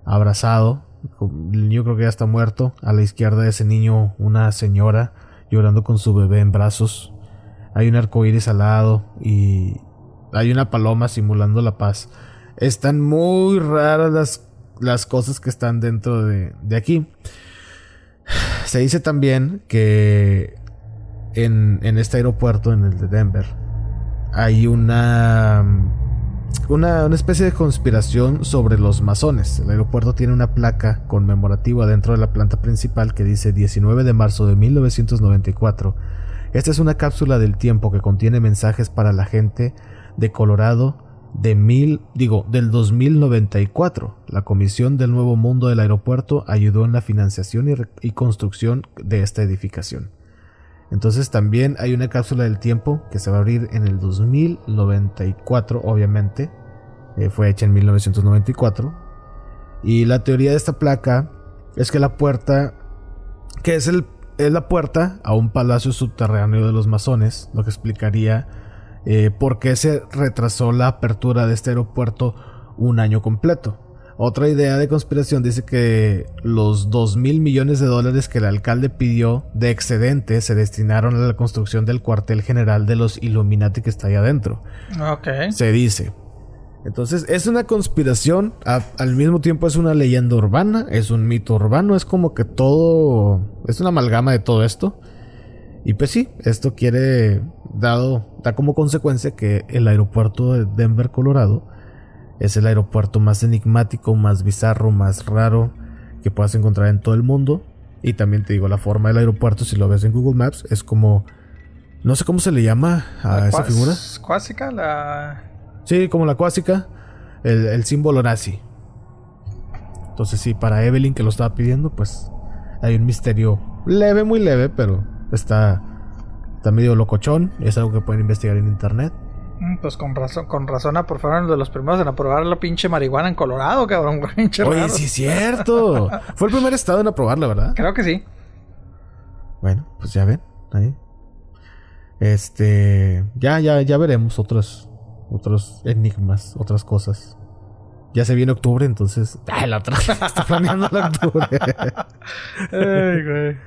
abrazado. Niño creo que ya está muerto. A la izquierda de ese niño una señora llorando con su bebé en brazos. Hay un arco iris al lado y hay una paloma simulando la paz. Están muy raras las las cosas que están dentro de, aquí. Se dice también que en, este aeropuerto, en el de Denver, hay una, una, especie de conspiración sobre los masones. El aeropuerto tiene una placa conmemorativa dentro de la planta principal que dice 19 de marzo de 1994. Esta es una cápsula del tiempo que contiene mensajes para la gente de Colorado de mil, digo, del 2094. La Comisión del Nuevo Mundo del Aeropuerto ayudó en la financiación y, construcción de esta edificación. Entonces también hay una cápsula del tiempo que se va a abrir en el 2094, obviamente. Eh, fue hecha en 1994. Y la teoría de esta placa es que la puerta, que es, el, es la puerta a un palacio subterráneo de los masones, lo que explicaría eh, por qué se retrasó la apertura de este aeropuerto un año completo. Otra idea de conspiración dice que los 2 mil millones de dólares que el alcalde pidió de excedente se destinaron a la construcción del cuartel general de los Illuminati que está ahí adentro. Ok. Se dice. Entonces es una conspiración, al mismo tiempo es una leyenda urbana, es un mito urbano, es como que todo, es una amalgama de todo esto. Y pues sí, esto quiere, dado, da como consecuencia que el aeropuerto de Denver, Colorado, es el aeropuerto más enigmático, más bizarro, más raro que puedas encontrar en todo el mundo. Y también te digo, la forma del aeropuerto, si lo ves en Google Maps, es como. No sé cómo se le llama a esa figura. ¿Cuásica? La. Sí, como la cuásica. El, el símbolo nazi. Entonces, sí, para Evelyn que lo estaba pidiendo, pues hay un misterio leve, muy leve, pero Está, está medio locochón. Es algo que pueden investigar en internet. Mm, pues con razón, con razón, por fueron de los primeros en aprobar la pinche marihuana en Colorado, cabrón. (laughs) Oye, sí es cierto. Fue el primer estado en aprobarla, ¿verdad? Creo que sí. Bueno, pues ya ven, ahí. Este, ya, ya, ya veremos otros, otros enigmas, otras cosas. Ya se viene octubre, entonces. (laughs) Ay, la otra está planeando la octubre. (laughs) Ay, güey.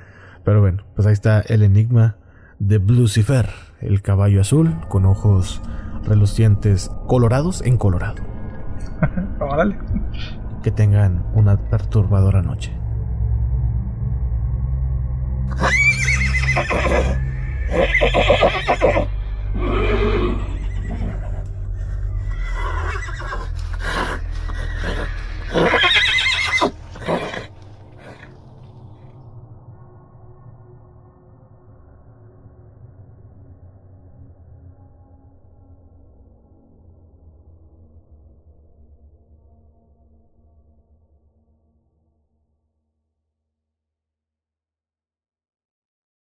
Pero bueno, pues ahí está el enigma de Lucifer, el caballo azul con ojos relucientes colorados en colorado. (laughs) Que tengan una perturbadora noche. (laughs)